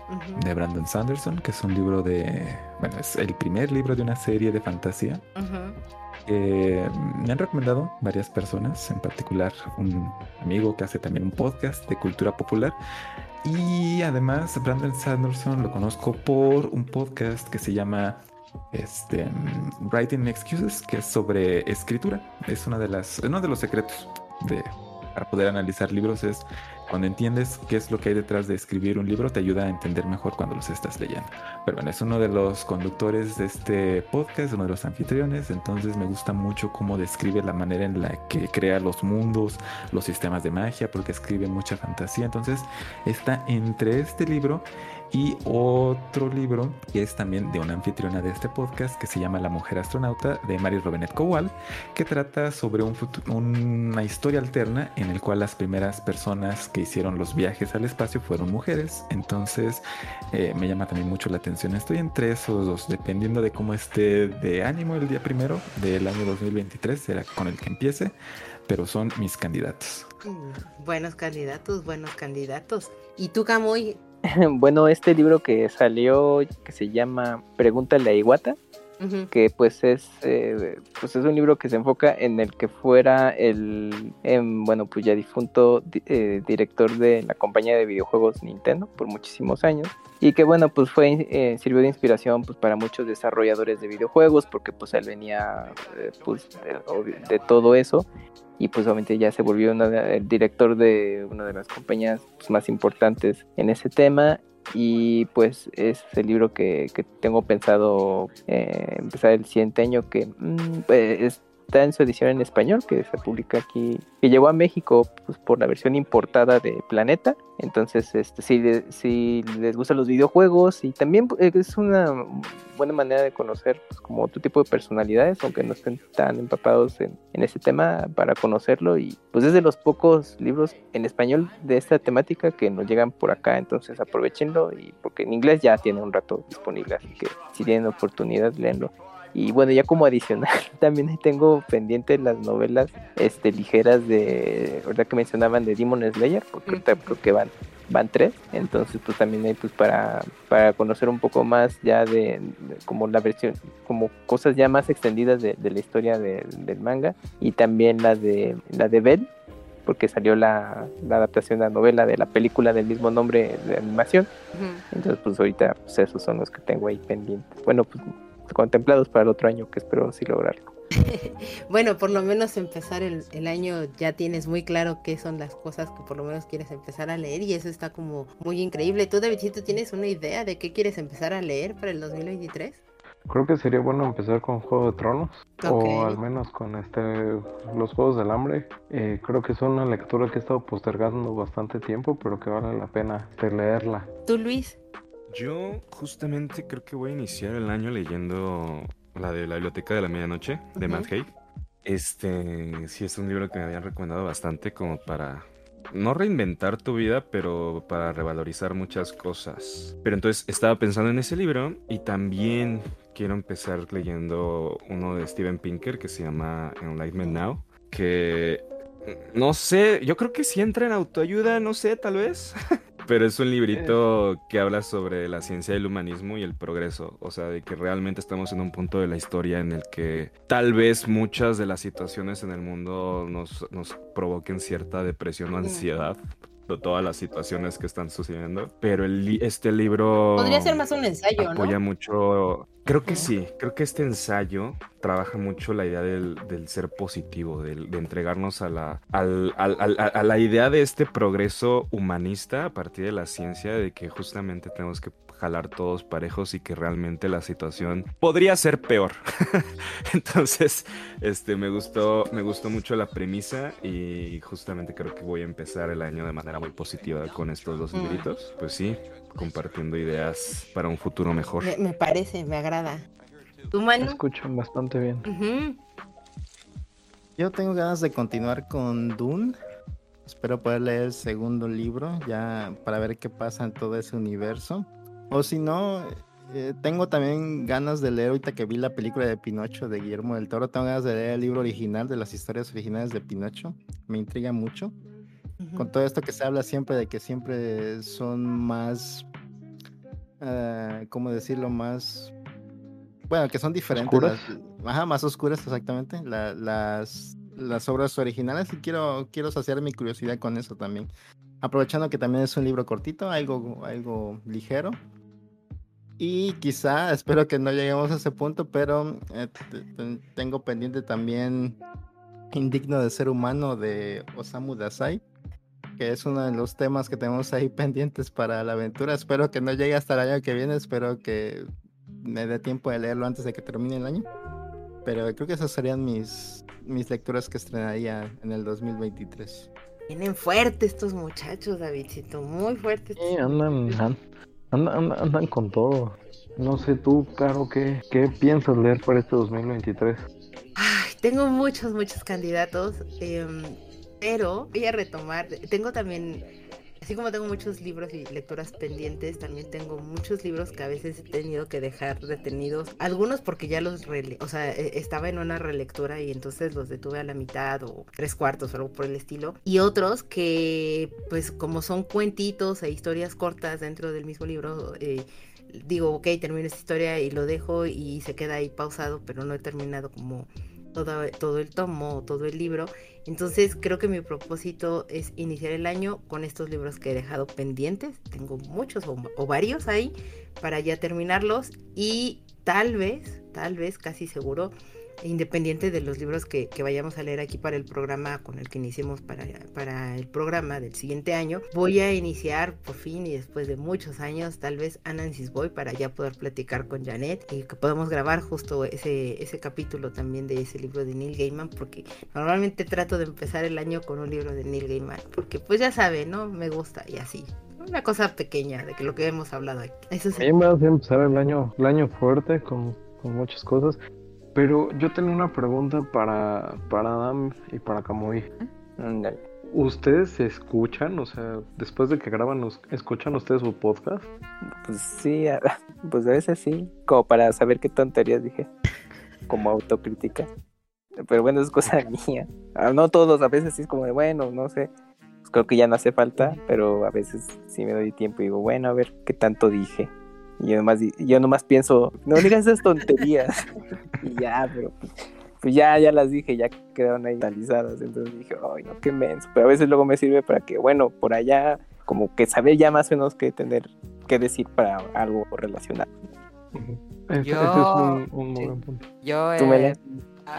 de Brandon Sanderson, que es un libro de... Bueno, es el primer libro de una serie de fantasía que me han recomendado varias personas, en particular un amigo que hace también un podcast de cultura popular. Y además Brandon Sanderson lo conozco por un podcast que se llama este, Writing Excuses, que es sobre escritura. Es una de las, uno de los secretos de, para poder analizar libros es cuando entiendes qué es lo que hay detrás de escribir un libro, te ayuda a entender mejor cuando los estás leyendo. Pero bueno, es uno de los conductores de este podcast, uno de los anfitriones, entonces me gusta mucho cómo describe la manera en la que crea los mundos, los sistemas de magia, porque escribe mucha fantasía. Entonces está entre este libro y otro libro que es también de una anfitriona de este podcast que se llama La Mujer Astronauta de Mary Robenet Kowal, que trata sobre una historia alterna en el cual las primeras personas que hicieron los viajes al espacio fueron mujeres. Entonces eh, me llama también mucho la atención. Estoy entre esos dos, dependiendo de cómo esté de ánimo el día primero del año 2023, será con el que empiece, pero son mis candidatos. Mm, Buenos candidatos, buenos candidatos. ¿Y tú, Camuy? *laughs* Bueno, este libro que salió, que se llama Pregúntale a Iguata, Que pues es eh, pues es un libro que se enfoca en el que fuera el em, bueno pues ya difunto di- eh, director de la compañía de videojuegos Nintendo por muchísimos años. Y que bueno pues fue eh, sirvió de inspiración pues para muchos desarrolladores de videojuegos porque pues él venía eh, pues de, todo eso. Y pues obviamente ya se volvió el director de una de las compañías pues, más importantes en ese tema y pues es el libro que, que tengo pensado eh, empezar el siguiente año que mm, pues, está en su edición en español que se publica aquí que llegó a México pues, por la versión importada de Planeta. Entonces este si, le- si les gustan los videojuegos y también eh, es una buena manera de conocer pues, como otro tipo de personalidades aunque no estén tan empapados en, en ese tema para conocerlo. Y pues es de los pocos libros en español de esta temática que nos llegan por acá. Entonces aprovechenlo y porque en inglés ya tiene un rato disponible así que si tienen oportunidad léanlo y bueno ya como adicional *laughs* también tengo pendiente las novelas este ligeras de verdad que mencionaban de Demon Slayer porque ahorita creo que van van tres entonces pues también hay pues para para conocer un poco más ya de, de como la versión como cosas ya más extendidas de, de la historia de- del manga y también la de la de Bell porque salió la, la adaptación de la novela de la película del mismo nombre de animación. Entonces pues ahorita pues esos son los que tengo ahí pendientes. Bueno pues contemplados para el otro año que espero sí lograrlo *laughs* bueno, por lo menos empezar el, el, año ya tienes muy claro qué son las cosas que por lo menos quieres empezar a leer y eso está como muy increíble. ¿Tú, Davidcito, tienes una idea de qué quieres empezar a leer para el 2023? Creo que sería bueno empezar con Juego de Tronos o al menos con este los Juegos del Hambre. Eh, creo que es una lectura que he estado postergando bastante tiempo, pero que vale la pena de leerla. ¿Tú, Luis? Yo justamente creo que voy a iniciar el año leyendo la de la Biblioteca de la Medianoche de Matt Haig. Este sí es un libro que me habían recomendado bastante como para no reinventar tu vida, pero para revalorizar muchas cosas. Pero entonces estaba pensando en ese libro y también quiero empezar leyendo uno de Steven Pinker que se llama Enlightenment Now, que no sé, yo creo que si entra en autoayuda, no sé, tal vez. *laughs* Pero es un librito que habla sobre la ciencia del humanismo y el progreso. O sea, de que realmente estamos en un punto de la historia en el que tal vez muchas de las situaciones en el mundo nos, nos provoquen cierta depresión o ansiedad todas las situaciones que están sucediendo. Pero el, este libro... Podría ser más un ensayo, apoya mucho... Creo que sí, creo que este ensayo trabaja mucho la idea del, del ser positivo, de, de, entregarnos a la, al, al, a la idea de este progreso humanista a partir de la ciencia, de que justamente tenemos que jalar todos parejos y que realmente la situación podría ser peor. *laughs* Entonces, este me gustó, me gustó mucho la premisa y justamente creo que voy a empezar el año de manera muy positiva con estos dos mm. libritos. Pues sí, compartiendo ideas para un futuro mejor. Me, me parece, me agrada. ¿Tu mano? Me escuchan bastante bien. Uh -huh. Yo tengo ganas de continuar con Dune. Espero poder leer el segundo libro ya para ver qué pasa en todo ese universo. O si no, eh, tengo también ganas de leer, ahorita que vi la película de Pinocho de Guillermo del Toro, tengo ganas de leer el libro original de las historias originales de Pinocho. Me intriga mucho. Uh -huh. Con todo esto que se habla siempre de que siempre son más, uh, ¿cómo decirlo? Más, bueno, que son diferentes. Las, ajá, más oscuras exactamente. La, las, las obras originales y quiero, quiero saciar mi curiosidad con eso también. Aprovechando que también es un libro cortito, algo, algo ligero, y quizá, espero que no lleguemos a ese punto, pero eh, tengo pendiente también Indigno de Ser Humano de Osamu Dazai, que es uno de los temas que tenemos ahí *laughs* pendientes para la aventura. Espero que no llegue hasta el año que viene, espero que me dé tiempo de leerlo antes de que termine el año. Pero creo que esas serían mis, mis lecturas que estrenaría en el 2023. Vienen fuertes estos muchachos, Davidcito, muy fuertes. Sí, andan, Andan, con todo. No sé tú, Caro, ¿qué, ¿qué piensas leer para este 2023? Ay, tengo muchos, muchos candidatos, eh, pero voy a retomar. Tengo también, así como tengo muchos libros y lecturas pendientes, también tengo muchos libros que a veces he tenido que dejar detenidos. Algunos porque ya los, rele o sea, estaba en una relectura y entonces los detuve a la mitad o tres cuartos o algo por el estilo. Y otros que, pues como son cuentitos e historias cortas dentro del mismo libro, eh, digo, ok, termino esta historia y lo dejo y se queda ahí pausado, pero no he terminado como todo, todo el tomo, todo el libro. Entonces creo que mi propósito es iniciar el año con estos libros que he dejado pendientes. Tengo muchos o, o varios ahí para ya terminarlos y tal vez, tal vez, casi seguro, independiente de los libros que, vayamos a leer aquí para el programa con el que iniciemos para, para el programa del siguiente año, voy a iniciar por fin y después de muchos años tal vez Anansis Boy para ya poder platicar con Janet y que podamos grabar justo ese, ese capítulo también de ese libro de Neil Gaiman porque normalmente trato de empezar el año con un libro de Neil Gaiman porque pues ya sabe, ¿no? Me gusta y así. Una cosa pequeña de que lo que hemos hablado aquí. Eso sí. A mí me hace empezar el año, el año fuerte con, con muchas cosas. Pero yo tengo una pregunta para, para Adam y para Kamui. ¿Ustedes se escuchan? O sea, después de que graban, ¿escuchan ustedes su podcast? Pues sí, pues a veces sí, como para saber qué tonterías dije, como autocrítica. Pero bueno, es cosa *laughs* mía. Ah, no todos, a veces sí es como de, bueno, no sé, pues creo que ya no hace falta, pero a veces sí me doy tiempo y digo, bueno, a ver qué tanto dije. Y yo nomás, yo nomás pienso, no digas esas tonterías. *laughs* y ya, pero pues ya, ya las dije, ya quedaron ahí analizadas. Entonces dije, ay, no, qué menso. Pero a veces luego me sirve para que, bueno, por allá, como que saber ya más o menos qué tener, qué decir para algo relacionado. Uh -huh. Yo, es un, un sí. yo eh,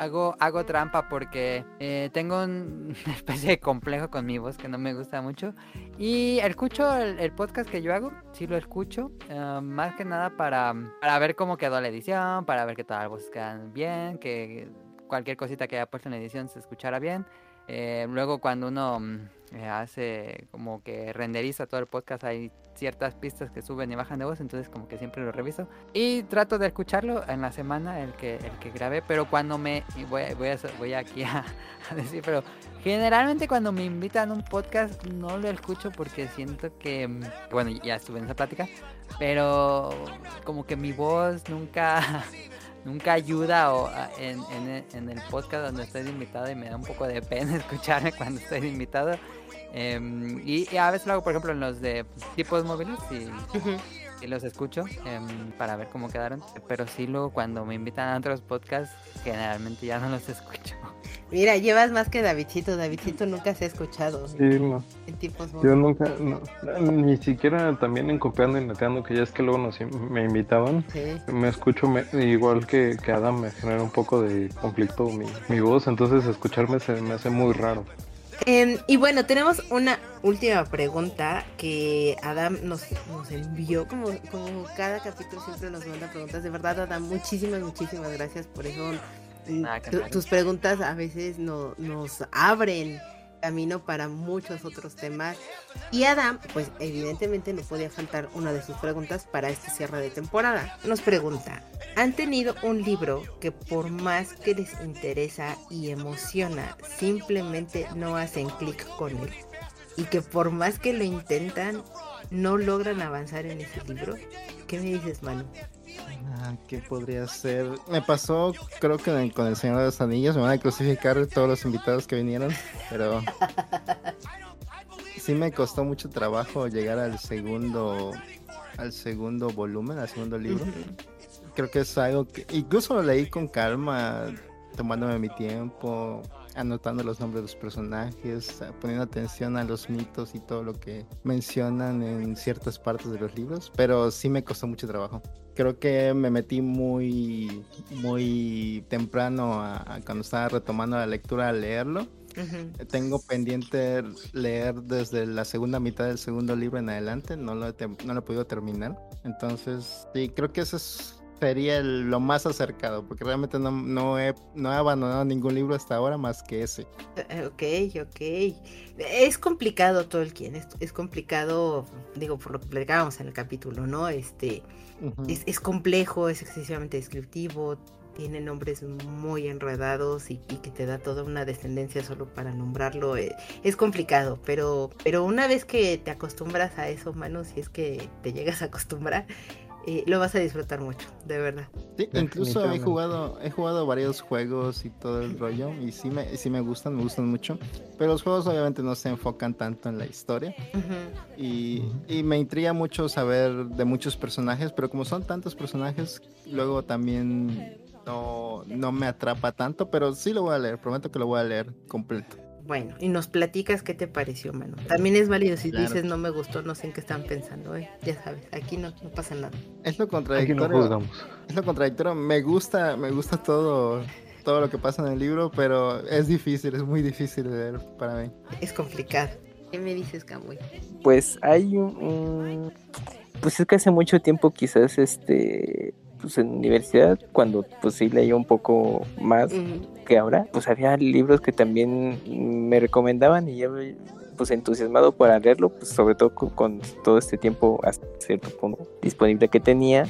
hago, hago trampa porque eh, tengo un- *laughs* una especie de complejo con mi voz que no me gusta mucho. Y escucho el, el podcast que yo hago, sí lo escucho, eh, más que nada para, para ver cómo quedó la edición, para ver que todas las voces quedan bien, que cualquier cosita que haya puesto en la edición se escuchara bien. Eh, luego cuando uno mm, eh, hace como que renderiza todo el podcast hay ciertas pistas que suben y bajan de voz, entonces como que siempre lo reviso y trato de escucharlo en la semana el que el que grabé, pero cuando me voy voy, a, voy aquí a, *laughs* a decir, pero generalmente cuando me invitan a un podcast no lo escucho porque siento que bueno, ya estuve en esa plática, pero como que mi voz nunca *laughs* nunca ayuda o, en, en, en el podcast donde estoy invitado y me da un poco de pena *laughs* escucharme cuando estoy invitado. Em, y, y a veces lo hago, por ejemplo, en los de tipos móviles y, y los escucho em, para ver cómo quedaron. Pero sí, luego cuando me invitan a otros podcasts, generalmente ya no los escucho. Mira, llevas más que Davidcito. Davidcito nunca se ha escuchado Sí, no. en tipos Yo nunca, no, ni siquiera también en copiando y neteando, que ya es que luego nos, me invitaban. Sí. Me escucho me- igual que, que Adam, me genera un poco de conflicto mi, mi voz, entonces escucharme se me hace muy raro. Em, y bueno, tenemos una última pregunta que Adam nos, nos envió, como, como cada capítulo siempre nos manda preguntas. De verdad, Adam, muchísimas, muchísimas gracias por eso. Tu- tus preguntas a veces no- nos abren camino para muchos otros temas. Y Adam, pues evidentemente no podía faltar una de sus preguntas para este cierre de temporada. Nos pregunta, ¿han tenido un libro que por más que les interesa y emociona, simplemente no hacen clic con él? Y que por más que lo intentan, no logran avanzar en ese libro? ¿Qué me dices, Manu? Ah, ¿Qué podría ser? Me pasó, creo que con el Señor de los Anillos, me van a crucificar todos los invitados que vinieron, pero *laughs* sí me costó mucho trabajo llegar al segundo, al segundo volumen, al segundo libro. Creo que es algo que incluso lo leí con calma, tomándome mi tiempo, anotando los nombres de los personajes, poniendo atención a los mitos y todo lo que mencionan en ciertas partes de los libros, pero sí me costó mucho trabajo. Creo que me metí muy, muy temprano a, a cuando estaba retomando la lectura a leerlo. Tengo pendiente leer desde la segunda mitad del segundo libro en adelante, no lo no lo he podido terminar. Entonces, sí, creo que eso es- sería el- lo más acercado, porque realmente no, no, he, no he abandonado ningún libro hasta ahora más que ese. Eh, Ok, ok. Es complicado todo el quien, es, es complicado, digo, por lo que platicábamos en el capítulo, ¿no? Este, Es, complejo, es excesivamente descriptivo, tiene nombres muy enredados y, y que te da toda una descendencia solo para nombrarlo. eh, es complicado, pero, pero una vez que te acostumbras a eso, mano, si es que te llegas a acostumbrar, eh, lo vas a disfrutar mucho, de verdad. Sí, incluso he jugado, he jugado varios juegos y todo el rollo, y sí me, sí me gustan, me gustan mucho, pero los juegos obviamente no se enfocan tanto en la historia. Y, y me intriga mucho saber de muchos personajes, pero como son tantos personajes, luego también no, no me atrapa tanto, pero sí lo voy a leer, prometo que lo voy a leer completo. Bueno, y nos platicas qué te pareció, mano. También es válido si Claro. dices no me gustó, no sé en qué están pensando, ¿eh? Ya sabes, aquí no, no pasa nada. Es lo Aquí no contradictorio, juzgamos. es lo contradictorio, me gusta, me gusta todo, todo lo que pasa en el libro, pero es difícil, es muy difícil de leer para mí. Es complicado. ¿Qué me dices, Camuy? Pues hay un, un- Pues es que hace mucho tiempo quizás este... Pues en universidad, cuando pues sí leía un poco más. Que ahora, pues había libros que también me recomendaban y yo pues entusiasmado para leerlo, pues sobre todo con, con todo este tiempo hasta cierto punto disponible que tenía,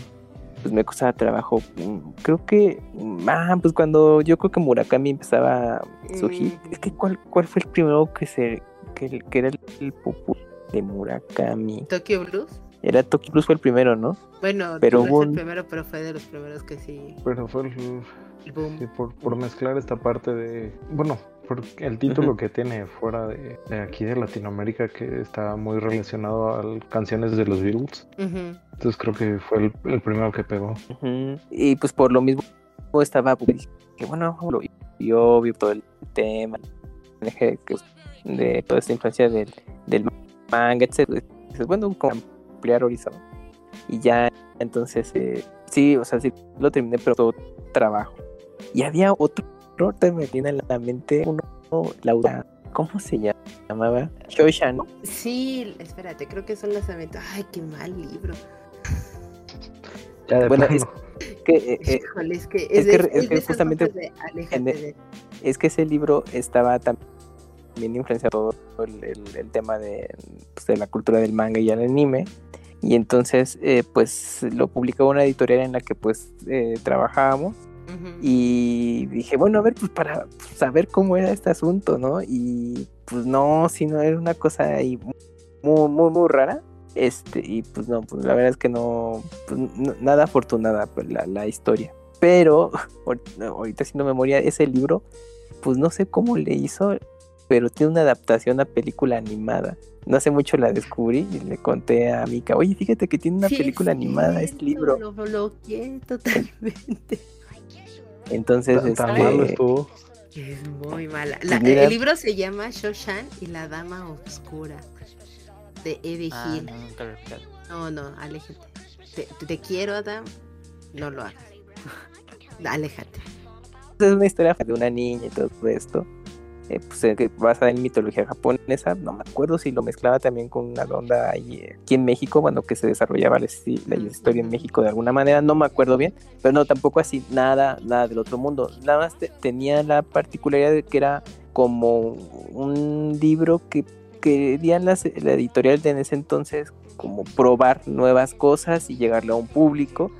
pues me costaba trabajo. Mm, Creo que, mm, ah, pues cuando yo creo que Murakami empezaba su hit, Mm. es que cuál, cuál fue el primero que se, que, que era el, el popular de Murakami. Tokyo Blues. Era Tokyo Blues fue el primero, ¿no? Bueno, Pero no es hubo el primero, pero fue de los primeros que sí. Pero fue el, El boom. sí, por, por mezclar esta parte de... Bueno, por el título que tiene fuera de, de aquí de Latinoamérica que está muy relacionado a canciones de los Beatles. Entonces creo que fue el, el primero que pegó. Y pues por lo mismo estaba que bueno, lo- y obvio todo el tema de, de toda esta influencia del, del manga, etc. Bueno, como ampliar horizonte. Y ya, entonces, eh, sí, o sea, sí lo terminé, pero todo trabajo. Y había otro ahorita me viene a la mente uno, Laura, ¿cómo se llamaba? Shosha, ¿no? Sí, espérate, creo que son las aventuras. Ay, qué mal libro. Ya de Bueno, plano. Que, eh, eh, Híjole, es que es es, de- que- es es que de justamente de en e- de- es que ese libro estaba también influenciado por el, el- el tema de, pues, de la cultura del manga y el anime. Y entonces, eh, pues lo publicó una editorial en la que pues eh, trabajábamos. Ujú. Y dije, bueno, a ver, pues para saber cómo era este asunto, ¿no? Y pues no, si no era una cosa ahí muy, muy, muy rara. Este, y pues no, pues la verdad es que no, pues, no- nada afortunada pues, la, la historia. Pero ahorita *laughs* ahorita haciendo memoria, ese libro, pues no sé cómo le hizo, pero tiene una adaptación a película animada. No hace mucho la descubrí y le conté a Mika, oye, fíjate que tiene una Sí, es película animada este libro. Lo bloqueé totalmente. Entonces, Tan, tan este, malo estuvo. Es muy mala. La- mira- el libro se llama Shoshan y la Dama Oscura de Eddie Ah, Hill. no. No, no, aléjate. Te, te quiero, Adam. No lo hagas. *laughs* Aléjate. es una historia de una niña y todo esto. Eh, pues, eh, basada en mitología japonesa. No me acuerdo si lo mezclaba también con una onda ahí, eh, aquí en México, bueno, que se desarrollaba la, la historia en México de alguna manera. No me acuerdo bien, pero no, tampoco así, nada, nada del otro mundo. Nada más te- tenía la particularidad de que era como un libro que querían las, la editorial de en ese entonces como probar nuevas cosas y llegarle a un público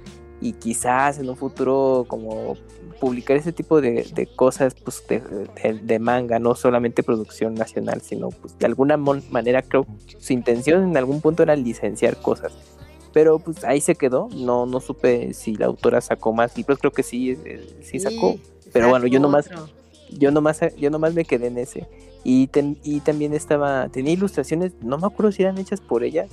y quizás en un futuro como publicar ese tipo de, de cosas pues de, de- de manga, no solamente producción nacional, sino pues de alguna manera creo su intención en algún punto era licenciar cosas. Pero pues ahí se quedó, no, no supe si la autora sacó más libros, creo que sí, eh, sí sacó, pero bueno, yo nomás- otro. yo nomás, yo nomás me quedé en ese. Y, ten- y también estaba, tenía ilustraciones, no me acuerdo si eran hechas por ella,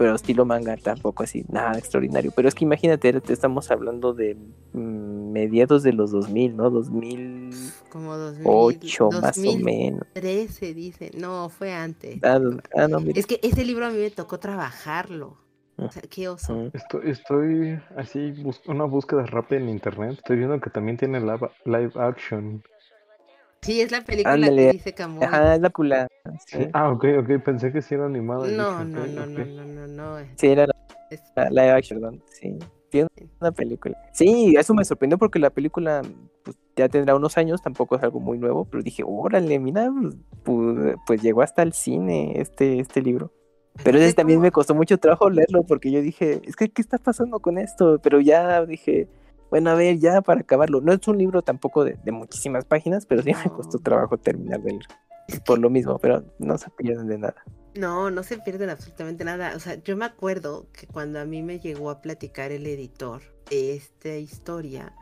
pero estilo manga tampoco así, nada extraordinario. Pero es que imagínate, te estamos hablando de mm, mediados de los 2000, ¿no? 2008 Como 2000, más o menos. 2013 dice. No, fue antes. Ah, ah, no. Es que ese libro a mí me tocó trabajarlo. O sea, qué oso. Estoy, estoy así, bus- una búsqueda rápida en internet. Estoy viendo que también tiene live action. Sí, es la película Ándale. que dice Camuy. Ajá, es la cula. Sí, *laughs* Ah, ok, ok, pensé que sí era animada. No, no, no, no, no, no, no. sí, era la, Es- la live action, perdón, sí. Tiene una película. Sí, eso me sorprendió porque la película pues, ya tendrá unos años, tampoco es algo muy nuevo, pero dije, órale, mira, pues, pu- pues llegó hasta el cine este, este libro. Pero ese también me costó mucho trabajo leerlo porque yo dije, es que, ¿qué está pasando con esto? Pero ya dije, bueno, a ver, ya para acabarlo. No es un libro tampoco de, de muchísimas páginas, pero sí me costó trabajo terminar de leer. Por lo mismo, pero no se pierden de nada. No, no se pierden absolutamente nada. O sea, yo me acuerdo que cuando a mí me llegó a platicar el editor de esta historia,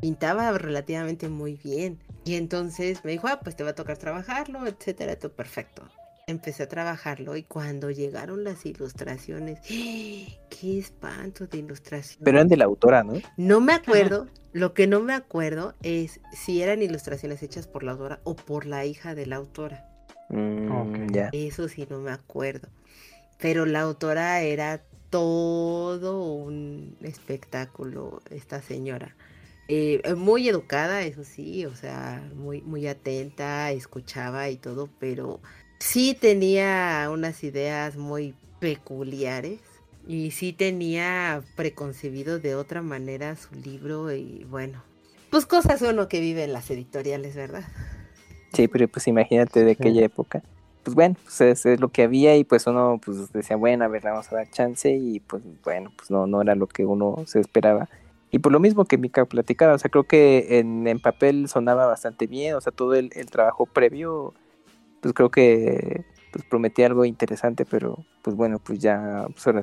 pintaba relativamente muy bien. Y entonces me dijo, ah, pues te va a tocar trabajarlo, etcétera, todo perfecto. Empecé a trabajarlo y cuando llegaron las ilustraciones, qué espanto de ilustración. Pero eran de la autora, ¿no? No me acuerdo, lo que no me acuerdo es si eran ilustraciones hechas por la autora o por la hija de la autora. Mm. Eso sí no me acuerdo. Pero la autora era todo un espectáculo, esta señora. Eh, eh, muy educada, eso sí, o sea, muy, muy atenta, escuchaba y todo, pero sí tenía unas ideas muy peculiares y sí tenía preconcebido de otra manera su libro y bueno, pues cosas uno que vive en las editoriales, ¿verdad? Sí, pero pues imagínate de aquella época. Pues bueno, pues es, es lo que había y pues uno pues decía, bueno, a ver, vamos a dar chance y pues bueno, pues no, no era lo que uno se esperaba. Y por lo mismo que Mika platicaba, o sea, creo que en, en papel sonaba bastante bien, o sea, todo el, el trabajo previo, pues creo que pues prometía algo interesante, pero pues bueno, pues ya, pues ahora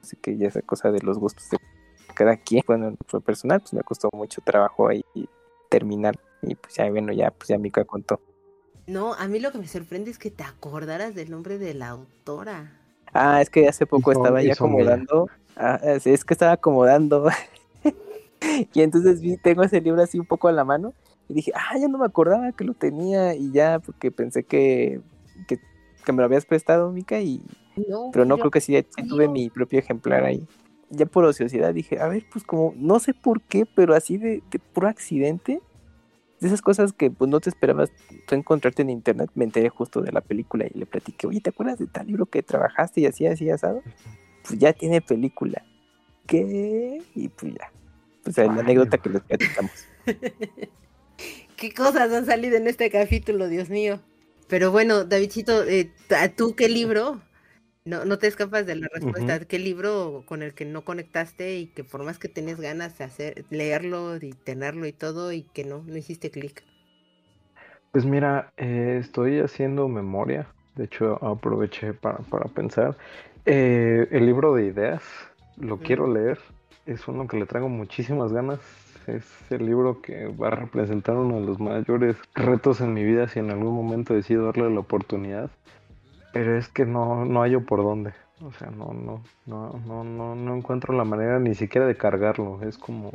sí que ya esa cosa de los gustos de cada quien, bueno, en lo personal, pues me costó mucho trabajo ahí terminar y pues ya, bueno, ya, pues ya Mika contó. No, a mí lo que me sorprende es que te acordaras del nombre de la autora. Ah, es que hace poco estaba ya acomodando. Ah, sí, es que estaba acomodando. *laughs* y entonces vi, tengo ese libro así un poco a la mano. Y dije, ah, ya no me acordaba que lo tenía. Y ya, porque pensé que, que, que me lo habías prestado, Mica. Y, No, pero no creo que sí, sí tuve mi propio ejemplar ahí. Ya por ociosidad dije, a ver, pues como, no sé por qué, pero así de, de puro accidente, de esas cosas que pues no te esperabas tú encontrarte en internet, me enteré justo de la película y le platiqué, oye, ¿te acuerdas de tal libro que trabajaste y así, así, asado? Pues ya tiene película. ¿Qué? Y pues ya. Pues la anécdota que les platicamos. *laughs* ¿Qué cosas han salido en este capítulo, Dios mío? Pero bueno, Davidcito, eh, ¿a ¿tú qué libro? No, no te escapas de la respuesta. ¿Qué libro con el que no conectaste y que por más que tenías ganas de hacer, leerlo y tenerlo y todo y que no, no hiciste clic? Pues mira, eh, estoy haciendo memoria. De hecho, aproveché para, para pensar. Eh, el libro de ideas, lo quiero leer. Es uno que le traigo muchísimas ganas. Es el libro que va a representar uno de los mayores retos en mi vida si en algún momento decido darle la oportunidad. Pero es que no, no hallo por dónde. O sea, no, no, no, no, no, no encuentro la manera ni siquiera de cargarlo. Es como,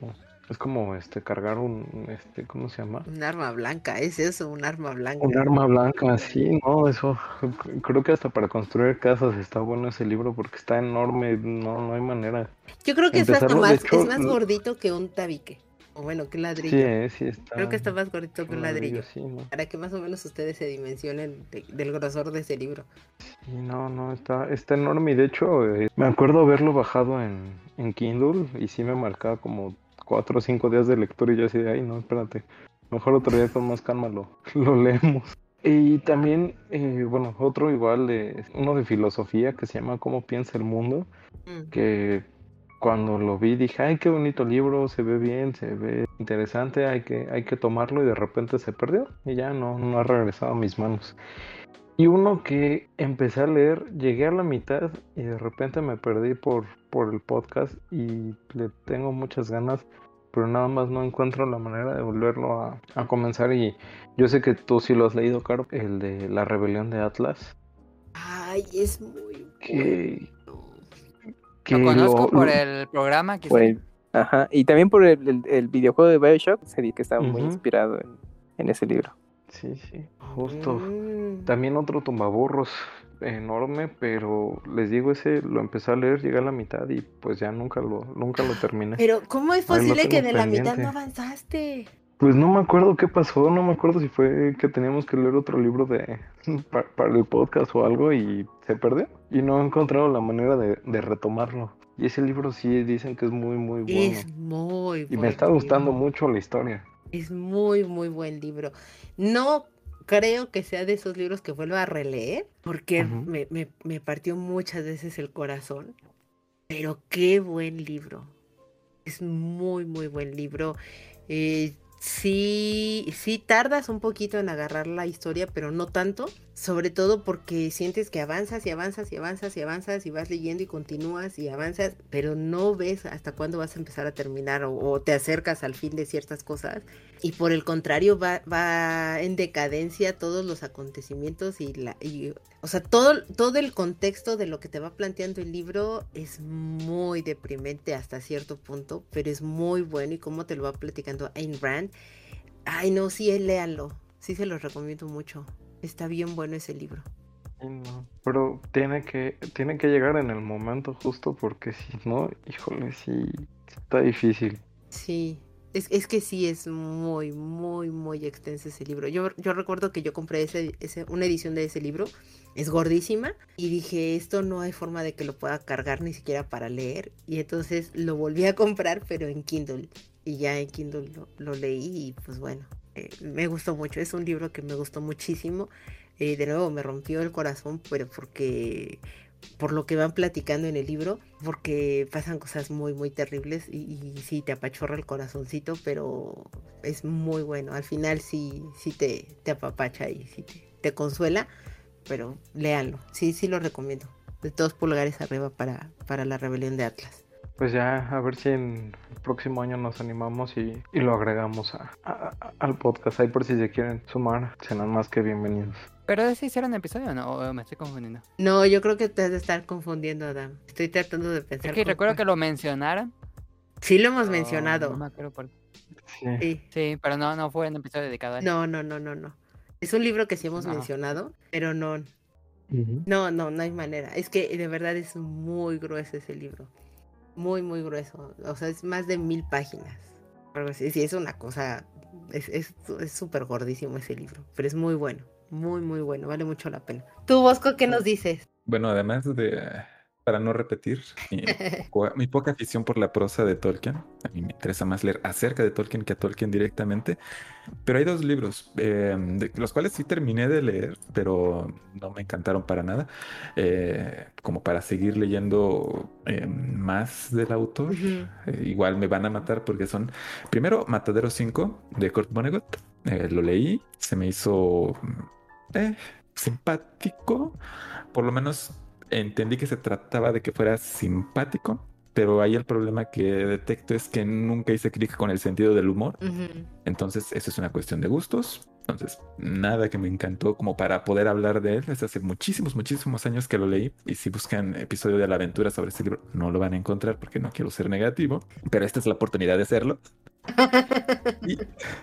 es como este cargar un, este, ¿cómo se llama? Un arma blanca, es eso, un arma blanca. Un arma blanca, sí, no, eso. Creo que hasta para construir casas está bueno ese libro porque está enorme, no, no hay manera. Yo creo que es, hasta más, es más gordito que un tabique. O bueno, que un ladrillo. Sí, eh, sí está. Creo que está más gordito que un ladrillo. sí, ¿no? Para que más o menos ustedes se dimensionen de- del grosor de ese libro. Sí, no, no, está, está enorme y de hecho eh, me acuerdo haberlo bajado en, en Kindle y sí me marcaba como cuatro o cinco días de lectura y yo así de, ay no, espérate, mejor otro día con más calma lo, *laughs* lo leemos. Y también, eh, bueno, otro igual, de, uno de filosofía que se llama Cómo piensa el mundo, Mm. que cuando lo vi dije, ay, qué bonito libro, se ve bien, se ve interesante, hay que, hay que tomarlo y de repente se perdió y ya no, no ha regresado a mis manos. Y uno que empecé a leer, llegué a la mitad y de repente me perdí por, por el podcast y le tengo muchas ganas, pero nada más no encuentro la manera de volverlo a, a comenzar y yo sé que tú sí lo has leído, Caro, el de La Rebelión de Atlas, Ay, es muy que... bueno. que Lo conozco lo- por lo- el programa que el- ajá, y también por el, el- el videojuego de Bioshock, se di que estaba muy inspirado en, en ese libro. Sí, sí, justo. Mm. También otro tumbaburros enorme, pero les digo, ese lo empecé a leer, llegué a la mitad y pues ya nunca lo, nunca lo terminé. Pero, ¿cómo es posible que de la mitad no avanzaste? Pues no me acuerdo qué pasó, no me acuerdo si fue que teníamos que leer otro libro de *laughs* pa- para, el podcast o algo y se perdió. Y no he encontrado la manera de, de retomarlo. Y ese libro sí dicen que es muy, muy bueno. Es muy Y me está gustando libro. mucho la historia. Es muy, muy buen libro. No creo que sea de esos libros que vuelva a releer, porque me, me- me partió muchas veces el corazón. Pero qué buen libro. Es muy, muy buen libro. Eh, sí, sí tardas un poquito en agarrar la historia, pero no tanto. Sobre todo porque sientes que avanzas y avanzas y avanzas y avanzas y vas leyendo y continúas y avanzas, pero no ves hasta cuándo vas a empezar a terminar o, te acercas al fin de ciertas cosas. Y por el contrario, va, va en decadencia todos los acontecimientos y la. y, o sea, todo, todo el contexto de lo que te va planteando el libro es muy deprimente hasta cierto punto, pero es muy bueno y como te lo va platicando Ayn Rand. Ay, no, sí, léanlo. Sí, se los recomiendo mucho. Está bien bueno ese libro. No, Pero tiene que, tiene que llegar en el momento justo porque si no, híjole, sí, está difícil. Sí, es, es que sí es muy, muy, muy extenso ese libro. Yo, yo recuerdo que yo compré ese, ese, una edición de ese libro, es gordísima, y dije, esto no hay forma de que lo pueda cargar ni siquiera para leer. Y entonces lo volví a *laughs* comprar, pero en Kindle. Y ya en Kindle lo, lo leí y pues bueno, eh, me gustó mucho. Es un libro que me gustó muchísimo. Eh, de nuevo, me rompió el corazón, pero porque por lo que van platicando en el libro, porque pasan cosas muy, muy terribles y, sí te apachorra el corazoncito, pero es muy bueno. Al final sí, sí te, te apapacha y sí te, te consuela, pero léanlo. Sí, sí lo recomiendo. De dos pulgares arriba para, para la rebelión de Atlas. Pues ya, a ver si en el próximo año nos animamos y, y lo agregamos a, a- a- al podcast. Ahí por si se quieren sumar, serán más que bienvenidos. ¿Pero ese hicieron episodio o no? ¿O me estoy confundiendo? No, yo creo que te has de estar confundiendo, Adam. Estoy tratando de pensar. Es que con recuerdo que lo mencionaron. Sí lo hemos pero mencionado. No me acuerdo por Sí. Sí. Sí, pero no, no fue un episodio dedicado a él. No, no, no, no, no. Es un libro que sí hemos No. mencionado, pero no, no, no, no hay manera. Es que de verdad es muy grueso ese libro. Muy, muy grueso. O sea, es más de mil páginas. Así. Sí, es una cosa Es es es súper gordísimo ese libro, pero es muy bueno, muy, muy bueno, vale mucho la pena. Tú, Bosco, ¿qué nos dices? Bueno, además de, para no repetir, mi, *laughs* po- mi poca afición por la prosa de Tolkien, a mí me interesa más leer acerca de Tolkien que a Tolkien directamente, pero hay dos libros, eh, de los cuales sí terminé de leer, pero no me encantaron para nada, eh, como para seguir leyendo eh, más del autor. Ujú. Eh, igual me van a matar porque son, primero, Matadero 5 de Kurt Vonnegut, eh, lo leí, se me hizo eh, simpático, por lo menos entendí que se trataba de que fuera simpático, pero ahí el problema que detecto es que nunca hice clic con el sentido del humor, entonces eso es una cuestión de gustos. Entonces, nada que me encantó como para poder hablar de él. Es hace muchísimos, muchísimos años que lo leí. Y si buscan episodio de la aventura sobre este libro, no lo van a encontrar porque no quiero ser negativo. Pero esta es la oportunidad de hacerlo. Y,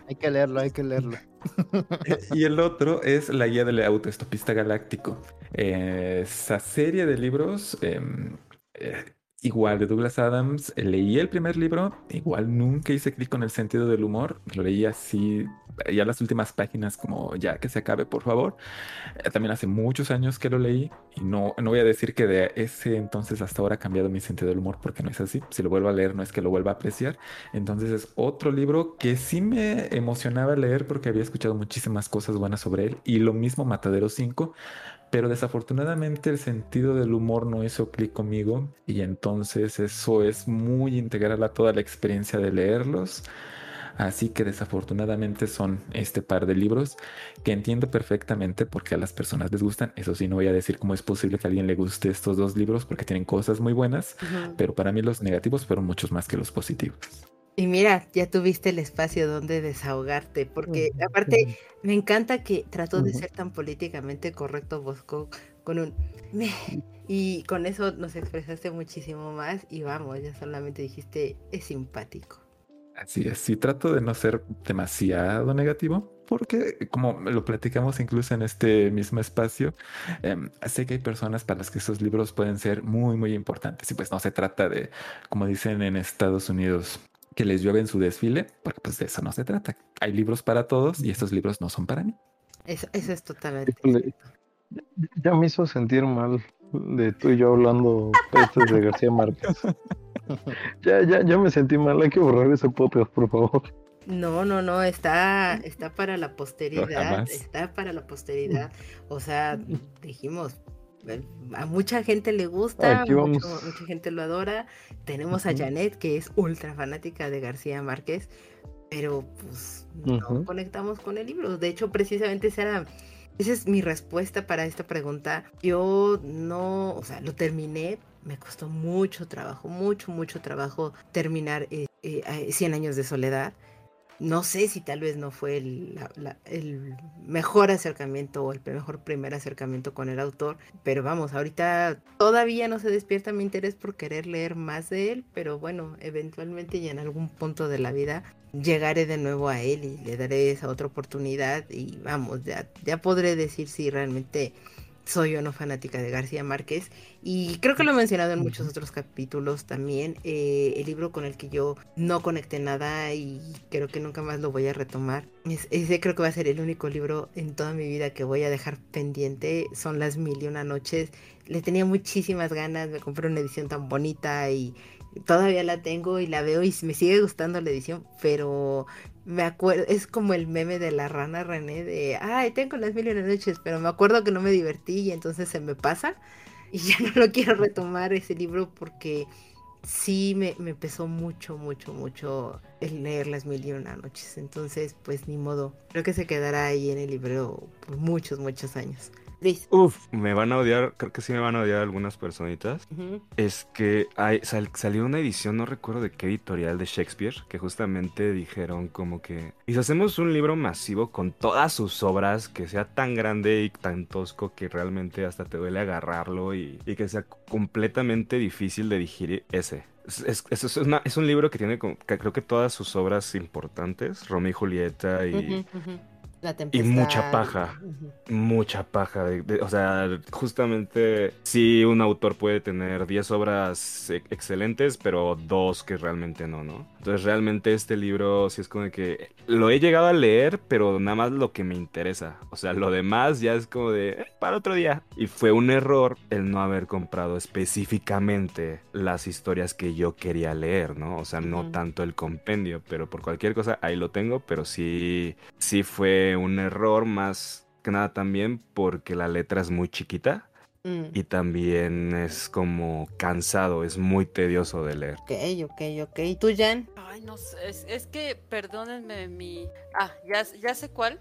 Hay que leerlo, hay que leerlo. *laughs* y el otro es La guía del autoestopista galáctico. Eh, esa serie de libros, em, eh, igual de Douglas Adams, eh, leí el primer libro, igual nunca hice clic con el sentido del humor. Lo leí así, ya las últimas páginas, como ya que se acabe, por favor. Eh, También hace muchos años que lo leí y no, no voy a decir que de ese entonces hasta ahora ha cambiado mi sentido del humor porque no es así. Si lo vuelvo a leer no es que lo vuelva a apreciar. Entonces es otro libro que sí me emocionaba leer porque había escuchado muchísimas cosas buenas sobre él y lo mismo Matadero 5. Pero desafortunadamente el sentido del humor no hizo clic conmigo y entonces eso es muy integral a toda la experiencia de leerlos. Así que desafortunadamente son este par de libros que entiendo perfectamente porque a las personas les gustan. Eso sí, no voy a decir cómo es posible que a alguien le guste estos dos libros porque tienen cosas muy buenas, pero para mí los negativos fueron muchos más que los positivos. Y mira, ya tuviste el espacio donde desahogarte, porque aparte me encanta que trató de ser tan políticamente correcto Bosco con un "Meh", y con eso nos expresaste muchísimo más y vamos, ya solamente dijiste es simpático. Así es, sí trato de no ser demasiado negativo, porque como lo platicamos incluso en este mismo espacio, em, sé que hay personas para las que esos libros pueden ser muy, muy importantes. Y pues no se trata de, como dicen en Estados Unidos, que les llueve en su desfile, porque pues de eso no se trata. Hay libros para todos y estos libros no son para mí. Eso, eso es totalmente Híjole. Ya me hizo sentir mal de tú y yo hablando pestes de García Márquez. *laughs* Ya, ya, ya me sentí mal. Hay que borrar ese podcast, por favor. No, no, no, está, está para la posteridad, está para la posteridad. O sea, dijimos, a mucha gente le gusta, mucho- mucha gente lo adora. Tenemos a. Janet, que es ultra fanática de García Márquez, pero pues no conectamos con el libro. De hecho, precisamente esa era, esa es mi respuesta para esta pregunta. Yo no, o sea, lo terminé. Me costó mucho trabajo, mucho, mucho trabajo terminar eh, eh, eh, 100 años de soledad. No sé si tal vez no fue el, mejor acercamiento o el mejor primer acercamiento con el autor, pero vamos, ahorita todavía no se despierta mi interés por querer leer más de él, pero bueno, eventualmente y en algún punto de la vida llegaré de nuevo a él y le daré esa otra oportunidad y vamos, ya, ya podré decir si realmente soy o no fanática de García Márquez y creo que lo he mencionado en muchos otros capítulos también. eh, el libro con el que yo no conecté nada y creo que nunca más lo voy a retomar. Es- ese creo que va a ser el único libro en toda mi vida que voy a dejar pendiente. Son las mil y una noches. Le tenía muchísimas ganas. Me compré una edición tan bonita y todavía la tengo y la veo y me sigue gustando la edición, pero me acuerdo, es como el meme de la rana René de, ay, tengo las mil y una noches, pero me acuerdo que no me divertí y entonces se me pasa *laughs* y ya no lo quiero retomar ese libro porque sí me, me pesó mucho, mucho, mucho el leer las mil y una noches. Entonces, pues ni modo, creo que se quedará ahí en el libro por muchos, muchos años. Luis. Uf, me van a odiar, creo que sí me van a odiar algunas personitas. Es que hay, sal- salió una edición, no recuerdo de qué editorial de Shakespeare, que justamente dijeron como que... Y si hacemos un libro masivo con todas sus obras, que sea tan grande y tan tosco que realmente hasta te duele agarrarlo y, y que sea completamente difícil de digerir ese. Es, es- es- es una- es un libro que tiene que creo que todas sus obras importantes, Romeo y Julieta y... La Y mucha paja. Mucha paja. de- de- o sea, justamente sí, un autor puede tener 10 obras e- excelentes, pero dos que realmente no, ¿no? Entonces realmente este libro sí es como de que lo he llegado a leer, pero nada más lo que me interesa. O sea, lo demás ya es como de "Eh, para otro día. Y fue un error el no haber comprado específicamente las historias que yo quería leer, ¿no? O sea, no tanto el compendio, pero por cualquier cosa ahí lo tengo, pero sí, sí fue un error más que nada también porque la letra es muy chiquita Mm. y también es como cansado, es muy tedioso de leer. Ok, ok, ok. ¿Y tú, Jan? Ay, no sé, es, es que perdónenme mi... Ah, ya, ya sé cuál.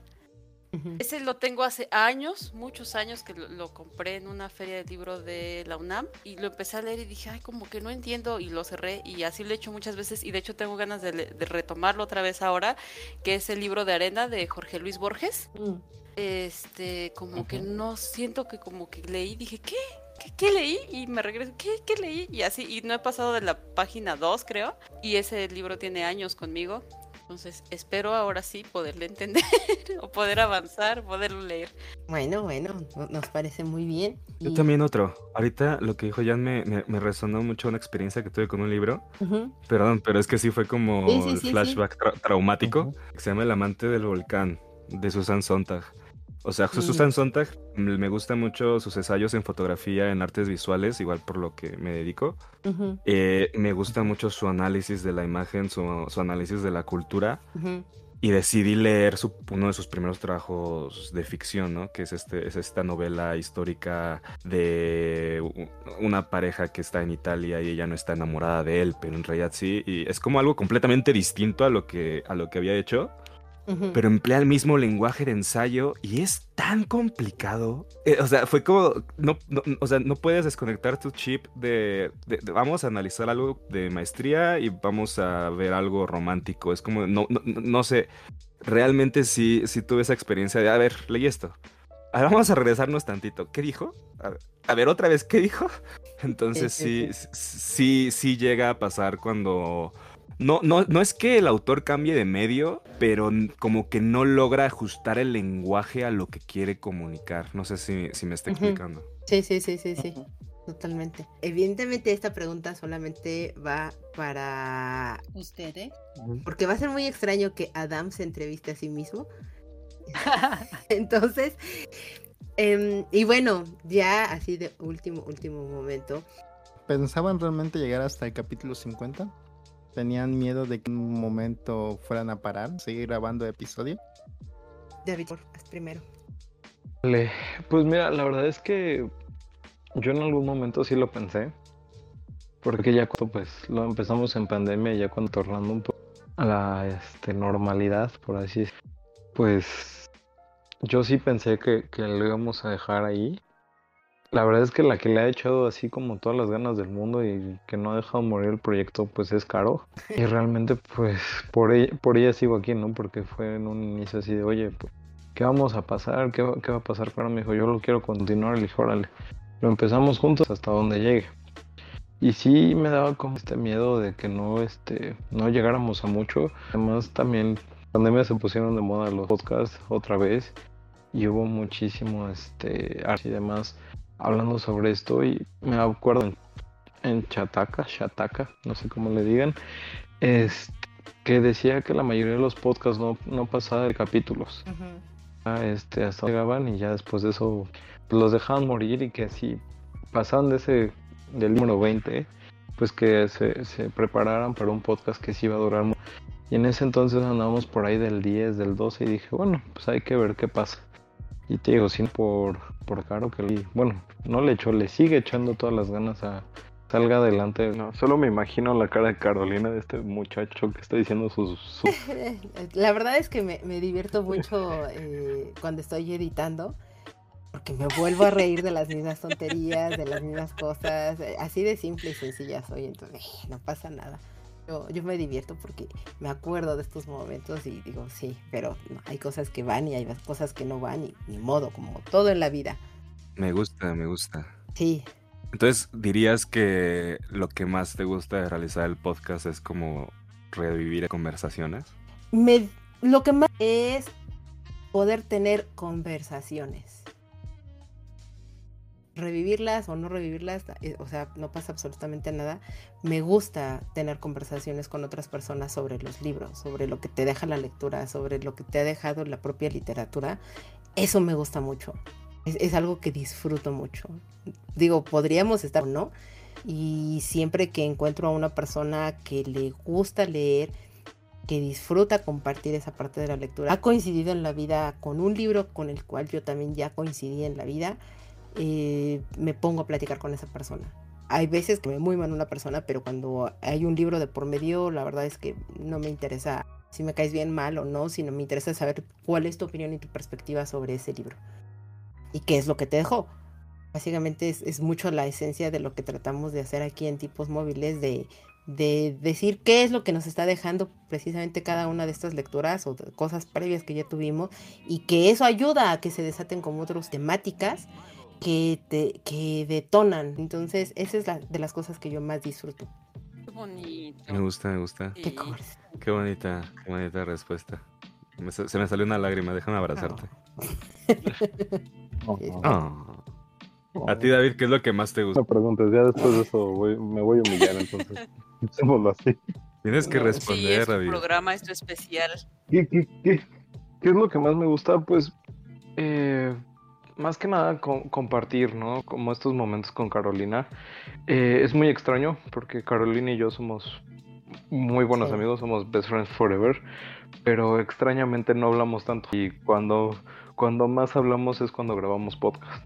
Ese lo tengo hace años, muchos años que lo, lo compré en una feria de libro de la UNAM y lo empecé a leer y dije, ay, como que no entiendo y lo cerré y así lo he hecho muchas veces y de hecho tengo ganas de, de retomarlo otra vez ahora, que es el libro de arena de Jorge Luis Borges. Mm. Este, como que no siento que como que leí, dije, ¿qué? ¿Qué, qué leí? Y me regreso, ¿qué, ¿qué leí? Y así, y no he pasado de la página 2, creo. Y ese libro tiene años conmigo. Entonces, espero ahora sí poderle entender *laughs* o poder avanzar, poderlo leer. Bueno, bueno, no- nos parece muy bien. Yo también otro. Ahorita lo que dijo Jan me, me, me resonó mucho una experiencia que tuve con un libro. Perdón, pero es que sí fue como Sí, sí, el sí, sí. flashback tra- traumático. Que Se llama El amante del volcán, de Susan Sontag. O sea, Mm. Susan Sontag, m- me gustan mucho sus ensayos en fotografía, en artes visuales, igual por lo que me dedico. Ujú, Eh, me gusta mucho su análisis de la imagen, su, su análisis de la cultura. ujú. Y decidí leer su- uno de sus primeros trabajos de ficción, ¿no? Que es, este, es esta novela histórica de una pareja que está en Italia y ella no está enamorada de él, pero en realidad sí. Y es como algo completamente distinto a lo que, a lo que había hecho, Pero emplea el mismo lenguaje de ensayo y es tan complicado. Eh, o sea, fue como, no, no- o sea, no puedes desconectar tu chip de, de- de vamos a analizar algo de maestría y vamos a ver algo romántico. Es como, no, no, no- sé, realmente sí, sí tuve esa experiencia de, a ver, leí esto. A ver, vamos a regresarnos tantito. ¿Qué dijo? A ver, a ver, otra vez, ¿qué dijo? *laughs* Entonces Sí, sí, sí llega a pasar cuando... No, no, no es que el autor cambie de medio, pero como que no logra ajustar el lenguaje a lo que quiere comunicar. No sé si, si me está explicando. Sí, sí, sí, sí, sí. Totalmente. Evidentemente esta pregunta solamente va para usted, ¿eh? Porque va a ser muy extraño que Adam se entreviste a sí mismo. *laughs* Entonces, em, y bueno, ya así de último, último momento. ¿Pensaban realmente llegar hasta el capítulo 50? ¿Tenían miedo de que en un momento fueran a parar, seguir grabando episodio? David, primero. Pues mira, la verdad es que yo en algún momento sí lo pensé. Porque ya cuando pues lo empezamos en pandemia, ya cuando tornando un poco a la este, normalidad, por así decirlo, pues yo sí pensé que, que lo íbamos a dejar ahí. La verdad es que la que le ha echado así como todas las ganas del mundo y que no ha dejado morir el proyecto, pues es Caro. Y *laughs* realmente pues por ella, por ella sigo aquí, ¿no? Porque fue en un inicio así de, oye, pues, ¿qué vamos a pasar? ¿Qué, va- qué va a pasar? Pero me dijo, yo lo quiero continuar. Le dije, órale, lo empezamos juntos hasta donde llegue. Y sí me daba como este miedo de que no, este, no llegáramos a mucho. Además también, pandemia se pusieron de moda los podcasts otra vez y hubo muchísimo, este, arte y demás hablando sobre esto y me acuerdo en, en Chataca, Chataca, no sé cómo le digan, es que decía que la mayoría de los podcasts no, no pasaba de capítulos. Ah, este, hasta llegaban y ya después de eso pues, los dejaban morir y que si pasaban de ese del número 20 pues que se, se prepararan para un podcast que sí iba a durar y en ese entonces andábamos por ahí del 10 del 12 y dije bueno pues hay que ver qué pasa y te digo sin por por caro que le- bueno no le echó le sigue echando todas las ganas a salga adelante no solo me imagino la cara de Carolina de este muchacho que está diciendo sus, sus *laughs* La verdad es que me, me divierto mucho eh, cuando estoy editando, porque me vuelvo a reír de las mismas tonterías, de las mismas cosas, eh, así de simple y sencilla soy, entonces eh, no pasa nada. Yo, yo me divierto porque me acuerdo de estos momentos y digo, sí, pero hay cosas que van y hay cosas que no van y ni modo, como todo en la vida. Me gusta, me gusta. Sí, Entonces, ¿dirías que lo que más te gusta de realizar el podcast es como revivir conversaciones? me, lo que más es poder tener conversaciones. Revivirlas o no revivirlas, eh, o sea, no pasa absolutamente nada. Me gusta tener conversaciones con otras personas sobre los libros, sobre lo que te deja la lectura, sobre lo que te ha dejado la propia literatura. Eso me gusta mucho. Es, es algo que disfruto mucho. Digo, podríamos estar, ¿no? Y siempre que encuentro a una persona que le gusta leer, que disfruta compartir esa parte de la lectura, ha coincidido en la vida con un libro con el cual yo también ya coincidí en la vida, eh, me pongo a platicar con esa persona. Hay veces que me muy mal una persona, pero cuando hay un libro de por medio, la verdad es que no me interesa si me caes bien mal o no, sino me interesa saber cuál es tu opinión y tu perspectiva sobre ese libro. Y qué es lo que te dejó. Básicamente es, es mucho la esencia de lo que tratamos de hacer aquí en tipos móviles, de, de decir qué es lo que nos está dejando precisamente cada una de estas lecturas o cosas previas que ya tuvimos y que eso ayuda a que se desaten como otras temáticas que, te, que detonan. Entonces, esa es la de las cosas que yo más disfruto. Qué bonito. Me gusta, me gusta. Qué Sí. cores. Qué bonita, qué bonita respuesta. Me se me salió una lágrima, déjame abrazarte. Oh, *laughs* Ah. A ti, David, ¿qué es lo que más te gusta? No preguntes, ya después de eso voy- me voy a humillar, entonces. Pensémoslo así. Tienes que Sí, responder, es David. programa, es tu especial. ¿Qué, qué, qué, qué es lo que más me gusta? Pues, eh, más que nada co- compartir, ¿no? Como estos momentos con Carolina. Eh, es muy extraño porque Carolina y yo somos muy buenos Sí. amigos, somos best friends forever, pero extrañamente no hablamos tanto. Y cuando, cuando más hablamos es cuando grabamos podcast.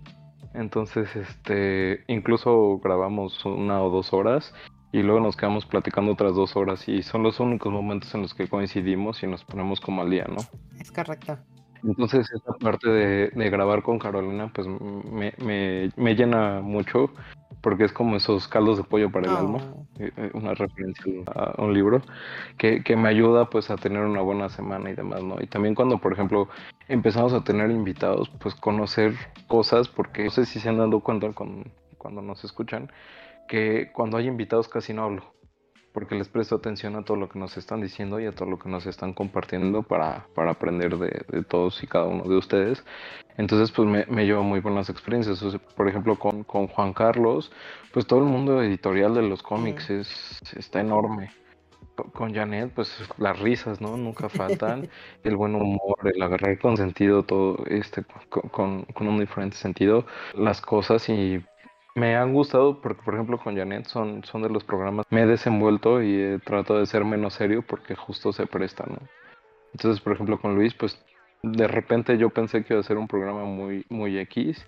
Entonces, este, incluso grabamos una o dos horas y luego nos quedamos platicando otras dos horas y son los únicos momentos en los que coincidimos y nos ponemos como al día, ¿no? Es correcto. Entonces esta parte de, de grabar con Carolina pues me, me, me llena mucho porque es como esos caldos de pollo para el alma, Oh, eh, eh, una referencia a un libro que, que me ayuda pues a tener una buena semana y demás, ¿no? Y también cuando por ejemplo empezamos a tener invitados pues conocer cosas porque no sé si se han dado cuenta con, cuando nos escuchan que cuando hay invitados casi no hablo porque les presto atención a todo lo que nos están diciendo y a todo lo que nos están compartiendo para, para aprender de, de todos y cada uno de ustedes. Entonces, pues me, me llevo muy buenas experiencias. O sea, por ejemplo, con, con Juan Carlos, pues todo el mundo editorial de los cómics es, está enorme. Co- Con Janet, pues las risas, ¿no? Nunca faltan. *laughs* El buen humor, el agarrar con sentido, todo este, con, con, con un diferente sentido, las cosas y me han gustado porque, por ejemplo, con Janet son, son de los programas. Me he desenvuelto y he tratado de ser menos serio porque justo se presta, ¿no? Entonces, por ejemplo, con Luis, pues de repente yo pensé que iba a ser un programa muy, muy X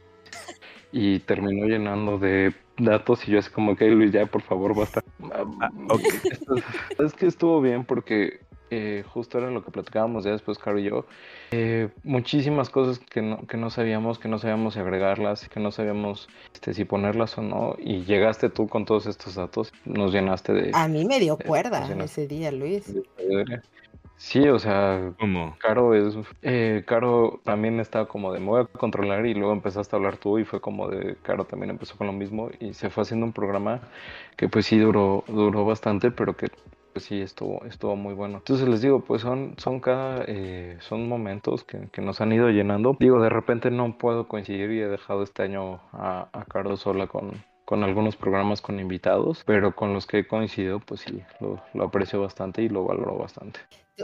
y terminó llenando de datos y yo así como que Luis, ya por favor, basta. Ah, *laughs* Es que estuvo bien porque eh, justo era lo que platicábamos ya después, Caro y yo. Eh, muchísimas cosas que no, que no sabíamos, que no sabíamos si agregarlas, que no sabíamos este, si ponerlas o no. Y llegaste tú con todos estos datos, nos llenaste de... A mí me dio Eh, cuerda en la- ese día, Luis. Sí, o sea, ¿Cómo? Caro es, eh, Caro también estaba como de me voy a controlar y luego empezaste a hablar tú y fue como de Caro también empezó con lo mismo y se fue haciendo un programa que pues sí duró, duró bastante, pero que pues sí estuvo, estuvo muy bueno. Entonces les digo, pues son, son cada, eh, son momentos que, que nos han ido llenando. Digo, de repente no puedo coincidir y he dejado este año a, a Caro sola con, con algunos programas con invitados, pero con los que he coincidido, pues sí, lo, lo aprecio bastante y lo valoro bastante.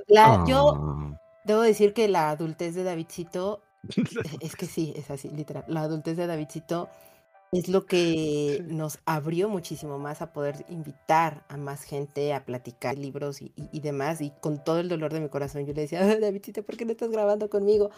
La, Yo Ah. debo decir que la adultez de Davidcito, *laughs* es que sí, es así, literal. La adultez de Davidcito es lo que nos abrió muchísimo más a poder invitar a más gente a platicar libros y, y- y demás. Y con todo el dolor de mi corazón, yo le decía, "Ay, Davidcito, ¿por qué no estás grabando conmigo?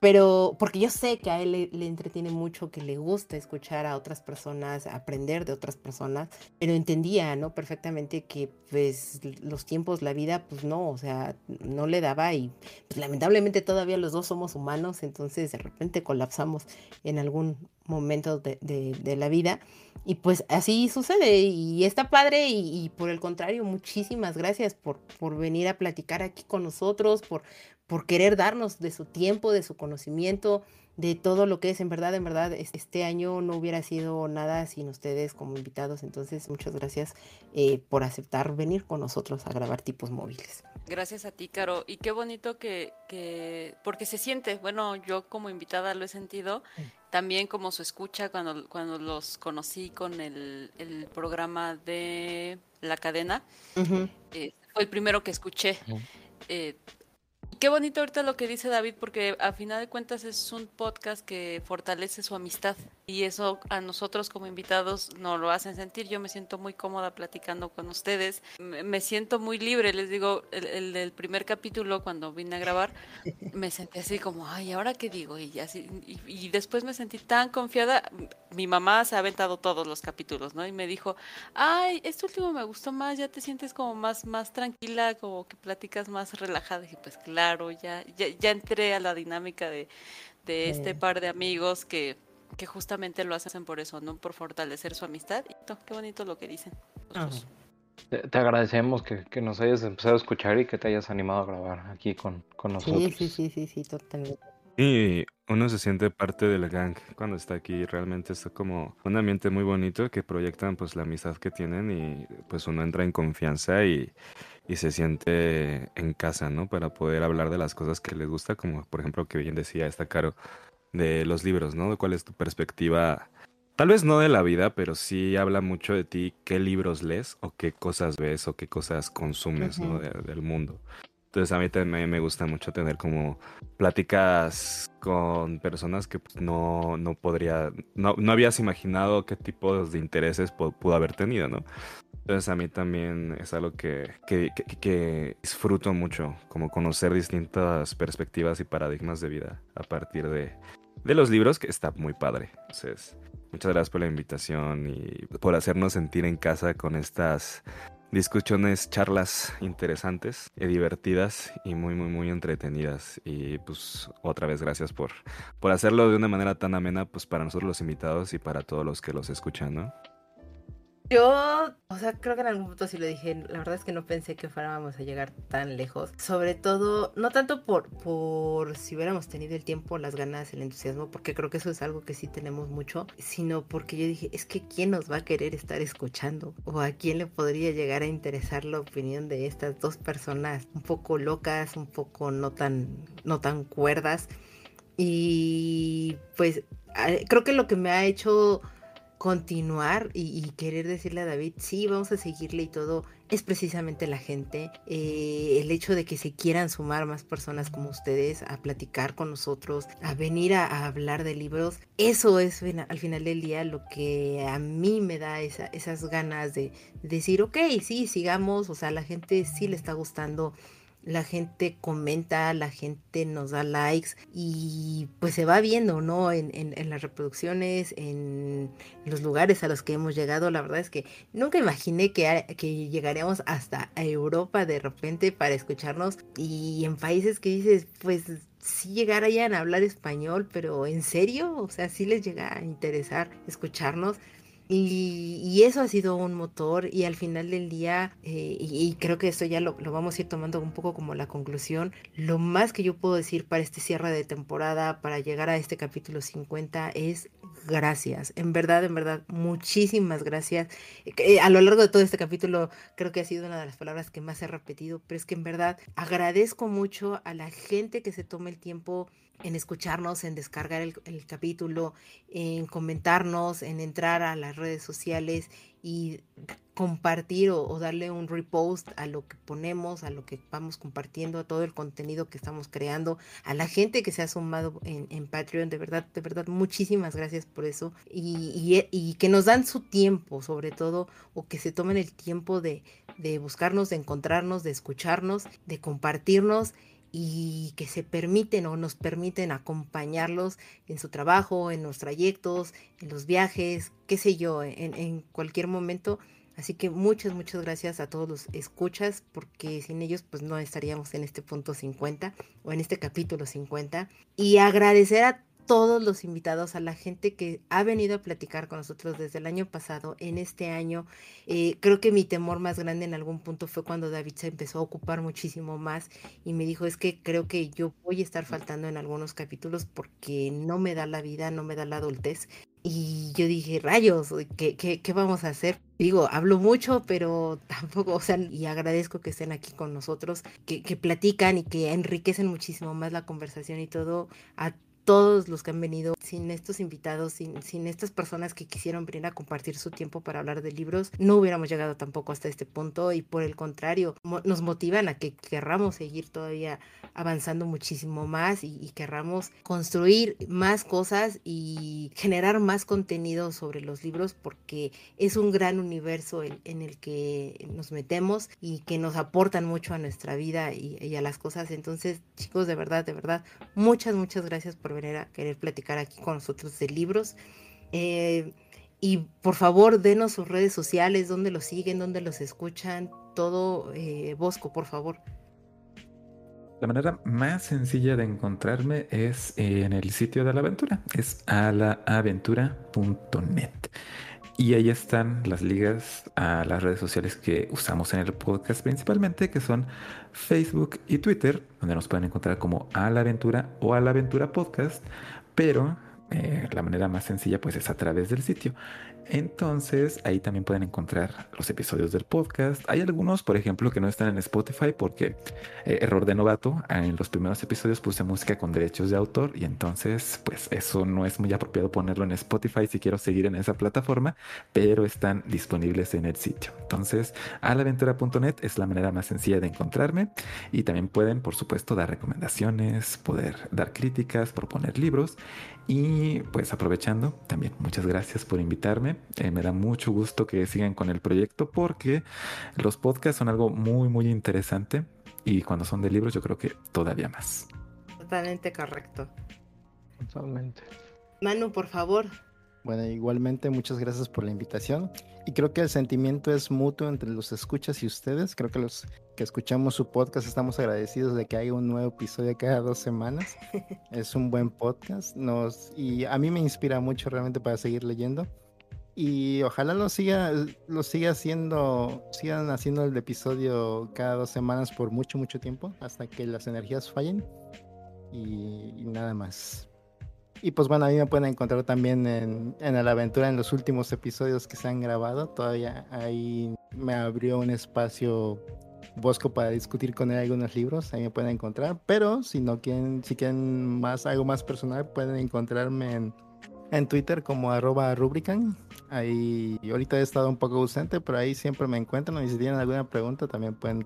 Pero porque yo sé que a él le, entretiene mucho, que le gusta escuchar a otras personas, aprender de otras personas, pero entendía, ¿no? Perfectamente que pues los tiempos, la vida, pues no, o sea, no le daba y pues, lamentablemente todavía los dos somos humanos, entonces de repente colapsamos en algún momento de la vida y pues así sucede y está padre y, y por el contrario, muchísimas gracias por, por venir a platicar aquí con nosotros, por por querer darnos de su tiempo, de su conocimiento, de todo lo que es. En verdad, en verdad, este año no hubiera sido nada sin ustedes como invitados. Entonces, muchas gracias eh, por aceptar venir con nosotros a grabar tipos móviles. Gracias a ti, Caro. Y qué bonito que, que, porque se siente, bueno, yo como invitada lo he sentido, también como su escucha cuando, cuando los conocí con el, el programa de la cadena. Eh, fue el primero que escuché. Eh, Qué bonito ahorita lo que dice David, porque a final de cuentas es un podcast que fortalece su amistad y eso a nosotros como invitados nos lo hacen sentir. Yo me siento muy cómoda platicando con ustedes, me siento muy libre. Les digo, el, del primer capítulo cuando vine a grabar, me sentí así como, ay, ¿ahora qué digo? Y, así, y, después me sentí tan confiada. Mi mamá se ha aventado todos los capítulos, ¿no? Y me dijo, ay, este último me gustó más, ya te sientes como más, más tranquila, como que platicas más relajada. Y pues claro claro, ya, ya, entré a la dinámica de, este par de amigos que, que justamente lo hacen por eso, ¿no? Por fortalecer su amistad. Y qué bonito lo que dicen. Te, agradecemos que, nos hayas empezado a escuchar y que te hayas animado a grabar aquí con, con nosotros. Sí, sí, sí, sí, sí, totalmente. Y uno se siente parte del gang cuando está aquí. Realmente está como un ambiente muy bonito que proyectan pues la amistad que tienen y pues uno entra en confianza y, y se siente en casa, ¿no? Para poder hablar de las cosas que les gusta, como por ejemplo que bien decía esta Caro, de los libros, ¿no? Cuál es tu perspectiva, tal vez no de la vida, pero sí habla mucho de ti, qué libros lees o qué cosas ves o qué cosas consumes, ¿no? del mundo. Entonces a mí también me gusta mucho tener como pláticas con personas que pues, no, no podría, no, no habías imaginado qué tipos de intereses pudo haber tenido, ¿no? Entonces a mí también es algo que, que, disfruto mucho, como conocer distintas perspectivas y paradigmas de vida a partir de, de los libros, que está muy padre. Entonces, muchas gracias por la invitación y por hacernos sentir en casa con estas discusiones, charlas interesantes y divertidas y muy, muy, muy entretenidas. Y pues otra vez gracias por, por hacerlo de una manera tan amena pues para nosotros los invitados y para todos los que los escuchan, ¿no? Yo, o sea, creo que en algún punto sí lo dije, la verdad es que no pensé que fuéramos a llegar tan lejos. Sobre todo, no tanto por, por si hubiéramos tenido el tiempo, las ganas, el entusiasmo, porque creo que eso es algo que sí tenemos mucho, sino porque yo dije, es que ¿quién nos va a querer estar escuchando? ¿O a quién le podría llegar a interesar la opinión de estas dos personas un poco locas, un poco no tan, no tan cuerdas? Y pues creo que lo que me ha hecho continuar y, querer decirle a David, sí, vamos a seguirle y todo, es precisamente la gente. Eh, el hecho de que se quieran sumar más personas como ustedes a platicar con nosotros, a venir a, hablar de libros, eso es al final del día lo que a mí me da esas ganas de, de decir, ok, sí, sigamos, o sea, a la gente sí le está gustando la gente comenta, la gente nos da likes y pues se va viendo, ¿no? En, las reproducciones, en los lugares a los que hemos llegado. La verdad es que nunca imaginé que, que llegaríamos hasta Europa de repente para escucharnos y en países que dices, pues sí llegarían a hablar español, pero ¿en serio? O sea, sí les llega a interesar escucharnos. Y, eso ha sido un motor y al final del día, eh, y, creo que esto ya lo, vamos a ir tomando un poco como la conclusión, lo más que yo puedo decir para este cierre de temporada, para llegar a este capítulo 50, es gracias. En verdad, en verdad, muchísimas gracias. Eh, a lo largo de todo este capítulo creo que ha sido una de las palabras que más he repetido, pero es que en verdad agradezco mucho a la gente que se toma el tiempo en escucharnos, en descargar el, capítulo, en comentarnos, en entrar a las redes sociales y compartir o, darle un repost a lo que ponemos, a lo que vamos compartiendo, a todo el contenido que estamos creando, a la gente que se ha sumado en, Patreon, de verdad, de verdad, muchísimas gracias por eso. Y, que nos dan su tiempo, sobre todo, o que se tomen el tiempo de buscarnos, de encontrarnos, de escucharnos, de compartirnos y que se permiten o nos permiten acompañarlos en su trabajo, en los trayectos, en los viajes, qué sé yo, en, cualquier momento. Así que muchas, muchas gracias a todos los escuchas, porque sin ellos pues no estaríamos en este punto 50 o en este capítulo 50. Y agradecer a todos los invitados, a la gente que ha venido a platicar con nosotros desde el año pasado, en este año. Eh, creo que mi temor más grande en algún punto fue cuando David se empezó a ocupar muchísimo más y me dijo, es que creo que yo voy a estar faltando en algunos capítulos porque no me da la vida, no me da la adultez. Y yo dije, rayos, ¿qué, qué, qué vamos a hacer? Digo, hablo mucho, pero *laughs* tampoco, o sea, y agradezco que estén aquí con nosotros, que, que platican y que enriquecen muchísimo más la conversación y todo. Todos los que han venido, sin estos invitados, sin, estas personas que quisieron venir a compartir su tiempo para hablar de libros, no hubiéramos llegado tampoco hasta este punto y por el contrario, nos motivan a que querramos seguir todavía avanzando muchísimo más y, y querramos construir más cosas y generar más contenido sobre los libros porque es un gran universo en, en el que nos metemos y que nos aportan mucho a nuestra vida y, y a las cosas. Entonces, chicos, de verdad, de verdad, muchas, muchas gracias por venir querer platicar aquí con nosotros de libros. Eh, y por favor, denos sus redes sociales, dónde los siguen, dónde los escuchan, todo, eh, Bosco, por favor. La manera más sencilla de encontrarme es en el sitio de la aventura, es alaaventura.net. Y ahí están las ligas a las redes sociales que usamos en el podcast principalmente, que son Facebook y Twitter, donde nos pueden encontrar como A la Aventura o A la Aventura Podcast, pero eh, la manera más sencilla pues es a través del sitio. Entonces ahí también pueden encontrar los episodios del podcast. Hay algunos, por ejemplo, que no están en Spotify porque eh, error de novato. En los primeros episodios puse música con derechos de autor y entonces pues eso no es muy apropiado ponerlo en Spotify si quiero seguir en esa plataforma, pero están disponibles en el sitio. Entonces alaventura.net es la manera más sencilla de encontrarme y también pueden, por supuesto, dar recomendaciones, poder dar críticas, proponer libros y pues aprovechando, también muchas gracias por invitarme. Eh, me da mucho gusto que sigan con el proyecto porque los podcasts son algo muy, muy interesante y cuando son de libros yo creo que todavía más. Totalmente correcto. Totalmente. Manu, por favor. Bueno, igualmente muchas gracias por la invitación. Y creo que el sentimiento es mutuo entre los escuchas y ustedes. Creo que los que escuchamos su podcast estamos agradecidos de que haya un nuevo episodio cada dos semanas. *laughs* es un buen podcast. Nos, y a mí me inspira mucho realmente para seguir leyendo. Y ojalá lo siga, lo siga haciendo, sigan haciendo el episodio cada dos semanas por mucho, mucho tiempo, hasta que las energías fallen. Y, y nada más. Y pues bueno, a mí me pueden encontrar también en, en la aventura en los últimos episodios que se han grabado. Todavía ahí me abrió un espacio Bosco para discutir con él algunos libros, ahí me pueden encontrar. Pero si no quieren, si quieren más, algo más personal, pueden encontrarme en, en Twitter como arroba rubrican. Ahí ahorita he estado un poco ausente, pero ahí siempre me encuentran. Y si tienen alguna pregunta, también pueden,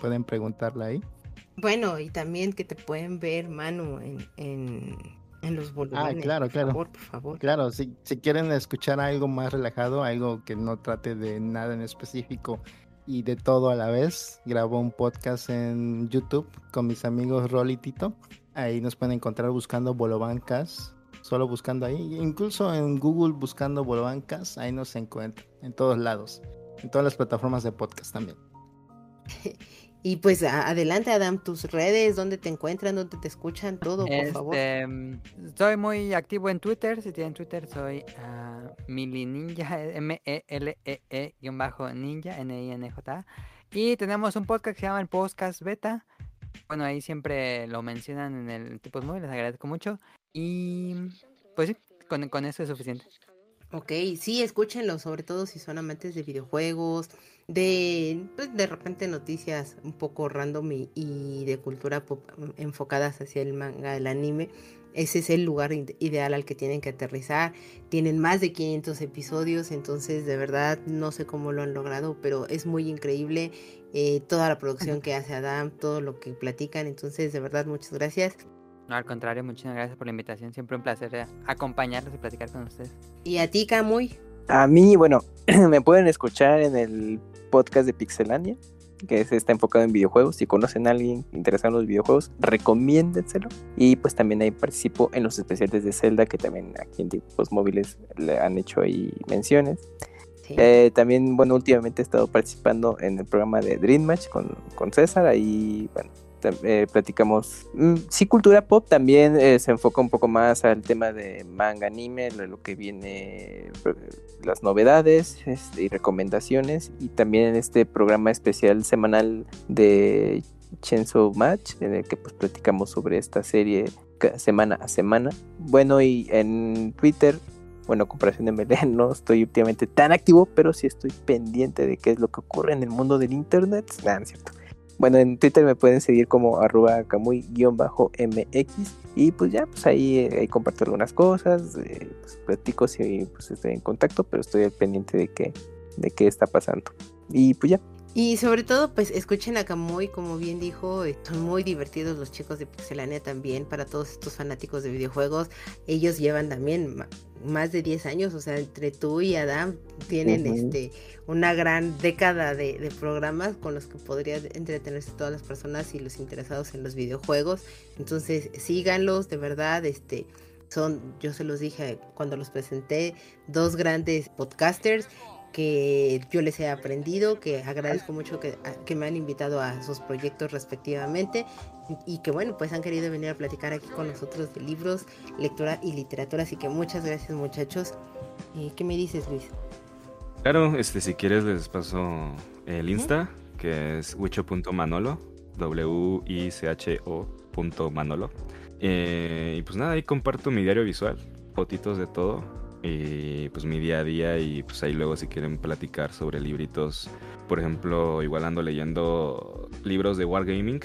pueden preguntarla ahí. Bueno, y también que te pueden ver, Manu, en, en los volúmenes. Ah, claro, claro. Por favor, por favor. Claro, si, si quieren escuchar algo más relajado, algo que no trate de nada en específico y de todo a la vez, grabo un podcast en YouTube con mis amigos Rol y Tito. Ahí nos pueden encontrar buscando Bolobancas, solo buscando ahí, incluso en Google buscando Bolobancas, ahí nos encuentran, en todos lados, en todas las plataformas de podcast también. *laughs* Y pues adelante, Adam, tus redes, dónde te encuentran, dónde te escuchan, todo, por este, favor. Soy muy activo en Twitter. Si tienen Twitter, soy uh, Mili Ninja, M-E-L-E-E-Ninja, N-I-N-J. Y tenemos un podcast que se llama el Podcast Beta. Bueno, ahí siempre lo mencionan en el Tipos Móvil, les agradezco mucho. Y pues sí, con, con eso es suficiente. Ok, sí, escúchenlo, sobre todo si son amantes de videojuegos, de pues, de repente noticias un poco random y, y, de cultura pop enfocadas hacia el manga, el anime. Ese es el lugar ideal al que tienen que aterrizar. Tienen más de 500 episodios, entonces de verdad no sé cómo lo han logrado, pero es muy increíble eh, toda la producción que hace Adam, todo lo que platican. Entonces, de verdad, muchas gracias. No, al contrario, muchas gracias por la invitación. Siempre un placer acompañarlos y platicar con ustedes. ¿Y a ti, Camuy? A mí, bueno, *clears throat* me pueden escuchar en el podcast de Pixelania, que está enfocado en videojuegos. Si conocen a alguien interesado en los videojuegos, recomiéndenselo. Y pues también ahí participo en los especiales de Zelda, que también aquí en tipos móviles le han hecho ahí menciones. Sí. Eh, también, bueno, últimamente he estado participando en el programa de Dream Match con, con César. Ahí, bueno, eh, platicamos, mm, sí, cultura pop, también eh, se enfoca un poco más al tema de manga, anime, lo, que viene, eh, las novedades este, y recomendaciones, y también en este programa especial semanal de Chainsaw Match, en el que pues platicamos sobre esta serie semana a semana. Bueno, y en Twitter, bueno, comparación de Melén, *laughs* no estoy últimamente tan activo, pero sí estoy pendiente de qué es lo que ocurre en el mundo del internet. No es cierto. Bueno, en Twitter me pueden seguir como arroba camuy-mx y pues ya, pues ahí, eh, ahí comparto algunas cosas, eh, pues platico si pues estoy en contacto, pero estoy al pendiente de qué, de qué está pasando. Y pues ya, Y sobre todo, pues escuchen a Kamui, como bien dijo, eh, son muy divertidos los chicos de Pixelania también, para todos estos fanáticos de videojuegos. Ellos llevan también más de 10 años, o sea, entre tú y Adam tienen este una gran década de, de programas con los que podrían entretenerse todas las personas y los interesados en los videojuegos. Entonces, síganlos, de verdad, este son, yo se los dije cuando los presenté, dos grandes podcasters que yo les he aprendido, que agradezco mucho que, que me han invitado a sus proyectos respectivamente y que bueno, pues han querido venir a platicar aquí con nosotros de libros, lectura y literatura, así que muchas gracias muchachos. ¿Y qué me dices Luis? Claro, este, si quieres les paso el Insta, que es wicho.manolo, W-I-C-H-O punto Manolo. Eh, y pues nada, ahí comparto mi diario visual, fotitos de todo, y pues mi día a día, y pues ahí luego si quieren platicar sobre libritos, por ejemplo, igual ando leyendo libros de Wargaming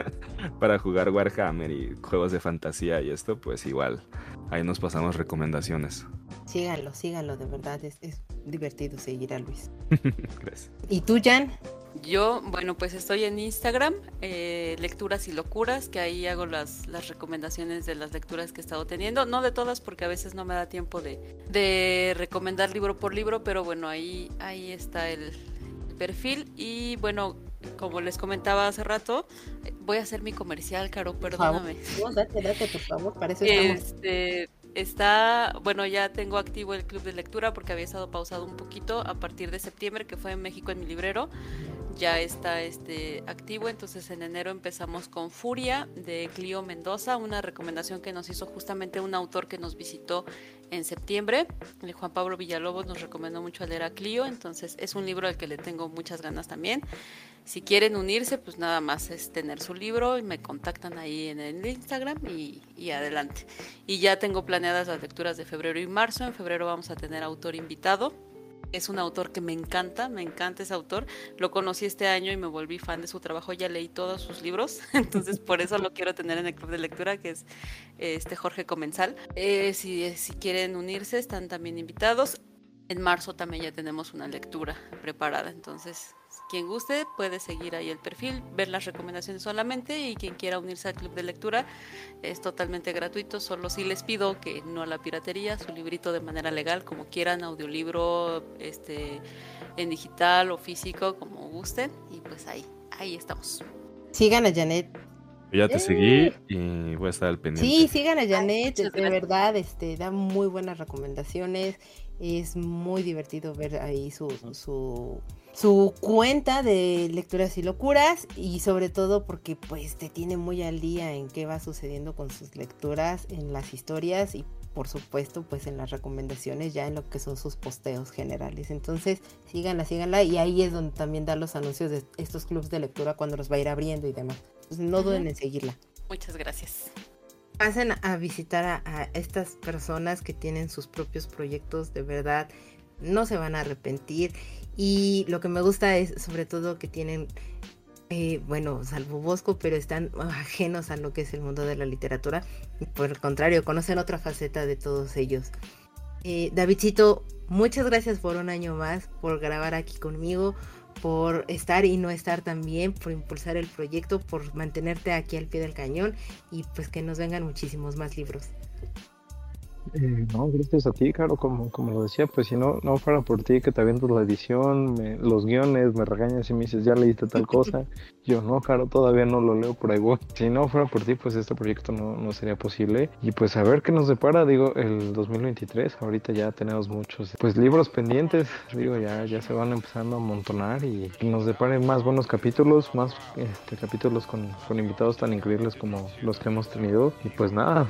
*laughs* para jugar Warhammer y juegos de fantasía y esto, pues igual, ahí nos pasamos recomendaciones. Síganlo, síganlo, de verdad, es, es divertido seguir a Luis. *laughs* Gracias. ¿Y tú, Jan? Yo, bueno, pues estoy en Instagram, eh, Lecturas y Locuras, que ahí hago las, las recomendaciones de las lecturas que he estado teniendo. No de todas, porque a veces no me da tiempo de, de recomendar libro por libro, pero bueno, ahí, ahí está el perfil. Y bueno, como les comentaba hace rato, voy a hacer mi comercial, Caro, Por favor. perdóname. No, date, date, por favor, para eso estamos. Está, bueno, ya tengo activo el club de lectura porque había estado pausado un poquito a partir de septiembre, que fue en México en mi librero. Ya está este activo, entonces en enero empezamos con Furia de Clio Mendoza, una recomendación que nos hizo justamente un autor que nos visitó en septiembre. Juan Pablo Villalobos nos recomendó mucho leer a Clio, entonces es un libro al que le tengo muchas ganas también. Si quieren unirse, pues nada más es tener su libro y me contactan ahí en el Instagram y, y adelante. Y ya tengo planeadas las lecturas de febrero y marzo. En febrero vamos a tener autor invitado. Es un autor que me encanta, me encanta ese autor. Lo conocí este año y me volví fan de su trabajo. Ya leí todos sus libros, *laughs* entonces por eso lo quiero tener en el club de lectura, que es este Jorge Comensal. Eh, si, si quieren unirse, están también invitados. En marzo también ya tenemos una lectura preparada, entonces quien guste puede seguir ahí el perfil, ver las recomendaciones solamente y quien quiera unirse al club de lectura es totalmente gratuito, solo si les pido que no a la piratería, su librito de manera legal, como quieran, audiolibro, este, en digital o físico, como gusten, y pues ahí, ahí estamos. Sigan a Janet. Yo ya te ¡Eh! seguí y voy a estar al pendiente. Sí, sigan a Janet, de verdad, este, da muy buenas recomendaciones. Es muy divertido ver ahí su, su, su cuenta de lecturas y locuras y sobre todo porque pues te tiene muy al día en qué va sucediendo con sus lecturas, en las historias y por supuesto pues en las recomendaciones ya en lo que son sus posteos generales. Entonces síganla, síganla y ahí es donde también da los anuncios de estos clubes de lectura cuando los va a ir abriendo y demás. Pues no duden en seguirla Muchas gracias. pasen a visitar a, a estas personas que tienen sus propios proyectos, de verdad, no se van a arrepentir. Y lo que me gusta es sobre todo que tienen, eh, bueno, salvo Bosco, pero están ajenos a lo que es el mundo de la literatura. Por el contrario, conocen otra faceta de todos ellos. Eh, Davidcito, muchas gracias por un año más, por grabar aquí conmigo, por estar y no estar también, por impulsar el proyecto, por mantenerte aquí al pie del cañón y pues que nos vengan muchísimos más libros. Eh, no, gracias a ti, Caro, como, como lo decía, pues si no, no fuera por ti que te avientas la edición, me- los guiones, me regañas y me dices, ya leíste tal cosa, *laughs* yo no, Caro, todavía no lo leo por ahí voy. Si no fuera por ti, pues este proyecto no, no sería posible. Y pues a ver qué nos depara, digo, el 2023, ahorita ya tenemos muchos, pues libros pendientes, digo, ya, ya se van empezando a amontonar y que nos deparen más buenos capítulos, más este, capítulos con, con invitados tan increíbles como los que hemos tenido. Y pues nada,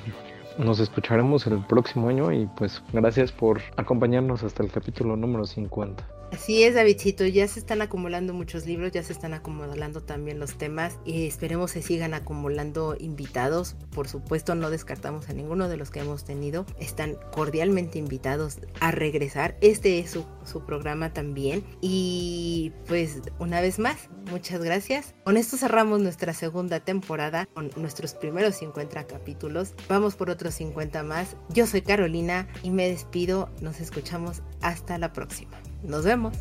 nos escucharemos el próximo año y pues gracias por acompañarnos hasta el capítulo número 50. Así es, Davidcito, ya se están acumulando muchos libros, ya se están acumulando también los temas y esperemos se sigan acumulando invitados. Por supuesto, no descartamos a ninguno de los que hemos tenido. Están cordialmente invitados a regresar. Este es su programa también. Y pues una vez más, muchas gracias. Con esto cerramos nuestra segunda temporada con nuestros primeros 50 capítulos. Vamos por otros 50 más. Yo soy Carolina y me despido. Nos escuchamos hasta la próxima. Nos vemos.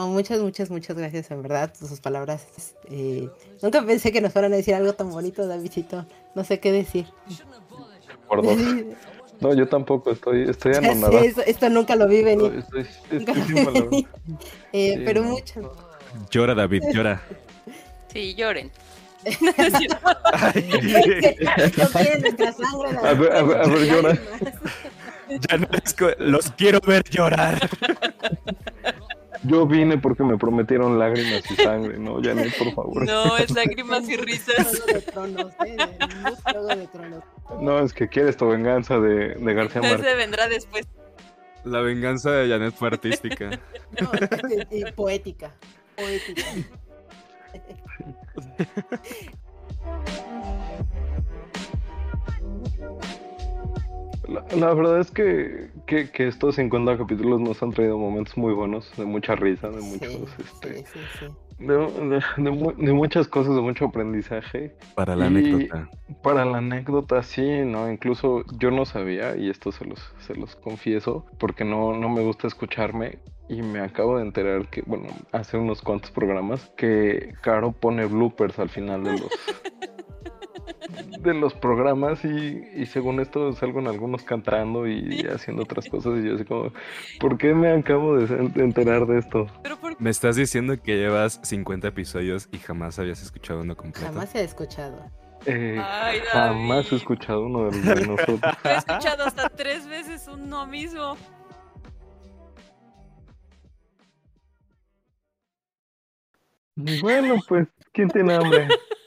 No, muchas, muchas, muchas gracias, en verdad, sus palabras. eh, nunca pensé que nos fueran a decir algo tan bonito, Davidcito. No sé qué decir. Por dos. *laughs* No, yo tampoco, estoy, estoy anonadado. eso- esto nunca lo vi venir. Estoy, estoy- Nunca lo vi venir. Eh, Sí, pero no. muchas. Llora, David, llora. Sí, lloren. No quieren nuestra sangre. A ver, a ver, a ver, llora. Ya no es co- los quiero ver llorar. *laughs* Yo vine porque me prometieron lágrimas y sangre, no, Janet, por favor. No, es lágrimas y risas. Juego de Tronos, eh. No, es que quieres tu venganza de, de García Márquez. Ese vendrá después. La venganza de Janet fue artística. *laughs* No, y- y poética. Poética. *laughs* La, la verdad es que, que, que estos 50 capítulos nos han traído momentos muy buenos, de mucha risa, de muchos, Sí, este, sí, sí, sí. de, de- de mu- de muchas cosas, de mucho aprendizaje. Para la Y- anécdota. Para la anécdota, sí, ¿no? Incluso yo no sabía, y esto se los, se los confieso, porque no, no me gusta escucharme, y me acabo de enterar que, bueno, hace unos cuantos programas, que Caro pone bloopers al final de los... *laughs* de los programas y, y según esto salgo en algunos cantando y haciendo otras cosas y yo así como, ¿por qué me acabo de enterar de esto? Pero por Me estás diciendo que llevas 50 episodios y jamás habías escuchado uno completo. Jamás he escuchado. Eh, Ay, jamás he escuchado uno de, de nosotros. *laughs* He escuchado hasta tres veces uno mismo. Bueno, pues, ¿quién tiene hambre? *laughs*